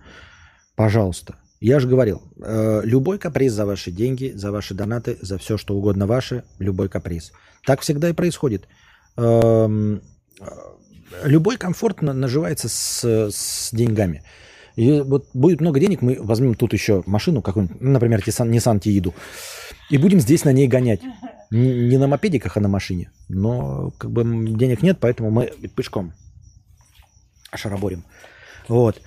Пожалуйста. Я же говорил, э, любой каприз за ваши деньги, за ваши донаты, за все, что угодно ваше, любой каприз. Так всегда и происходит. Эм, э, любой комфорт наживается с, с деньгами. И вот будет много денег, мы возьмем тут еще машину какую-нибудь, например, Nissan Tiidu, и будем здесь на ней гонять. Не на мопедиках, а на машине. Но как бы денег нет, поэтому мы пешком шароборим. Вот.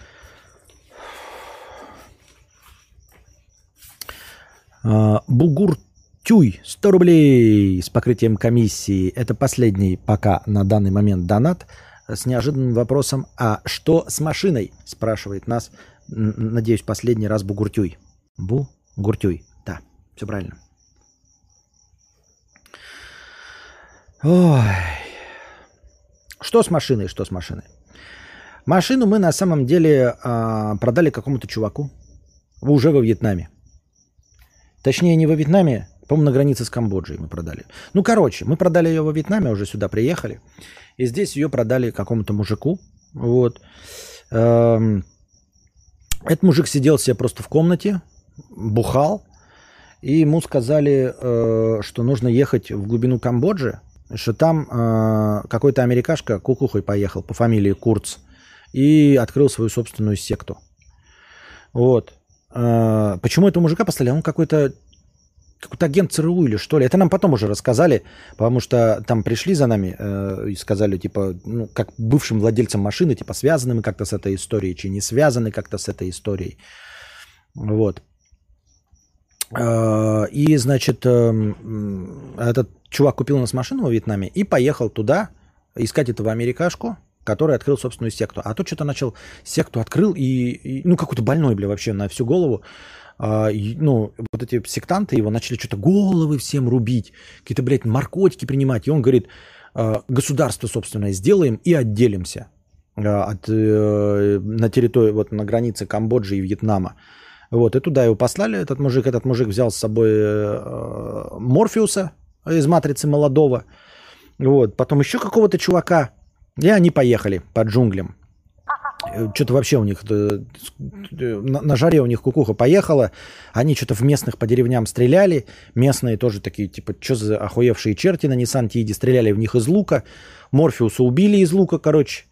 А, Бугур Тюй, 100 рублей с покрытием комиссии. Это последний пока на данный момент донат с неожиданным вопросом «А что с машиной?» спрашивает нас, надеюсь, последний раз Бугуртюй. Бугуртюй, да, все правильно. Ой. Что с машиной, что с машиной? Машину мы на самом деле э, продали какому-то чуваку уже во Вьетнаме. Точнее, не во Вьетнаме, по-моему, на границе с Камбоджей мы продали. Ну, короче, мы продали ее во Вьетнаме, уже сюда приехали. И здесь ее продали какому-то мужику. Вот. Эм, этот мужик сидел себе просто в комнате, бухал. И ему сказали, э, что нужно ехать в глубину Камбоджи, что там э, какой-то америкашка кукухой поехал по фамилии Курц и открыл свою собственную секту. Вот. Э, почему этого мужика поставили? Он какой-то какой-то агент ЦРУ или что ли. Это нам потом уже рассказали, потому что там пришли за нами э, и сказали, типа, ну, как бывшим владельцам машины, типа, связаны мы как-то с этой историей, чи не связаны как-то с этой историей. Вот. Э, и, значит, э, этот чувак купил у нас машину во Вьетнаме и поехал туда искать этого америкашку, который открыл собственную секту. А тот что-то начал секту открыл и, и ну, какой-то больной, бля, вообще на всю голову а, ну, вот эти сектанты его начали что-то головы всем рубить, какие-то, блядь, наркотики принимать. И он говорит, а, государство собственное сделаем и отделимся а, от, э, на территории, вот на границе Камбоджи и Вьетнама. Вот, и туда его послали, этот мужик, этот мужик взял с собой э, Морфеуса из «Матрицы» молодого, вот, потом еще какого-то чувака, и они поехали по джунглям. Э, что-то вообще у них э, на, на жаре у них кукуха поехала. Они что-то в местных по деревням стреляли. Местные тоже такие, типа, что за охуевшие черти на Nissan Тииде стреляли в них из лука. Морфеуса убили из лука, короче.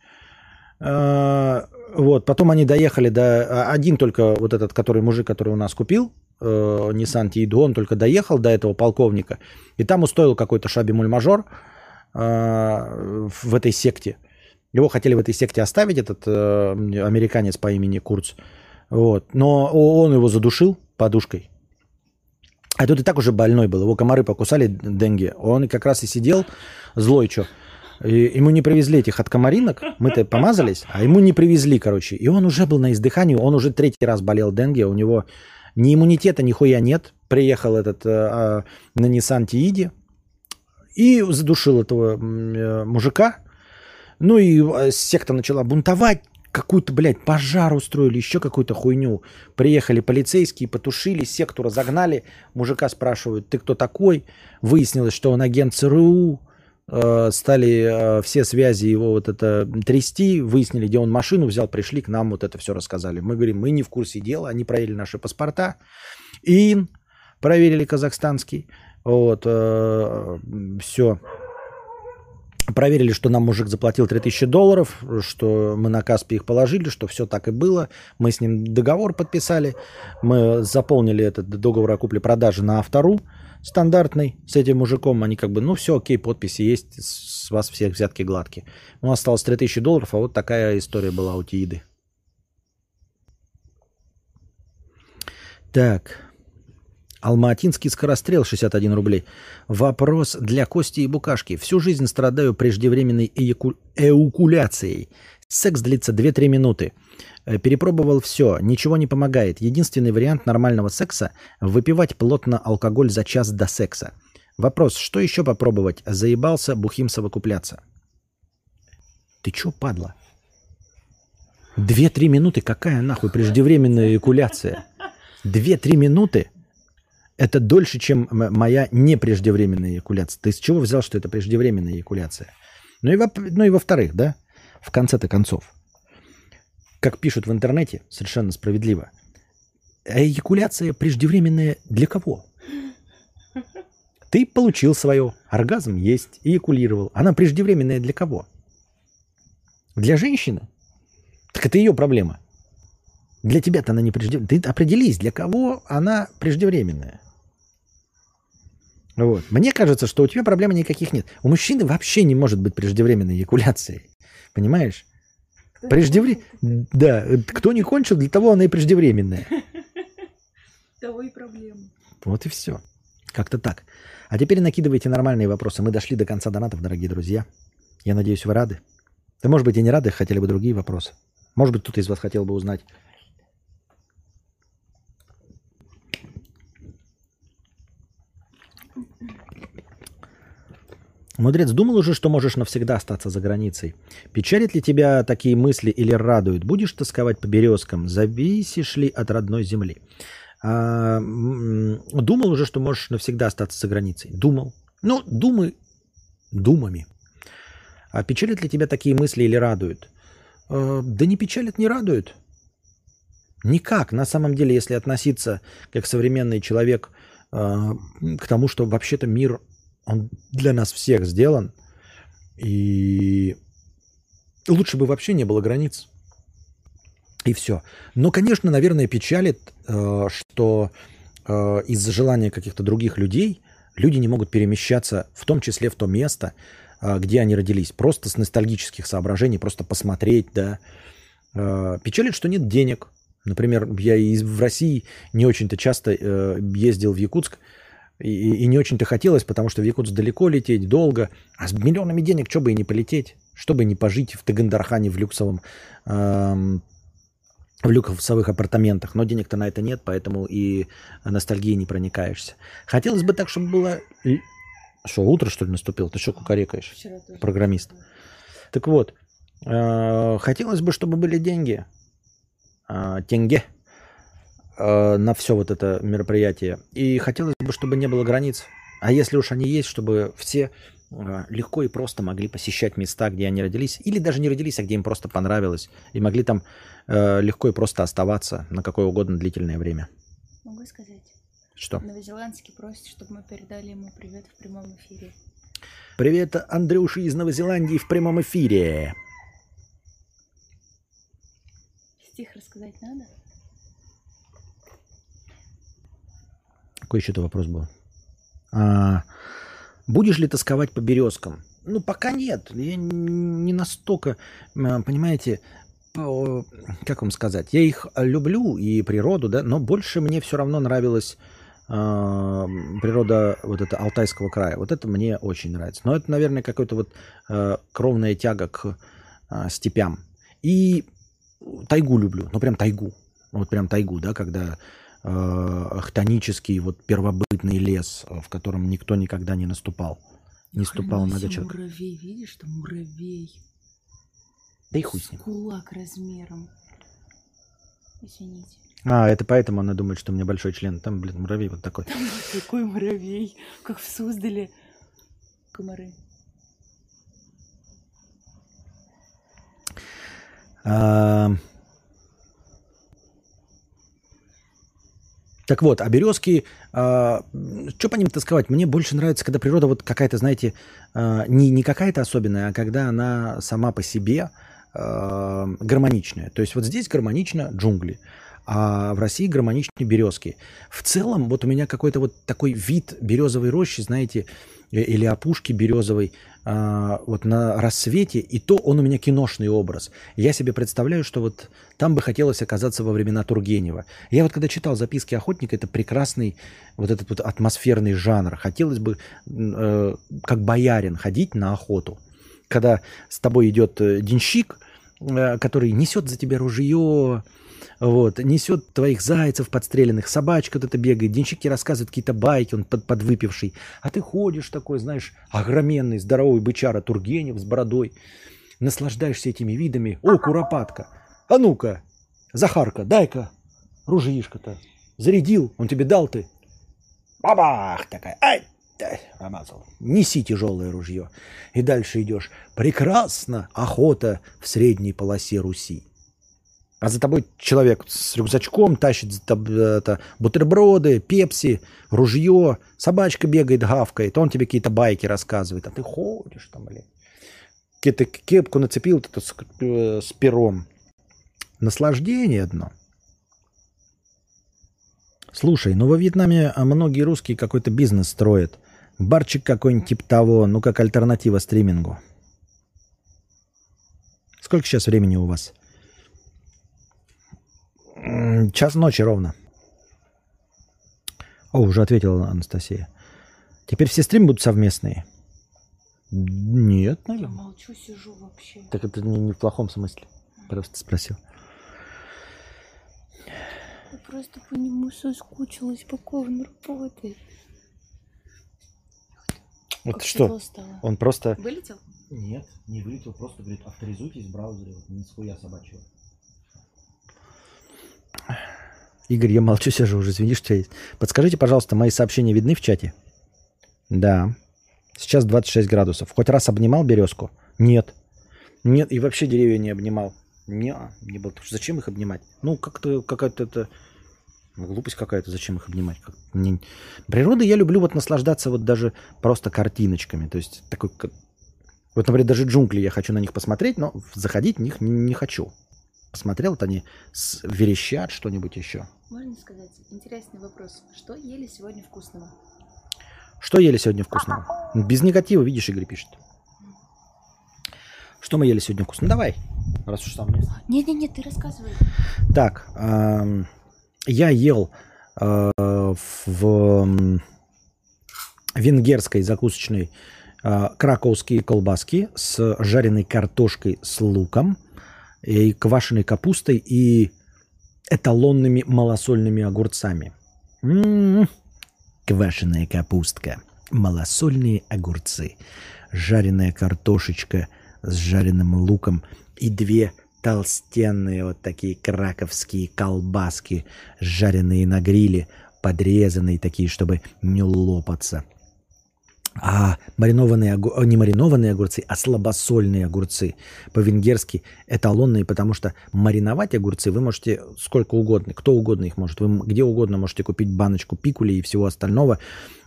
Вот, потом они доехали до... А, один только вот этот, который мужик, который у нас купил, э, Nissan Тииду, он только доехал до этого полковника. И там устроил какой-то шаби-муль-мажор в этой секте. Его хотели в этой секте оставить, этот э, американец по имени Курц. Вот. Но он его задушил подушкой. А тут и так уже больной был. Его комары покусали деньги. Он как раз и сидел злой, что. Ему не привезли этих от комаринок, мы-то помазались, а ему не привезли, короче. И он уже был на издыхании, он уже третий раз болел денге, у него ни иммунитета, ни хуя нет. Приехал этот э, э, на Nissan Тииде, И задушил этого э, мужика. Ну и э, секта начала бунтовать, какую-то, блядь, пожар устроили, еще какую-то хуйню. Приехали полицейские, потушили, секту разогнали. Мужика спрашивают, ты кто такой? Выяснилось, что он агент ЦРУ. Э, стали все связи его вот это трясти, выяснили, где он машину взял, пришли к нам, вот это все рассказали. Мы говорим, мы не в курсе дела, они проверили наши паспорта. ИИН проверили казахстанский. Вот, э, все. Проверили, что нам мужик заплатил 3000 долларов, что мы на Каспе их положили, что все так и было. Мы с ним договор подписали. Мы заполнили этот договор о купле-продаже на автору стандартный с этим мужиком. Они как бы, ну все, окей, подписи есть, с вас всех взятки гладкие. Ну, осталось 3000 долларов, а вот такая история была у Тииды. Так. Алматинский скорострел 61 рублей. Вопрос для Кости и Букашки. Всю жизнь страдаю преждевременной эяку... эукуляцией. Секс длится 2-3 минуты. Э, перепробовал все, ничего не помогает. Единственный вариант нормального секса – выпивать плотно алкоголь за час до секса. Вопрос, что еще попробовать? Заебался бухим совокупляться. Ты чё, падла? Две-три минуты? Какая нахуй преждевременная эякуляция? Две-три минуты? это дольше, чем моя непреждевременная эякуляция. Ты с чего взял, что это преждевременная эякуляция? Ну и, во, ну и во-вторых, да, в конце-то концов, как пишут в интернете, совершенно справедливо, эякуляция преждевременная для кого? Ты получил свое, оргазм есть, эякулировал. Она преждевременная для кого? Для женщины? Так это ее проблема. Для тебя-то она не преждевременная. Ты определись, для кого она преждевременная. Вот. Мне кажется, что у тебя проблем никаких нет. У мужчины вообще не может быть преждевременной эякуляции. Понимаешь? <laughs> Преждевре... Да, кто не кончил, для того она и преждевременная. <laughs> Того и проблема. Вот и все. Как-то так. А теперь накидывайте нормальные вопросы. Мы дошли до конца донатов, дорогие друзья. Я надеюсь, вы рады. Да, может быть, и не рады, хотели бы другие вопросы. Может быть, кто-то из вас хотел бы узнать, Мудрец, думал уже, что можешь навсегда остаться за границей? Печалит ли тебя такие мысли или радуют? Будешь тосковать по березкам? Зависишь ли от родной земли? А, думал уже, что можешь навсегда остаться за границей? Думал. Ну, думы думами. А печалят ли тебя такие мысли или радуют? А, да не печалят, не радуют. Никак. На самом деле, если относиться как современный человек а, к тому, что вообще-то мир он для нас всех сделан. И лучше бы вообще не было границ. И все. Но, конечно, наверное, печалит, э, что э, из-за желания каких-то других людей люди не могут перемещаться, в том числе в то место, э, где они родились. Просто с ностальгических соображений, просто посмотреть, да. Печалит, что нет денег. Например, я и в России не очень-то часто ездил в Якутск, и, и не очень-то хотелось, потому что в Якутск далеко лететь, долго. А с миллионами денег что бы и не полететь? Чтобы не пожить в Тагандархане в люксовом эм, в люксовых апартаментах. Но денег-то на это нет, поэтому и ностальгии не проникаешься. Хотелось бы так, чтобы было... Что, утро, что ли, наступило? Ты что кукарекаешь? Программист. Так вот, э, хотелось бы, чтобы были деньги. Э, тенге э, на все вот это мероприятие. И хотелось бы, чтобы не было границ. А если уж они есть, чтобы все э, легко и просто могли посещать места, где они родились, или даже не родились, а где им просто понравилось, и могли там э, легко и просто оставаться на какое угодно длительное время. Могу сказать? Что? Новозеландский просит, чтобы мы передали ему привет в прямом эфире. Привет, Андрюша из Новозеландии в прямом эфире. Стих рассказать надо? Какой еще-то вопрос был? А, будешь ли тосковать по березкам? Ну, пока нет. Я не настолько, понимаете, как вам сказать, я их люблю и природу, да, но больше мне все равно нравилась э, природа вот это Алтайского края. Вот это мне очень нравится. Но это, наверное, какая-то вот э, кровная тяга к э, степям. И тайгу люблю, ну прям тайгу. Вот прям тайгу, да, когда хтонический вот первобытный лес, э, в котором никто никогда не наступал. не ступал себе, человека. муравей, видишь, там муравей. Да и хуй с ним. кулак размером. Извините. А, это поэтому она думает, что у меня большой член. Там, блин, муравей вот такой. Какой муравей, как в Суздале. Комары. А, Так вот, а березки, что по ним тосковать? Мне больше нравится, когда природа вот какая-то, знаете, а, не, не какая-то особенная, а когда она сама по себе а, гармоничная. То есть вот здесь гармонично джунгли, а в России гармоничнее березки. В целом, вот у меня какой-то вот такой вид березовой рощи, знаете, э, или опушки березовой, а, вот на рассвете, и то он у меня киношный образ. Я себе представляю, что вот там бы хотелось оказаться во времена Тургенева. Я вот когда читал записки охотника, это прекрасный вот этот вот атмосферный жанр. Хотелось бы э, как боярин ходить на охоту. Когда с тобой идет э, денщик, который несет за тебя ружье, вот, несет твоих зайцев подстреленных, собачка вот это бегает, денщики рассказывают какие-то байки, он под, подвыпивший, а ты ходишь такой, знаешь, огроменный, здоровый бычара Тургенев с бородой, наслаждаешься этими видами. О, куропатка, а ну-ка, Захарка, дай-ка ружьишко-то. Зарядил, он тебе дал ты. Бабах такая, ай, да, промазал. Неси тяжелое ружье. И дальше идешь. Прекрасно охота в средней полосе Руси. А за тобой человек с рюкзачком тащит это, бутерброды, пепси, ружье, собачка бегает, гавкает, он тебе какие-то байки рассказывает, а ты ходишь там, блядь. Какие-то кепку нацепил это с, э, с пером. Наслаждение одно. Слушай, ну во Вьетнаме а, многие русские какой-то бизнес строят. Барчик какой-нибудь типа того, ну как альтернатива стримингу. Сколько сейчас времени у вас? Час ночи ровно. О, уже ответила Анастасия. Теперь все стримы будут совместные? Нет, Я наверное. молчу, сижу вообще. Так это не, не в плохом смысле. Просто спросил. Я просто по нему соскучилась, пока он работает. Вот Как что? стало. Он просто... Вылетел? Нет, не вылетел, просто говорит, авторизуйтесь в браузере, вот не схуя собачьего. Игорь, я молчу, сижу уже, извини, что есть. Подскажите, пожалуйста, мои сообщения видны в чате? Да. Сейчас 26 градусов. Хоть раз обнимал березку? Нет. Нет, и вообще деревья не обнимал. Не, не был. Зачем их обнимать? Ну, как-то какая-то это... Глупость какая-то, зачем их обнимать? Как- мне- Природой я люблю вот наслаждаться вот даже просто картиночками. То есть такой... Вот, например, даже джунгли, я хочу на них посмотреть, но заходить в них не хочу. Посмотрел, вот они с- верещат что-нибудь еще. Можно сказать, интересный вопрос. Что ели сегодня вкусного? Что ели сегодня вкусного? Без негатива, видишь, Игорь пишет. Что мы ели сегодня вкусно? Давай, раз уж там есть. Нет-нет-нет, ты рассказывай. Так, я ел э, в венгерской закусочной э, краковские колбаски с жареной картошкой с луком и квашеной капустой и эталонными малосольными огурцами. М, Квашеная капустка, малосольные огурцы, жареная картошечка с жареным луком и две толстенные вот такие краковские колбаски, жареные на гриле, подрезанные такие, чтобы не лопаться. А маринованные, э, не маринованные огурцы, а слабосольные огурцы. По-венгерски эталонные, потому что мариновать огурцы вы можете сколько угодно, кто угодно их может. Вы где угодно можете купить баночку пикули и всего остального.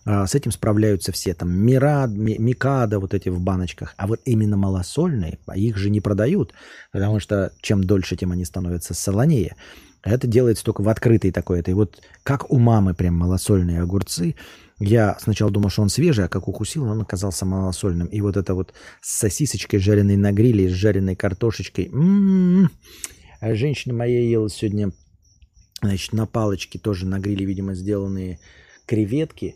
А, С этим справляются все. Там мирад, ми- микада вот эти в баночках. А вот именно малосольные, а их же не продают, потому что чем дольше, тем они становятся солонее. Это делается только в открытой такой этой. Вот как у мамы прям малосольные огурцы. Я сначала думал, что он свежий, а как укусил, он оказался малосольным. И вот это вот с сосисочкой, жареной на гриле, с жареной картошечкой. М-м-м. А Женщина моя ела сегодня, значит, на палочке тоже на гриле, видимо, сделанные креветки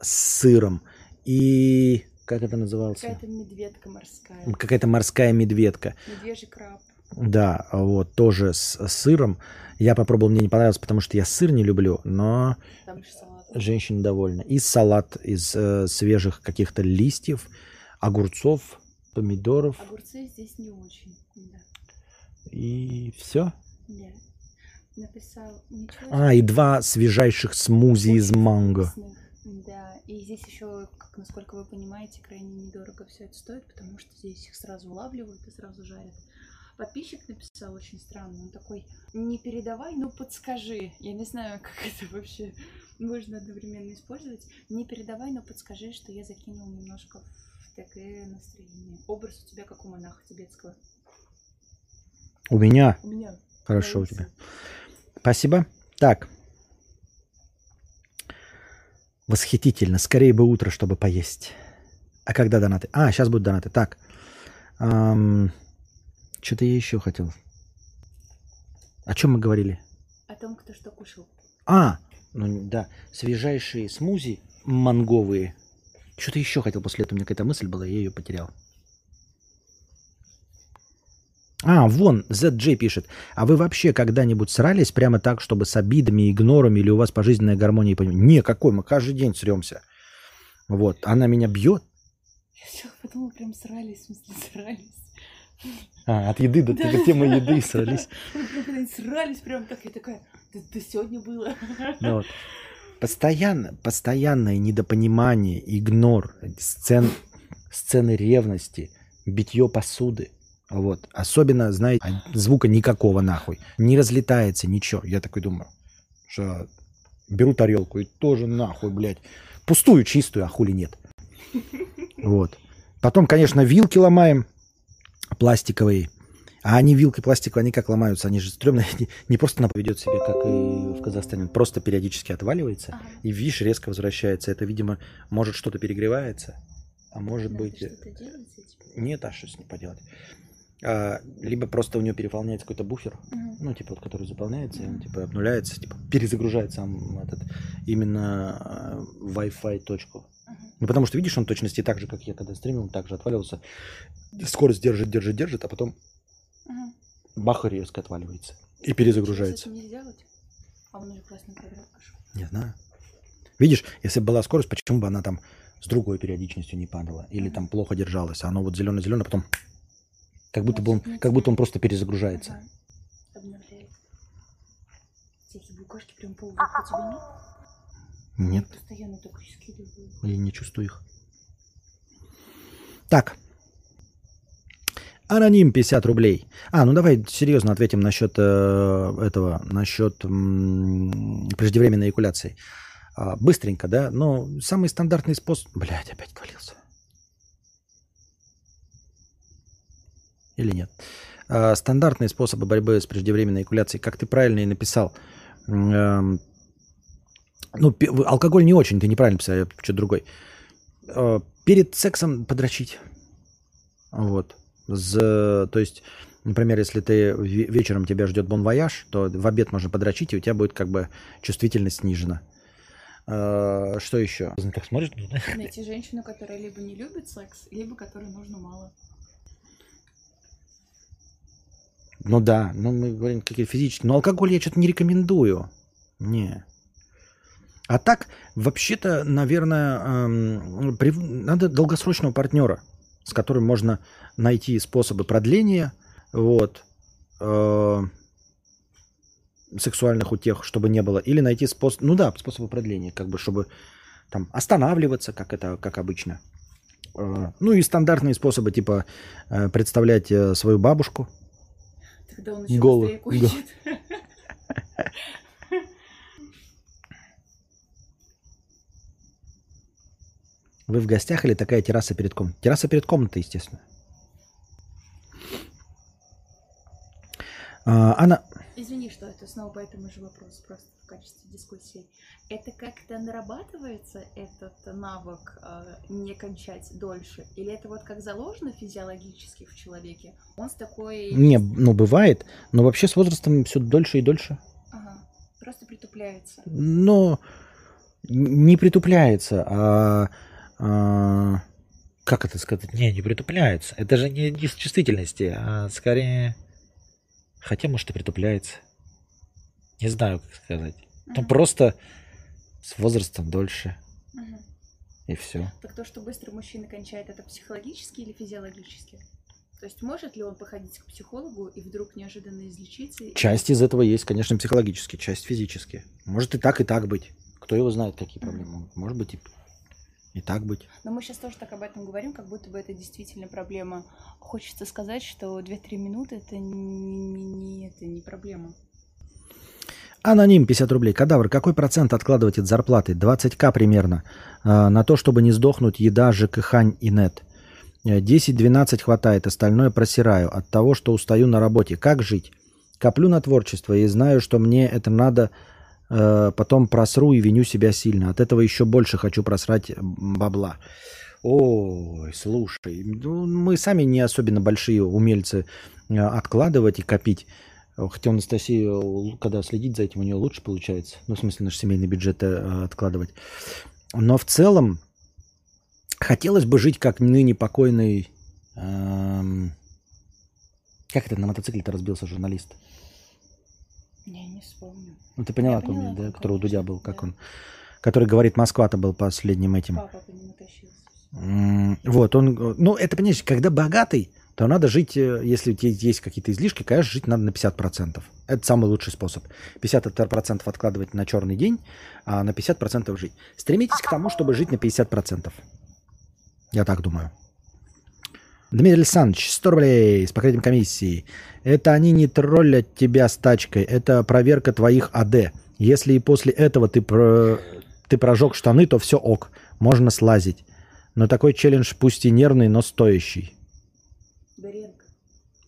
с сыром. И как это называлось? Какая-то медведка морская. Какая-то морская медведка. Медвежий краб. Да, вот, тоже с сыром. Я попробовал, мне не понравилось, потому что я сыр не люблю, но Там салат. Женщина довольна. И салат из э, свежих каких-то листьев огурцов, помидоров Огурцы здесь не очень. Да. и все. Да. Написал ничего. А, и два свежайших смузи из манго. вкусных. Да, и здесь еще, как насколько вы понимаете, крайне недорого все это стоит, потому что здесь их сразу улавливают и сразу жарят. Подписчик написал очень странно, он такой, не передавай, ну подскажи. Я не знаю, <laughs> как это вообще можно одновременно использовать. Не передавай, но подскажи, что я закинул немножко в такое настроение. Образ у тебя как у монаха тибетского. У меня. У меня. Хорошо у тебя. Спасибо. Так. Восхитительно. Скорее бы утро, чтобы поесть. А когда донаты? А, сейчас будут донаты. Так. Что-то я еще хотел. О чем мы говорили? О том, кто что кушал. А, ну да, свежайшие смузи манговые. Что-то еще хотел после этого, у меня какая-то мысль была, я ее потерял. А, вон, ZJ пишет. А вы вообще когда-нибудь срались прямо так, чтобы с обидами, игнором, или у вас пожизненная гармония и понимание? Не, какой, мы каждый день сремся. Вот, она меня бьет. Я все подумала, прям срались, в смысле срались. А, от еды до, до <laughs> темы еды срались. <laughs> Срались, прям так, я такая, да, сегодня было. Ну вот. Постоянно, постоянное недопонимание, игнор, сцен, сцены ревности, битье посуды. Вот. Особенно, знаете, звука никакого нахуй. Не разлетается ничего. Я такой думаю, что беру тарелку и тоже нахуй, блядь. Пустую, чистую, а хули нет. Вот. Потом, конечно, вилки ломаем пластиковые. А они вилки пластиковые, они как ломаются? Они же стрёмные. Не, просто она поведет себя, как и в Казахстане. Просто периодически отваливается. Ага. И, видишь, резко возвращается. Это, видимо, может что-то перегревается. А может быть... с этим. Нет, а что с ней поделать? А, либо просто у нее переполняется какой-то буфер, ну, типа, вот, который заполняется, он, типа, обнуляется, типа, перезагружает сам этот, именно э, Wi-Fi точку. Ну, потому что, видишь, он в точности так же, как я когда стримил, он также отваливался. Скорость держит, держит, держит, а потом Мгм. бах, и резко отваливается. И Что перезагружается. этим не сделать? А он уже красный квадрат пошел. Не знаю. Видишь, если бы была скорость, почему бы она там с другой периодичностью не падала? Или там плохо держалась, а оно вот зеленое-зеленое, потом как будто бы он, как будто он просто перезагружается. Ага. Обновляет. Всякие букашки прям по тебе нет? Постоянно только скидываю. я не чувствую их. Так. Аноним 50 рублей. А, ну давай серьезно ответим насчет э, этого, насчет м, преждевременной эякуляции. А, быстренько, да? Но самый стандартный способ... Блядь, опять отвалился. Или нет? А, стандартные способы борьбы с преждевременной эякуляцией, как ты правильно и написал. Эм, ну, алкоголь не очень, ты неправильно писал, я что-то другой. Э, Перед сексом подрочить. Вот. За- то есть, например, если ты ве- вечером тебя ждет бон-вояж, то в обед можно подрочить, и у тебя будет как бы чувствительность снижена. Э, Что еще? Так смотришь? Найти женщину, которая либо не любит секс, либо которой нужно мало. Ну да, ну мы говорим какие физические. Но алкоголь я что-то не рекомендую. Не. А так, вообще-то, наверное, эм, надо долгосрочного партнера, с которым можно найти способы продления вот, э, сексуальных утех, чтобы не было. Или найти способ, ну да, способы продления, как бы, чтобы там останавливаться, как это, как обычно. Э, ну и стандартные способы, типа э, представлять э, свою бабушку, Тогда он еще быстрее кончит. <laughs> Вы в гостях или такая терраса перед комнатой? Терраса перед комнатой, естественно. А, Она... Извини, что это снова по этому же вопросу, просто в качестве дискуссии. Это как-то нарабатывается, этот навык э, не кончать дольше? Или это вот как заложено физиологически в человеке? Он с такой... Не, ну бывает, но вообще с возрастом все дольше и дольше. Ага, просто притупляется. Но не притупляется, а, как это сказать? Не, не притупляется. Это же не, с чувствительности, а скорее... Хотя, может, и притупляется. Не знаю, как сказать. Ну, Мгм, просто с возрастом дольше. мгм. И все. Так то, что быстро мужчина кончает, это психологически или физиологически? То есть может ли он походить к психологу и вдруг неожиданно излечиться? Часть из этого есть, конечно, психологически, часть физически. Может и так, и так быть. Кто его знает, какие проблемы. Может быть и, и так быть. Но мы сейчас тоже так об этом говорим, как будто бы это действительно проблема. Хочется сказать, что 2-3 минуты это не, не- это не проблема. Аноним 50 рублей. Кадавр, какой процент откладывать от зарплаты? 20к примерно. А, на то, чтобы не сдохнуть еда, ЖКХ и нет. Э, 10-12 хватает, остальное просираю. От того, что устаю на работе. Как жить? Коплю на творчество и знаю, что мне это надо, э, потом просру и виню себя сильно. От этого еще больше хочу просрать бабла. Ой, слушай, ну, мы сами не особенно большие умельцы э, откладывать и копить. Хотя у Анастасии, э, когда следить за этим, у нее лучше получается. Ну, в смысле, наш семейный бюджет э, откладывать. Но в целом хотелось бы жить как ныне покойный... эм, как это на мотоцикле-то разбился журналист? Я не вспомню. Ну, ты поняла, поняла, да? Который у Дудя был, как да. он? Который говорит, Москва-то был последним этим. Папа по нему тащился. Вот, он, ну, это, понимаешь, когда богатый, то надо жить, э, если у тебя есть какие-то излишки, конечно, жить надо на 50%. Это самый лучший способ. 50% откладывать на черный день, а на 50% жить. Стремитесь к тому, чтобы жить на 50%. Я так думаю. Дмитрий Александрович, 100 рублей с покрытием комиссии. Это они не троллят тебя с тачкой, это проверка твоих АД. Если и после этого ты, про... ты прожег штаны, то все ок, можно слазить. Но такой челлендж пусть и нервный, но стоящий. Даренко.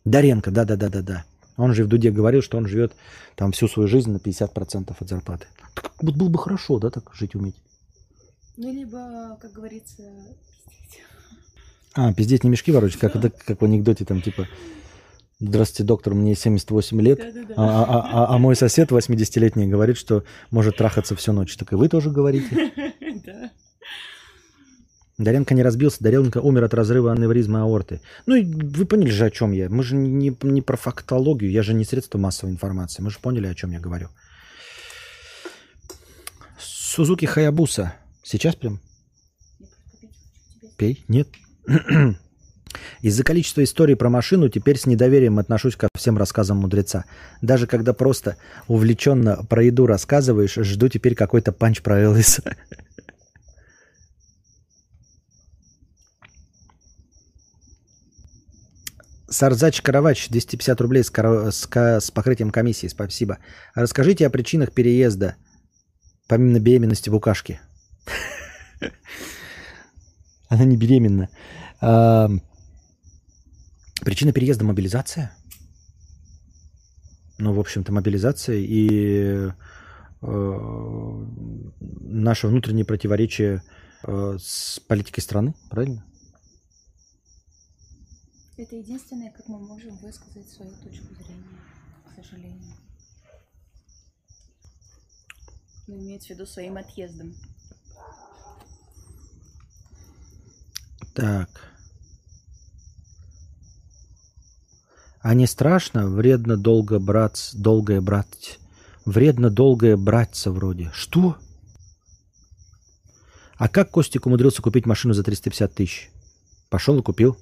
Даренко, да-да-да-да-да. Он же в Дуде говорил, что он живет там всю свою жизнь на 50% от зарплаты. Так вот было бы хорошо, да, так жить уметь. Ну, либо, как говорится, пиздеть. А, пиздеть не мешки ворочать, как, это, как в анекдоте там типа Здравствуйте, доктор, мне 78 лет, а, а- а- а мой сосед 80-летний говорит, что может трахаться всю ночь. Так и вы тоже говорите. <laughs> Да. Даренко не разбился, Даренко умер от разрыва аневризмы аорты. Ну, и вы поняли же, о чем я. Мы же не, не про фактологию, я же не средство массовой информации. Мы же поняли, о чем я говорю. Сузуки Хаябуса. Сейчас прям пей? Нет. Из-за количества историй про машину теперь с недоверием отношусь ко всем рассказам мудреца. Даже когда просто увлеченно про еду рассказываешь, жду теперь какой-то панч про Элвиса. Сарзач Каравач, 250 рублей с, коро- с с покрытием комиссии, спасибо. Расскажите о причинах переезда, помимо беременности букашки. Она не беременна. А, Причина переезда мобилизация? Ну, в общем-то, мобилизация и э, наше внутреннее противоречие э, с политикой страны, правильно? Это единственное, как мы можем высказать свою точку зрения, к сожалению. Ну, имеется в виду своим отъездом. Так. А не страшно? Вредно долго брать, долгое брать. Вредно долгое браться вроде. Что? А как Костик умудрился купить машину за 350 тысяч? Пошел и купил.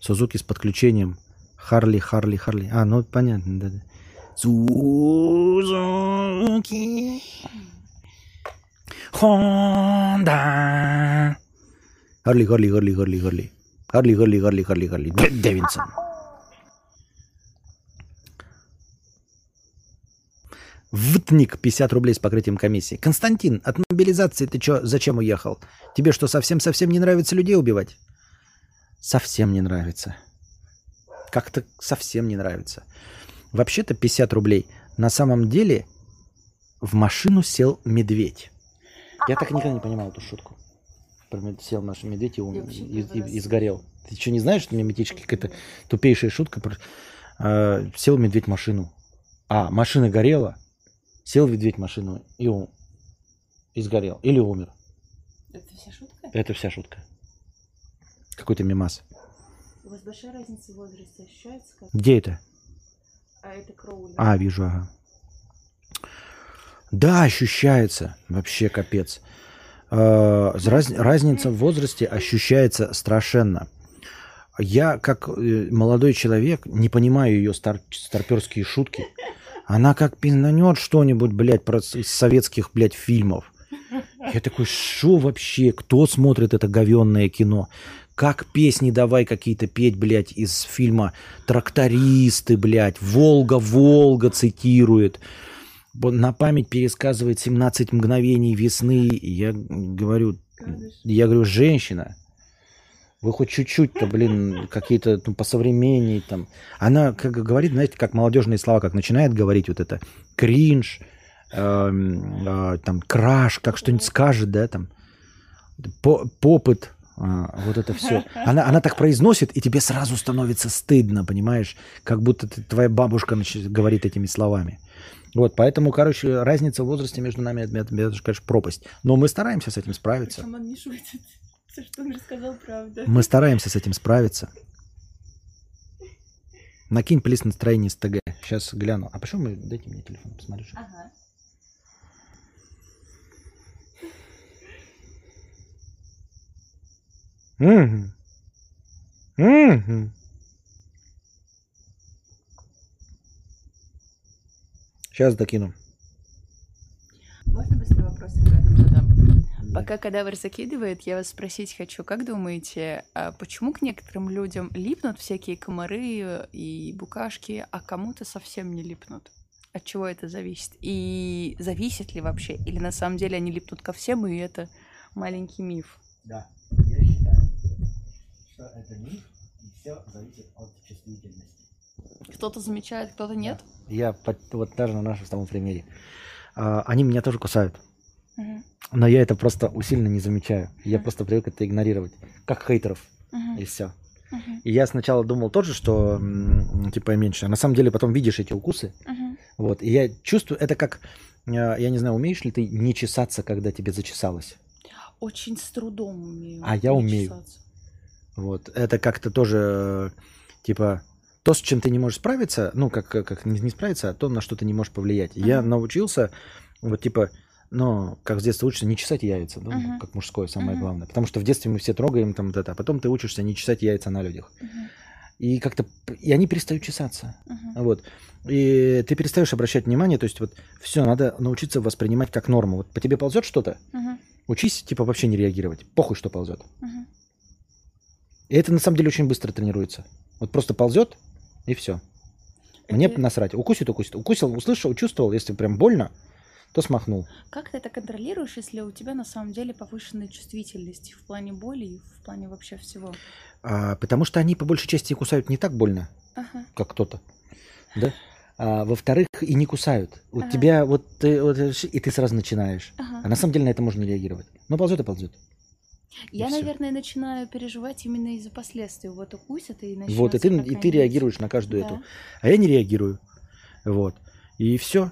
Сузуки с подключением. Харли, Харли, Харли. А, ну понятно, да. да. Сузуки. Хонда. Харли, Харли, Харли, Харли, Харли. Харли, Харли, Харли, Харли, Харли. Д- Дэвидсон. Втник 50 рублей с покрытием комиссии. Константин, от мобилизации ты чё, зачем уехал? Тебе что, совсем-совсем не нравится людей убивать? Совсем не нравится. Как-то совсем не нравится. Вообще-то 50 рублей. На самом деле в машину сел медведь. Я так никогда не понимал эту шутку. Сел наш медведь и, вообще и- и- и сгорел. Ты что, не знаешь, что миметически какая-то тупейшая шутка? про- А, сел медведь в машину. А, машина горела. Сел медведь в машину и, у- и сгорел. Или умер. Это вся шутка? Это вся шутка. Какой-то мимас. У вас большая разница в возрасте ощущается? Как... Где это? А это Кроули. А, вижу, ага. Да, ощущается. Вообще капец. Э, раз- разница в возрасте ощущается страшенно. Я, как э, молодой человек, не понимаю ее стар- старперские шутки. Она как пизнанет что-нибудь, блядь, про из советских, блядь, фильмов. Я такой, что вообще? Кто смотрит это говенное кино? Как песни давай какие-то петь, блядь, из фильма «Трактористы», блядь, «Волга, Волга» цитирует. На память пересказывает «17 мгновений весны». Я говорю, я говорю, женщина, вы хоть чуть-чуть-то, блин, какие-то ну, посовременнее там. Она как говорит, знаете, как молодежные слова, как начинает говорить вот это кринж, эм, э, там краш, как что-нибудь скажет, да, там по- попыт, а, вот это все. Она, она так произносит, и тебе сразу становится стыдно, понимаешь? Как будто ты- твоя бабушка нач- говорит этими словами. Вот, поэтому, короче, разница в возрасте между нами, это, это, конечно, пропасть. Но мы стараемся с этим справиться. Причем он не шутит. <laughs> Все, что он рассказал, правда. Мы стараемся с этим справиться. Накинь плиз настроение с ТГ. Сейчас гляну. А почему мы... Дайте мне телефон, посмотришь. Ага. Мгм. Мгм. Сейчас докину. Можно быстрый вопрос, ребята, задам? Пока кадавр закидывает, я вас спросить хочу, как думаете, а почему к некоторым людям липнут всякие комары и букашки, а кому-то совсем не липнут? От чего это зависит? И зависит ли вообще? Или на самом деле они липнут ко всем, и это маленький миф? Да, я считаю, что это миф, и все зависит от чувствительности. Кто-то замечает, кто-то нет? Я по- вот даже на нашем с тобой примере. А, Они меня тоже кусают. Мгм. Но я это просто усиленно не замечаю. Я Мгм. просто привык это игнорировать. Как хейтеров. Мгм. И все. И я сначала думал тоже, что типа я меньше. А на самом деле потом видишь эти укусы. Вот. И я чувствую, это как, э, я не знаю, умеешь ли ты не чесаться, когда тебе зачесалось? Очень с трудом умею. А я умею. чесаться. Вот. Это как-то тоже, э, типа, то, с чем ты не можешь справиться, ну, как, как не, не справиться, а то, на что ты не можешь повлиять. Я Мгм. научился, вот, типа, ну, как с детства учишься, не чесать яйца, да, Мгм. как мужское самое Мгм. главное. Потому что в детстве мы все трогаем там вот это, а потом ты учишься не чесать яйца на людях. Мгм. И как-то, и они перестают чесаться. Мгм. Вот. И ты перестаешь обращать внимание, то есть вот все, надо научиться воспринимать как норму. Вот по тебе ползет что-то, Мгм. учись, типа, вообще не реагировать. Похуй, что ползет. Мгм. И это на самом деле очень быстро тренируется. Вот просто ползет, и все. Мне Это- насрать. Укусит, укусит. Укусил, услышал, чувствовал, если прям больно, то смахнул. Как ты это контролируешь, если у тебя на самом деле повышенная чувствительность в плане боли и в плане вообще всего? А, потому что они по большей части кусают не так больно, Ага. как кто-то. Да? А, во-вторых, и не кусают. У Ага. тебя вот, ты, вот, и ты сразу начинаешь. А Ага. на самом деле на это можно не реагировать. Но ползет и ползет. Я, всё. наверное, начинаю переживать именно из-за последствий. Вот укусят и начнется Вот, и ты, и ты реагируешь на каждую Да. эту. А я не реагирую. Вот. И все.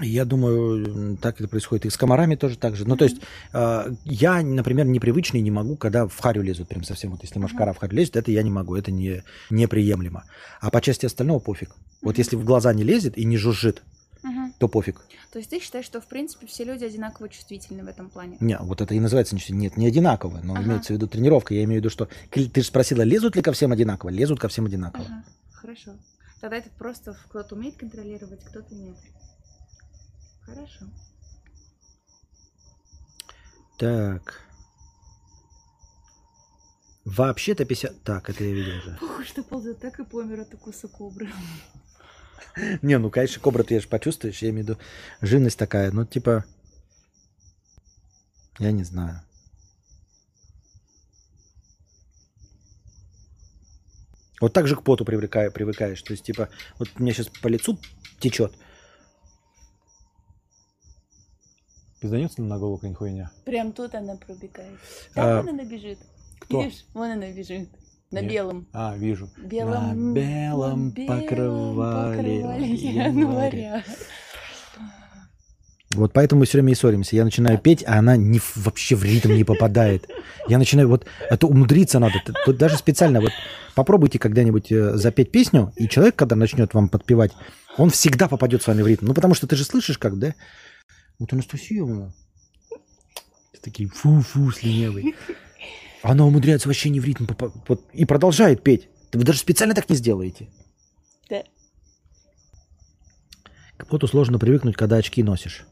Я думаю, так это происходит. И с комарами тоже так же. Ну, то есть, э, я, например, непривычный не могу, когда в харю лезут прям совсем. Вот если машкара в харю лезет, это я не могу, это не, неприемлемо. А по части остального пофиг. Вот Мгм. если в глаза не лезет и не жужжит, Мгм. то пофиг. То есть ты считаешь, что в принципе все люди одинаково чувствительны в этом плане? Не, вот это и называется ничего. Нет, не одинаково, но Ага. имеется в виду тренировка. Я имею в виду, что ты же спросила, лезут ли ко всем одинаково? Лезут ко всем одинаково. Ага. Хорошо. Тогда это просто кто-то умеет контролировать, кто-то нет. Хорошо. Так. Вообще-то 50... Так, это я видел уже. Похуй, что ползет так и помер от укуса кобры. <laughs> Не, ну, конечно, кобра ты же почувствуешь, я имею в виду живность такая, ну, типа, я не знаю. Вот так же к поту привыкаю, привыкаешь. То есть, типа, вот у меня сейчас по лицу течет. Пизданется на голову какая-нибудь хуйня? Прям тут она пробегает. А, Там она бежит. кто? Видишь? Вон она бежит. На Нет. белом. А, вижу. Белом, На белом покрывале января. Вот поэтому мы все время и ссоримся. Я начинаю петь, а она не, вообще в ритм не попадает. Я начинаю, вот это умудриться надо. Тут даже специально, вот попробуйте когда-нибудь э, запеть песню, и человек, когда начнет вам подпевать, он всегда попадет с вами в ритм. Ну, потому что ты же слышишь как, да? Вот Анастасия, такие фу-фу, слюнявый. Она умудряется вообще не в ритм вот, и продолжает петь. Вы даже специально так не сделаете. Да. К поту сложно привыкнуть, когда очки носишь.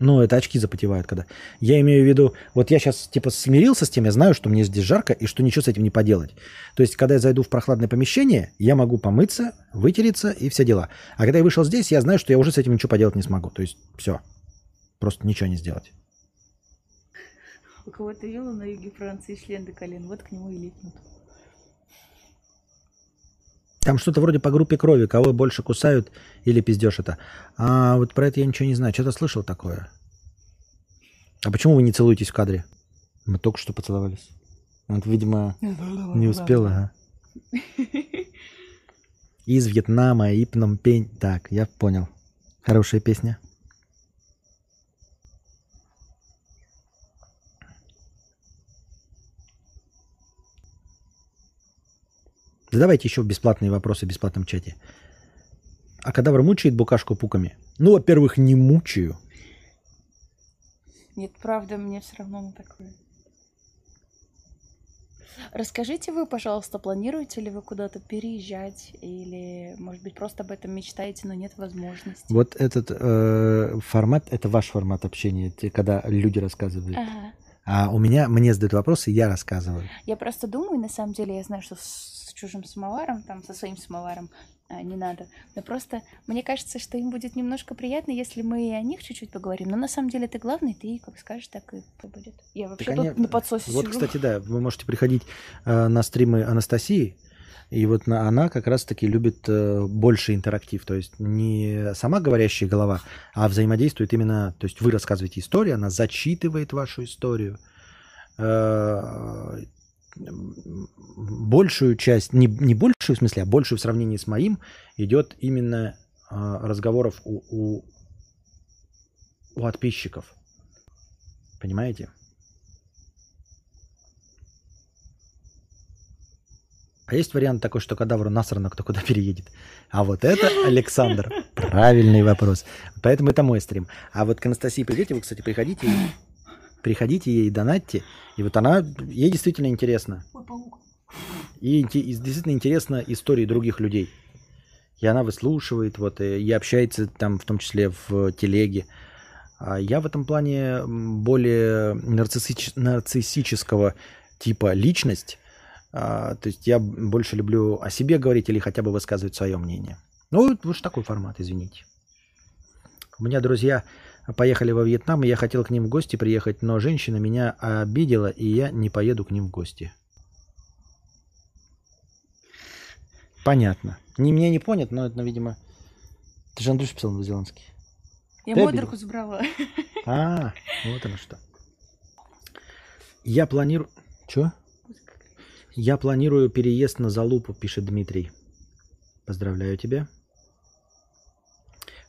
Ну, это очки запотевают, когда. Я имею в виду, вот я сейчас типа смирился с тем, я знаю, что мне здесь жарко и что ничего с этим не поделать. То есть, когда я зайду в прохладное помещение, я могу помыться, вытереться и все дела. А когда я вышел здесь, я знаю, что я уже с этим ничего поделать не смогу. То есть, все. Просто ничего не сделать. У кого-то вилла на юге Франции член до колен, вот к нему и липнут. Там что-то вроде по группе крови, кого больше кусают или пиздешь это. А вот про это я ничего не знаю. Что-то слышал такое. А почему вы не целуетесь в кадре? Мы только что поцеловались. Вот, видимо, не успела. А? <laughs> Из Вьетнама и Пномпень. Так, я понял. Хорошая песня. Задавайте еще бесплатные вопросы в бесплатном чате. А кадавр мучает букашку пуками? Ну, во-первых, не мучаю. Нет, правда, мне все равно на такое. Расскажите вы, пожалуйста, планируете ли вы куда-то переезжать или, может быть, просто об этом мечтаете, но нет возможности? Вот этот э, формат, это ваш формат общения, когда люди рассказывают. Ага. А у меня, мне задают вопросы, я рассказываю. Я просто думаю, на самом деле, я знаю, что чужим самоваром, там, со своим самоваром а, не надо. Но просто мне кажется, что им будет немножко приятно, если мы и о них чуть-чуть поговорим. Но на самом деле ты главный, ты как скажешь, так и будет. Я вообще так тут они... на подсосе Вот, сижу. кстати, да, вы можете приходить э, на стримы Анастасии, и вот на, она как раз-таки любит э, больше интерактив, то есть не сама говорящая голова, а взаимодействует именно, то есть вы рассказываете историю, она зачитывает вашу историю, э, большую часть, не, не большую в смысле, а большую в сравнении с моим, идет именно э, разговоров у, у, у подписчиков. Понимаете? А есть вариант такой, что кадавру насрано, кто куда переедет. А вот это, Александр, правильный вопрос. Поэтому это мой стрим. А вот к Анастасии придете, вы, кстати, приходите Приходите ей, донатьте. И вот она, ей действительно интересно. И, и действительно интересна истории других людей. И она выслушивает, вот, и, и общается там, в том числе в телеге. А я в этом плане более нарциссич, нарциссического типа личность. А, то есть я больше люблю о себе говорить или хотя бы высказывать свое мнение. Ну, вот, вот такой формат, извините. У меня друзья поехали во Вьетнам, и я хотел к ним в гости приехать, но женщина меня обидела, и я не поеду к ним в гости. Понятно. Не, мне не понят, но это, видимо... Ты же Андрюш писал по-зеландски. Я модерку забрала. <laughs> А, вот оно что. Я планирую... Чё? Я планирую переезд на Залупу, пишет Дмитрий. Поздравляю тебя.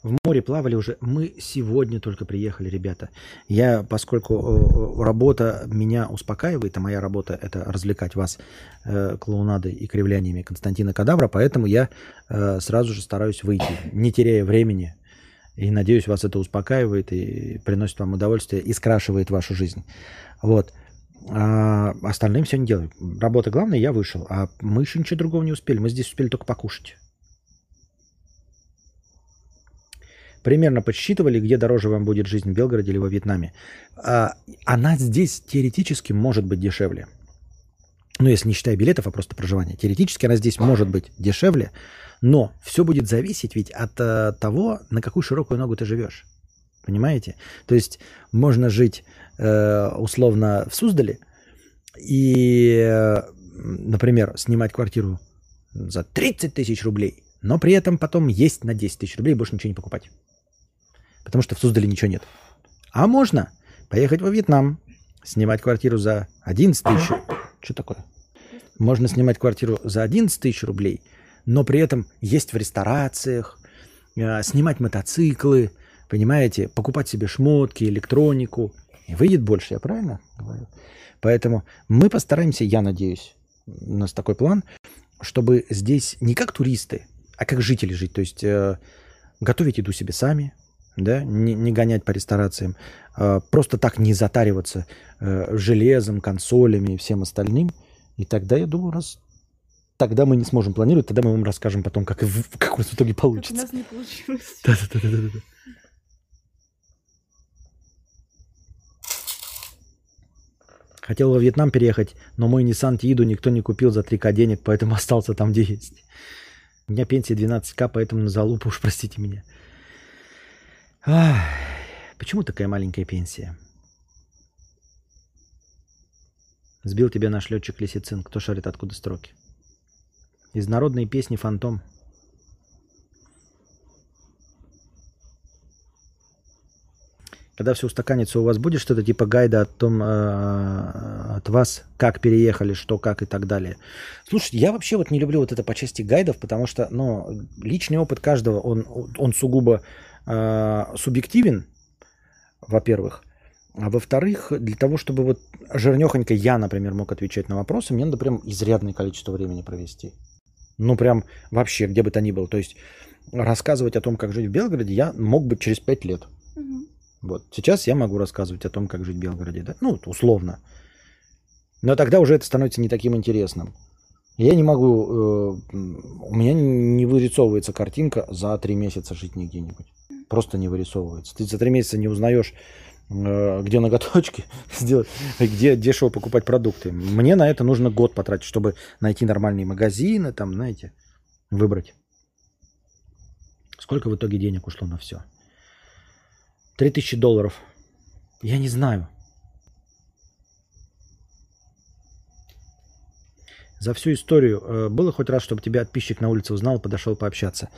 В море плавали уже. Мы сегодня только приехали, ребята. Я, поскольку э, работа меня успокаивает, а моя работа это развлекать вас э, клоунадой и кривляниями Константина Кадавра, поэтому я э, сразу же стараюсь выйти, не теряя времени. И надеюсь, вас это успокаивает и приносит вам удовольствие и скрашивает вашу жизнь. Вот. А остальным все не делаю. Работа главная, я вышел. А мы еще ничего другого не успели. Мы здесь успели только покушать. Примерно подсчитывали, где дороже вам будет жизнь в Белгороде или во Вьетнаме. А, она здесь теоретически может быть дешевле. Ну, если не считая билетов, а просто проживания. Теоретически она здесь может быть дешевле, но все будет зависеть ведь от а, того, на какую широкую ногу ты живешь. Понимаете? То есть можно жить э, условно в Суздале и, э, например, снимать квартиру за 30 тысяч рублей, но при этом потом есть на 10 тысяч рублей больше ничего не покупать потому что в Суздале ничего нет. А можно поехать во Вьетнам, снимать квартиру за 11 тысяч. Что такое? Можно снимать квартиру за 11 тысяч рублей, но при этом есть в ресторациях, э, снимать мотоциклы, понимаете, покупать себе шмотки, электронику. И выйдет больше, я правильно говорю? Поэтому мы постараемся, я надеюсь, у нас такой план, чтобы здесь не как туристы, а как жители жить. То есть э, готовить еду себе сами, да, не, не гонять по ресторациям, э, просто так не затариваться э, железом, консолями и всем остальным. И тогда, я думаю, раз тогда мы не сможем планировать, тогда мы вам расскажем потом, как, как у нас в итоге получится. Как у нас не получилось. <laughs> Да-да-да. Хотел во Вьетнам переехать, но мой Nissan Тииду никто не купил за 3К денег, поэтому <laughs> остался там, где есть. У меня пенсия 12К, поэтому на залупу уж простите меня. Ах, почему такая маленькая пенсия? Сбил тебя наш летчик Лисицин. Кто шарит, откуда строки? Из народной песни «Фантом». Когда все устаканится, у вас будет что-то типа гайда о том, э, от вас, как переехали, что, как и так далее. Слушайте, я вообще вот не люблю вот это по части гайдов, потому что, ну, личный опыт каждого, он, он сугубо э, субъективен, во-первых. А во-вторых, для того, чтобы вот жирнехонько я, например, мог отвечать на вопросы, мне надо прям изрядное количество времени провести. Ну, прям вообще, где бы то ни было. То есть рассказывать о том, как жить в Белгороде, я мог бы через пять лет. Угу. Вот. Сейчас я могу рассказывать о том, как жить в Белгороде. Да? Ну, условно. Но тогда уже это становится не таким интересным. Я не могу... Э, у меня не вырисовывается картинка за три месяца жить нигде-нибудь. Просто не вырисовывается. Ты за три месяца не узнаешь, э, где ноготочки <laughs> сделать, где дешево покупать продукты. Мне на это нужно год потратить, чтобы найти нормальные магазины, там, знаете, выбрать. Сколько в итоге денег ушло на все? 3000 долларов. Я не знаю. За всю историю э, было хоть раз, чтобы тебя подписчик на улице узнал, подошел пообщаться.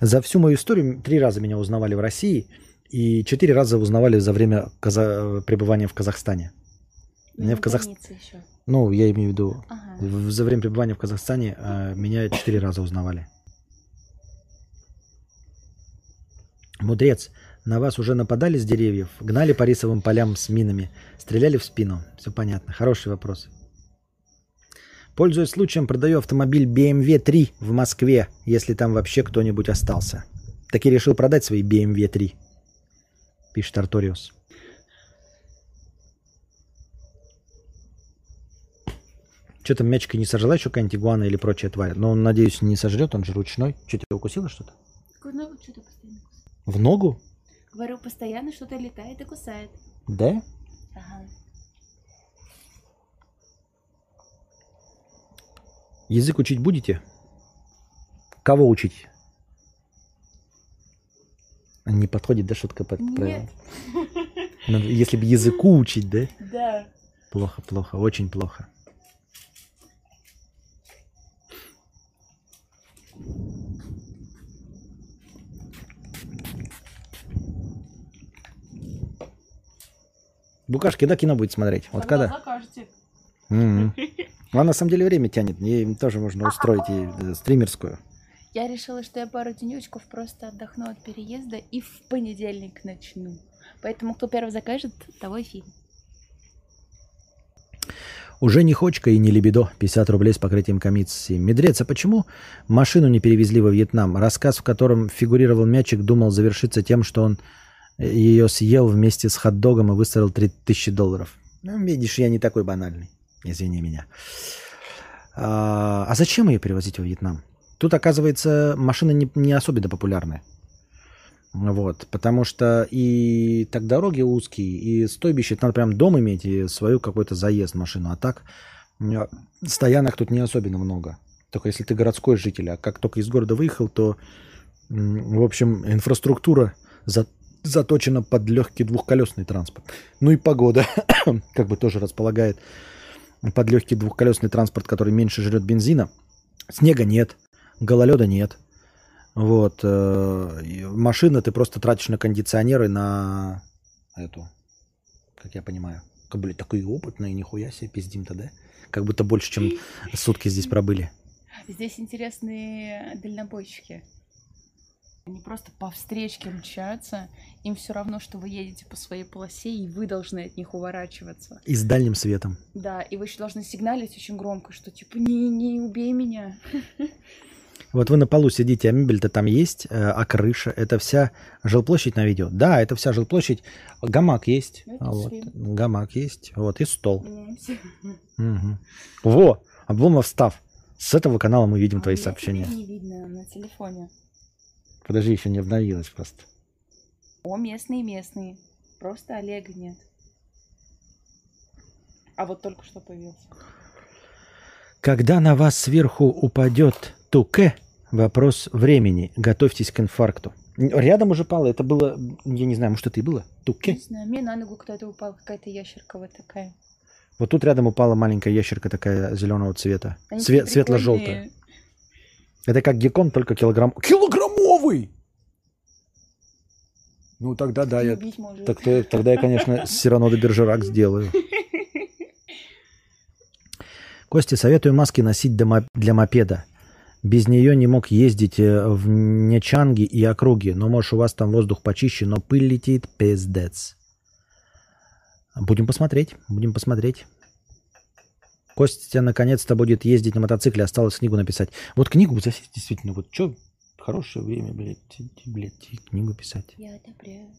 За всю мою историю три раза меня узнавали в России и четыре раза узнавали за время каза... пребывания в Казахстане. Меня в Казах... Ну, я имею в виду, ага. за время пребывания в Казахстане э, меня четыре раза узнавали. Мудрец, на вас уже нападали с деревьев, гнали по рисовым полям с минами, стреляли в спину. Все понятно. Хороший вопрос. Пользуясь случаем, продаю автомобиль BMW 3 в Москве, если там вообще кто-нибудь остался. Так и решил продать свои BMW 3. Пишет Арториус. Что там мячика не сожрала еще какая-нибудь игуана или прочая тварь? Но он, надеюсь, не сожрет, он же ручной. Что, тебя укусило что-то? В ногу? Говорю, постоянно что-то летает и кусает. Да? Ага. Язык учить будете? Кого учить? Не подходит, да, шутка под Нет. Если бы языку учить, да? Да. Плохо, плохо, очень плохо. Букашки, да, кино будет смотреть? Вот когда? Закажете. Mm-hmm. <laughs> А на самом деле время тянет. Ей тоже можно устроить и э, стримерскую. Я решила, что я пару денечков просто отдохну от переезда и в понедельник начну. Поэтому кто первый закажет, того и фильм. Уже не хочка и не лебедо. 50 рублей с покрытием комиссии. Медрец, а почему машину не перевезли во Вьетнам? Рассказ, в котором фигурировал мячик, думал завершиться тем, что он ее съел вместе с хот-догом и выставил 3000 долларов. Ну, видишь, я не такой банальный. Извини меня. А, а зачем ее перевозить во Вьетнам? Тут, оказывается, машины не, не особенно популярны. Вот, потому что и так дороги узкие, и стойбище, надо прям дом иметь и свою какой-то заезд машину. А так стоянок тут не особенно много. Только если ты городской житель, а как только из города выехал, то, в общем, инфраструктура за, заточена под легкий двухколесный транспорт. Ну и погода <coughs> как бы тоже располагает под легкий двухколесный транспорт, который меньше жрет бензина. Снега нет, гололеда нет. Вот. Э, машина ты просто тратишь на кондиционеры, на эту, как я понимаю. Как были такие опытные, нихуя себе пиздим-то, да? Как будто больше, чем сутки здесь пробыли. Здесь интересные дальнобойщики. Они просто по встречке мчатся, им все равно, что вы едете по своей полосе, и вы должны от них уворачиваться. И с дальним светом. Да, и вы еще должны сигналить очень громко, что типа не, не убей меня. <laughs> Вот вы на полу сидите, а мебель-то там есть, э, а крыша, это вся жилплощадь на видео. Да, это вся жилплощадь. Гамак есть. Это вот. Гамак есть. Вот, и стол. Меняемся. Мгм. Во, Обломов встав. С этого канала мы видим А твои сообщения. не видно на телефоне. Подожди, еще не обновилось просто. О, местные, местные. Просто Олега нет. А вот только что появился. Когда на вас сверху упадет туке, вопрос времени. Готовьтесь к инфаркту. Рядом уже пало. Это было, я не знаю, может, это и было. Туке. Не знаю, мне на ногу кто-то упал, какая-то ящерка вот такая. Вот тут рядом упала маленькая ящерка такая зеленого цвета. Они Све- Светло-желтая. Это как геккон, только килограмм... Килограммовый! Ну, тогда да, я... Так, то- тогда я, конечно, <laughs> Сирано де Бержерак сделаю. Костя, советую маски носить для мо- для мопеда. Без нее не мог ездить э, в Нечанги и округи. Но, может, у вас там воздух почище, но пыль летит пиздец. Будем посмотреть, будем посмотреть. Костя наконец-то будет ездить на мотоцикле, осталось книгу написать. Вот книгу засесть, действительно, вот что, хорошее время, блядь, идти, блядь, и книгу писать. Я одобряю.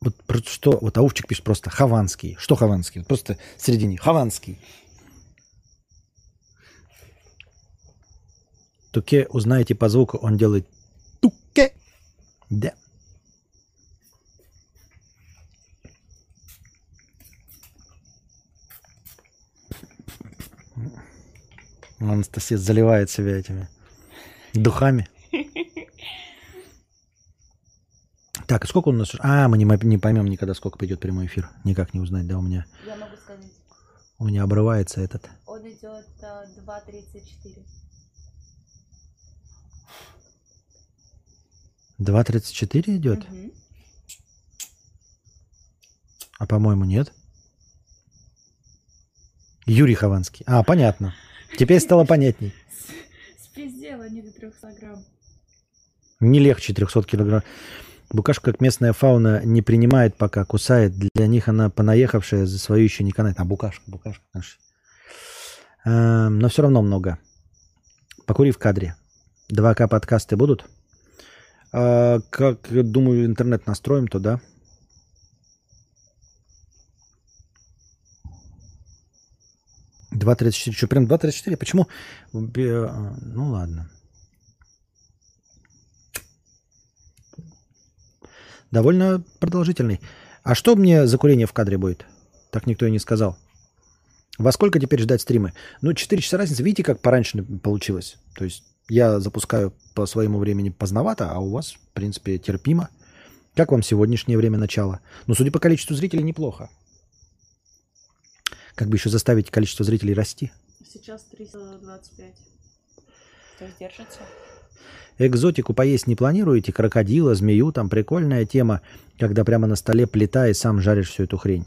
Вот про что, вот Ауфчик пишет просто Хованский. Что Хованский? Вот Просто среди них. Хованский. Туке узнаете по звуку, он делает туке. Да. Анастасия заливает себя этими духами. Так, и сколько у нас? А, мы не, не поймем никогда, сколько пойдет прямой эфир. Никак не узнать, да, у меня, Я могу сказать. у меня обрывается этот. Он идет а, 2.34. 2.34 идет? Мгм. А по-моему, нет. Юрий Хованский. А, понятно. Теперь стало понятней. Спиздела не до 300 грамм. Не легче 300 килограмм. Букашка, как местная фауна, не принимает пока, кусает. Для них она понаехавшая, за свою еще не канает. А букашка, букашка, конечно. Эм, но все равно много. Покури в кадре. 2К подкасты будут? А, как, думаю, интернет настроим, то да. Два тридцать четыре. Что, прям 2.34? Почему? Бе- Ну ладно. Довольно продолжительный. А что мне за курение в кадре будет? Так никто и не сказал. Во сколько теперь ждать стримы? Ну, 4 часа разницы. Видите, как пораньше получилось? То есть я запускаю по своему времени поздновато, а у вас, в принципе, терпимо. Как вам сегодняшнее время начала? Ну, судя по количеству зрителей, неплохо. Как бы еще заставить количество зрителей расти? Сейчас 325. То есть держится? Экзотику поесть не планируете? Крокодила, змею, там прикольная тема, когда прямо на столе плита и сам жаришь всю эту хрень.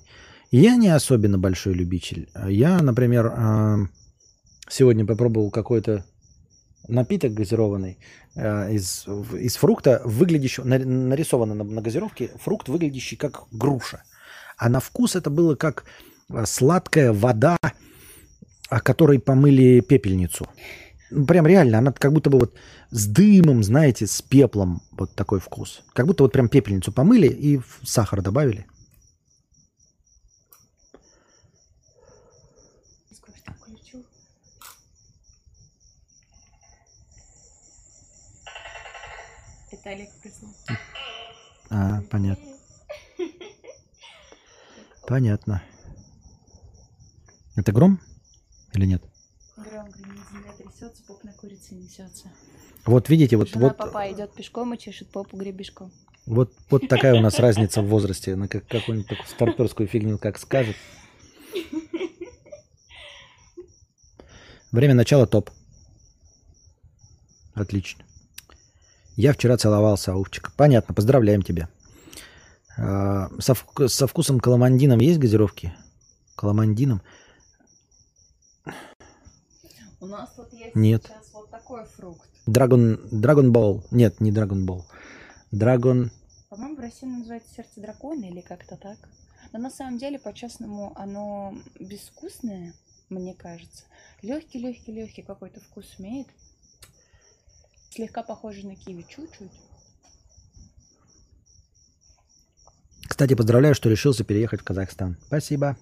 Я не особенно большой любитель. Я, например, а, сегодня попробовал какой-то напиток газированный а, из, из фрукта, выглядящего, на- нарисовано на, на газировке, фрукт, выглядящий как груша. А на вкус это было как сладкая вода, о которой помыли пепельницу. Ну, Прям реально, она как будто бы вот с дымом, знаете, с пеплом вот такой вкус. Как будто вот прям пепельницу помыли и сахар добавили. Это Олег прислал. А, понятно. <laughs> Понятно. Это гром или нет? Гром гремит, земля трясется, поп на курице несется. Вот видите, вот, Жена вот, папа идет пешком и чешет попу гребешком. вот, вот такая у нас разница в возрасте. На как, какую-нибудь такую старперскую фигню как скажет. Время начала топ. Отлично. Я вчера целовался, Аувчик. Понятно, поздравляем тебя. А, Со, вку- со вкусом каламандином есть газировки? Каламандином? Нас тут есть Нет. сейчас вот такой фрукт. Драгон, Драгон Ball. Нет, не Драгон Ball. Драгон... По-моему, в России называется сердце дракона или как-то так. Но на самом деле, по-честному, оно безвкусное, мне кажется. Легкий, легкий, легкий какой-то вкус имеет. Слегка похоже на киви, чуть-чуть. Кстати, поздравляю, что решился переехать в Казахстан. Спасибо.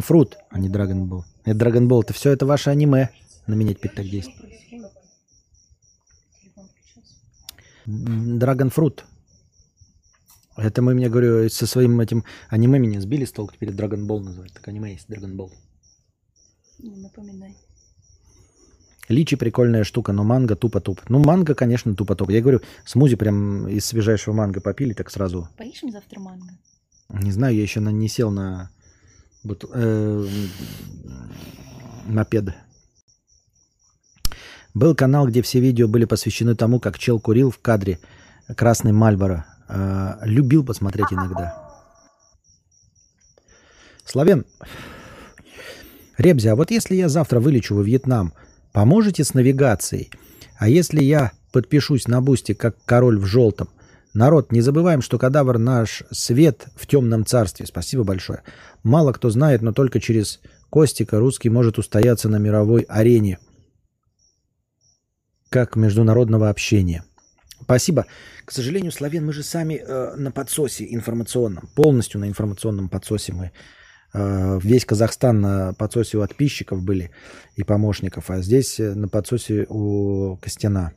Fruit, а не Ball. Это Ball, это все это ваше аниме. На меня теперь так действует. Fruit. Это мы, мне говорю, со своим этим аниме меня сбили с толку, теперь Ball называют. Так аниме есть Ball. Не напоминай. Личи прикольная штука, но манго тупо-туп. Ну, манго, конечно, тупо-туп. Я говорю, смузи прям из свежайшего манго попили, так сразу. Поишь завтра манго? Не знаю, я еще на, не сел на бут- э, мопед. Был канал, где все видео были посвящены тому, как чел курил в кадре красный Мальборо. Э, любил посмотреть иногда. Славен, Ребзя, а вот если я завтра вылечу во Вьетнам, поможете с навигацией? А если я подпишусь на бусте, как король в желтом? Народ, не забываем, что кадавр наш свет в темном царстве. Спасибо большое. Мало кто знает, но только через Костика русский может устояться на мировой арене как международного общения. Спасибо. К сожалению, Славен, мы же сами э, на подсосе информационном, полностью на информационном подсосе мы. Э, весь Казахстан на подсосе у подписчиков были и помощников, а здесь э, на подсосе у Костяна.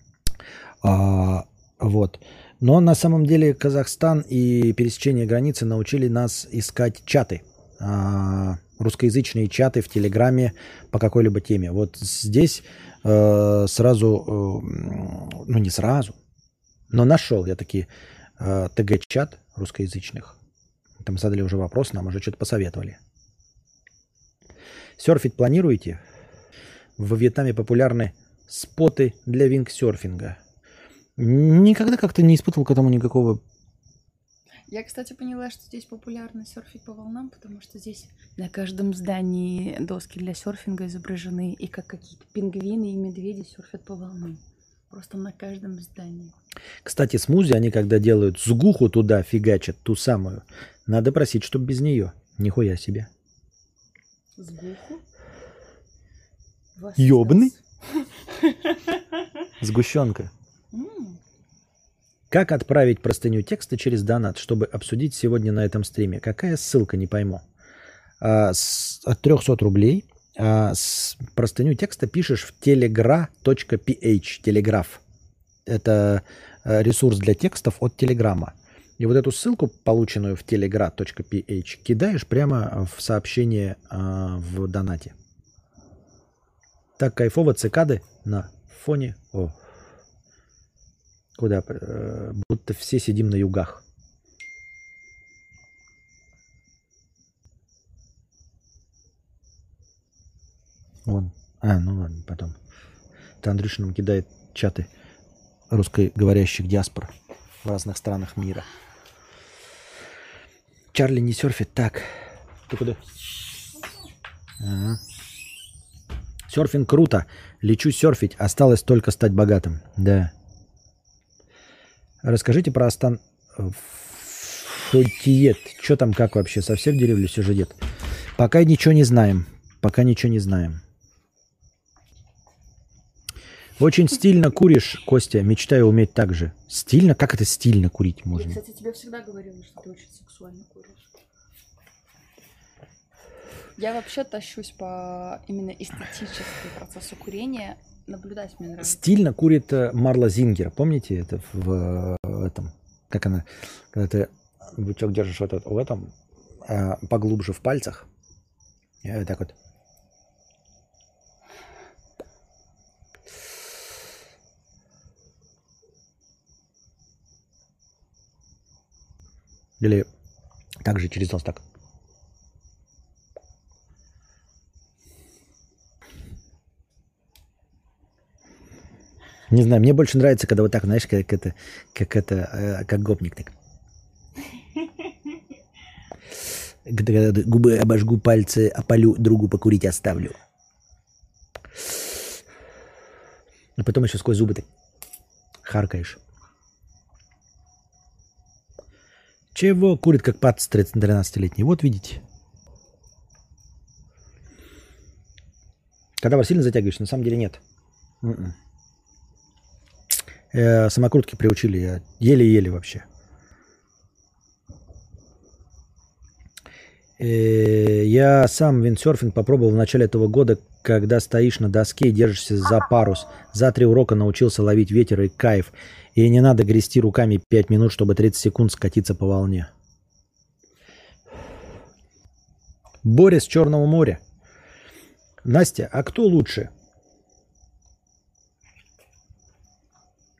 А, вот. Но на самом деле Казахстан и пересечение границы научили нас искать чаты. А, русскоязычные чаты в Телеграме по какой-либо теме. Вот здесь э, сразу, э, ну не сразу, но нашел я такие э, ТГ-чат русскоязычных. Там задали уже вопрос, нам уже что-то посоветовали. Серфить планируете? В Вьетнаме популярны споты для вингсерфинга. Никогда как-то не испытывал к этому никакого... Я, кстати, поняла, что здесь популярно серфить по волнам, потому что здесь на каждом здании доски для серфинга изображены, и как какие-то пингвины и медведи серфят по волнам. Просто на каждом здании. Кстати, смузи, они когда делают сгуху туда фигачат, ту самую, надо просить, чтобы без нее. Нихуя себе. Сгуху? Ёбаный? Сгущенка. <laughs> Как отправить простыню текста через донат, чтобы обсудить сегодня на этом стриме? Какая ссылка, не пойму. А, с- от 300 рублей а, с простыню текста пишешь в telegra.ph, телеграф. Это э, ресурс для текстов от Телеграма. И вот эту ссылку, полученную в telegra.ph, кидаешь прямо в сообщение а, в донате. Так кайфово цикады на фоне... О, Куда? э, Будто все сидим на югах. Вон. А, ну ладно, потом. Это Андрюша нам кидает чаты русскоговорящих диаспор в разных странах мира. Чарли не серфит. Так. Ты куда? Ага. Серфинг круто. Лечу серфить. Осталось только стать богатым. Да. Расскажите про Астан Фотиет. Что там, как вообще? Совсем в деревню сюжет? Пока ничего не знаем. Пока ничего не знаем. Очень стильно куришь, Костя. Мечтаю уметь так же. Стильно? Как это стильно курить Я, можно? кстати, тебе всегда говорила, что ты очень сексуально куришь. Я вообще тащусь по именно эстетическому процессу курения. Наблюдать мне нравится. Стильно курит э, Марла Зингер. Помните это в, э, этом? Как она? Когда ты бычок держишь вот этот- в этом, а, поглубже в пальцах. И так вот. Или также через нос так. Не знаю, мне больше нравится, когда вот так, знаешь, как это, как это, э, как гопник так. Когда губы обожгу, пальцы опалю, другу покурить оставлю. потом еще сквозь зубы ты харкаешь. Чего курит как пац 13-летний? Вот видите. Когда вас сильно затягиваешь, на самом деле нет. М-м. Э, самокрутки приучили еле-еле вообще. Э, я сам виндсерфинг попробовал в начале этого года, когда стоишь на доске и держишься за парус. За три урока научился ловить ветер и кайф. И не надо грести руками 5 минут, чтобы 30 секунд скатиться по волне. Боря с Черного моря. Настя, а кто лучше?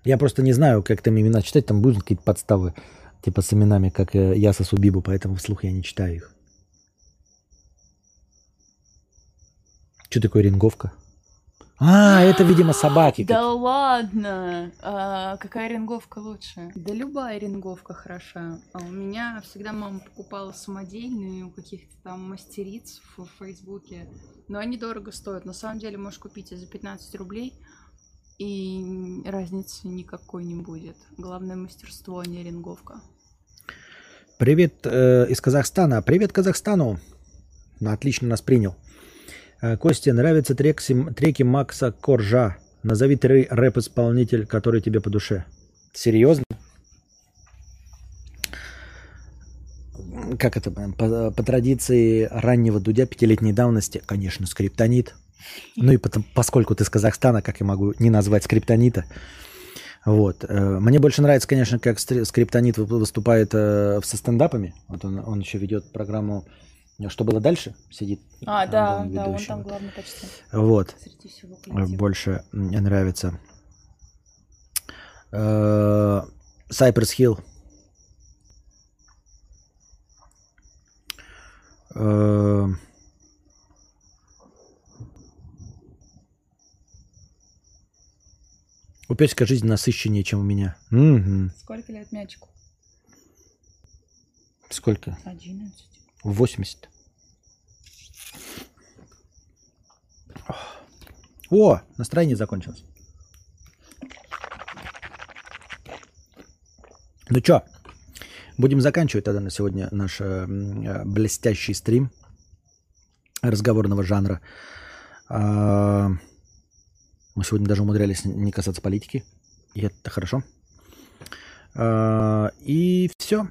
Я просто не знаю, как там имена читать. Там будут какие-то подставы, типа с именами, как э, Яса Субибу, поэтому вслух я не читаю их. Что такое ринговка? А, это, видимо, <gasps> собаки. Да ладно! А, какая ринговка лучше? Да любая ринговка хороша. А у меня всегда мама покупала самодельные у каких-то там мастериц в Фейсбуке. Но они дорого стоят. На самом деле можешь купить и за 15 рублей. И разницы никакой не будет. Главное мастерство, а не ринговка. Привет э, из Казахстана. Привет Казахстану. Ну, отлично нас принял. Э, Костя, нравятся трек, треки Макса Коржа. Назови три рэп-исполнитель, который тебе по душе. Серьезно? Как это? По, по традиции раннего Дудя пятилетней давности, конечно, скриптонит. Ну и потом, поскольку ты с Казахстана, как я могу не назвать скриптонита. Вот. Э, мне больше нравится, конечно, как скриптонит выступает э, со стендапами. Вот он, он еще ведет программу что было дальше? Сидит. А, да, да, он там главный почти. Вот. Больше нравится. Сайперс Хилл. У песика жизнь насыщеннее, чем у меня. Угу. Сколько лет мячику? Сколько? Одиннадцать. 80. О, настроение закончилось. Ну что, будем заканчивать тогда на сегодня наш э, блестящий стрим разговорного жанра. Мы сегодня даже умудрялись не касаться политики, и это хорошо. Э, и все.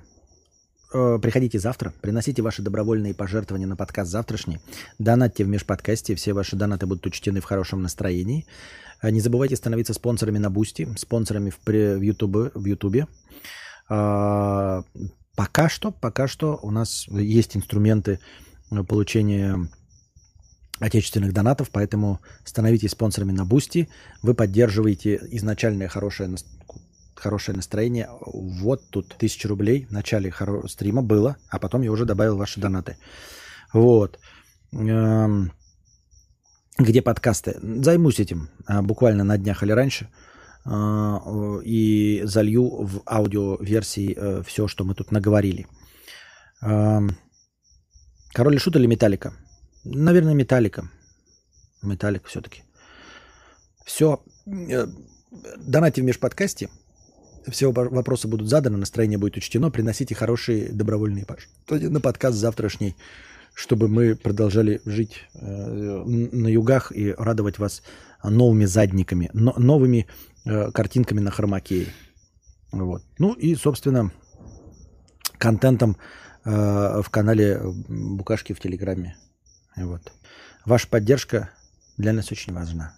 Э, приходите завтра, приносите ваши добровольные пожертвования на подкаст завтрашний, донатьте в межподкасте, все ваши донаты будут учтены в хорошем настроении. Э, не забывайте становиться спонсорами на Boosty, спонсорами в, в YouTube. В YouTube. А, пока что, пока что у нас есть инструменты э, получения отечественных донатов, поэтому становитесь спонсорами на Boosty, вы поддерживаете изначальное хорошее хорошее настроение. Вот тут тысяча рублей в начале стрима было, а потом я уже добавил ваши донаты. Вот. Эм, где подкасты? Займусь этим а, буквально на днях или раньше. А, и залью в аудиоверсии э, все, что мы тут наговорили. Эм, Король и Шут или Металлика? Наверное, Металлика. Металлик все-таки. Все. Э, донате в межподкасте. Все вопросы будут заданы, настроение будет учтено. Приносите хорошие добровольные пожертвования на подкаст завтрашний, чтобы мы продолжали жить э, на югах и радовать вас новыми задниками, но, новыми э, картинками на хромакее. Вот. Ну и, собственно, контентом в канале Букашки в Телеграме. Вот. Ваша поддержка для нас очень важна.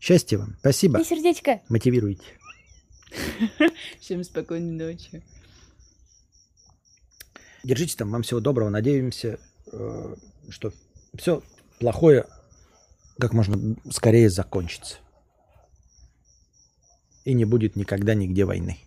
Счастья вам. Спасибо. И сердечко. Мотивируйте. <laughs> Всем спокойной ночи. Держитесь там. Вам всего доброго. Надеемся, э, что все плохое как можно скорее закончится. И не будет никогда нигде войны.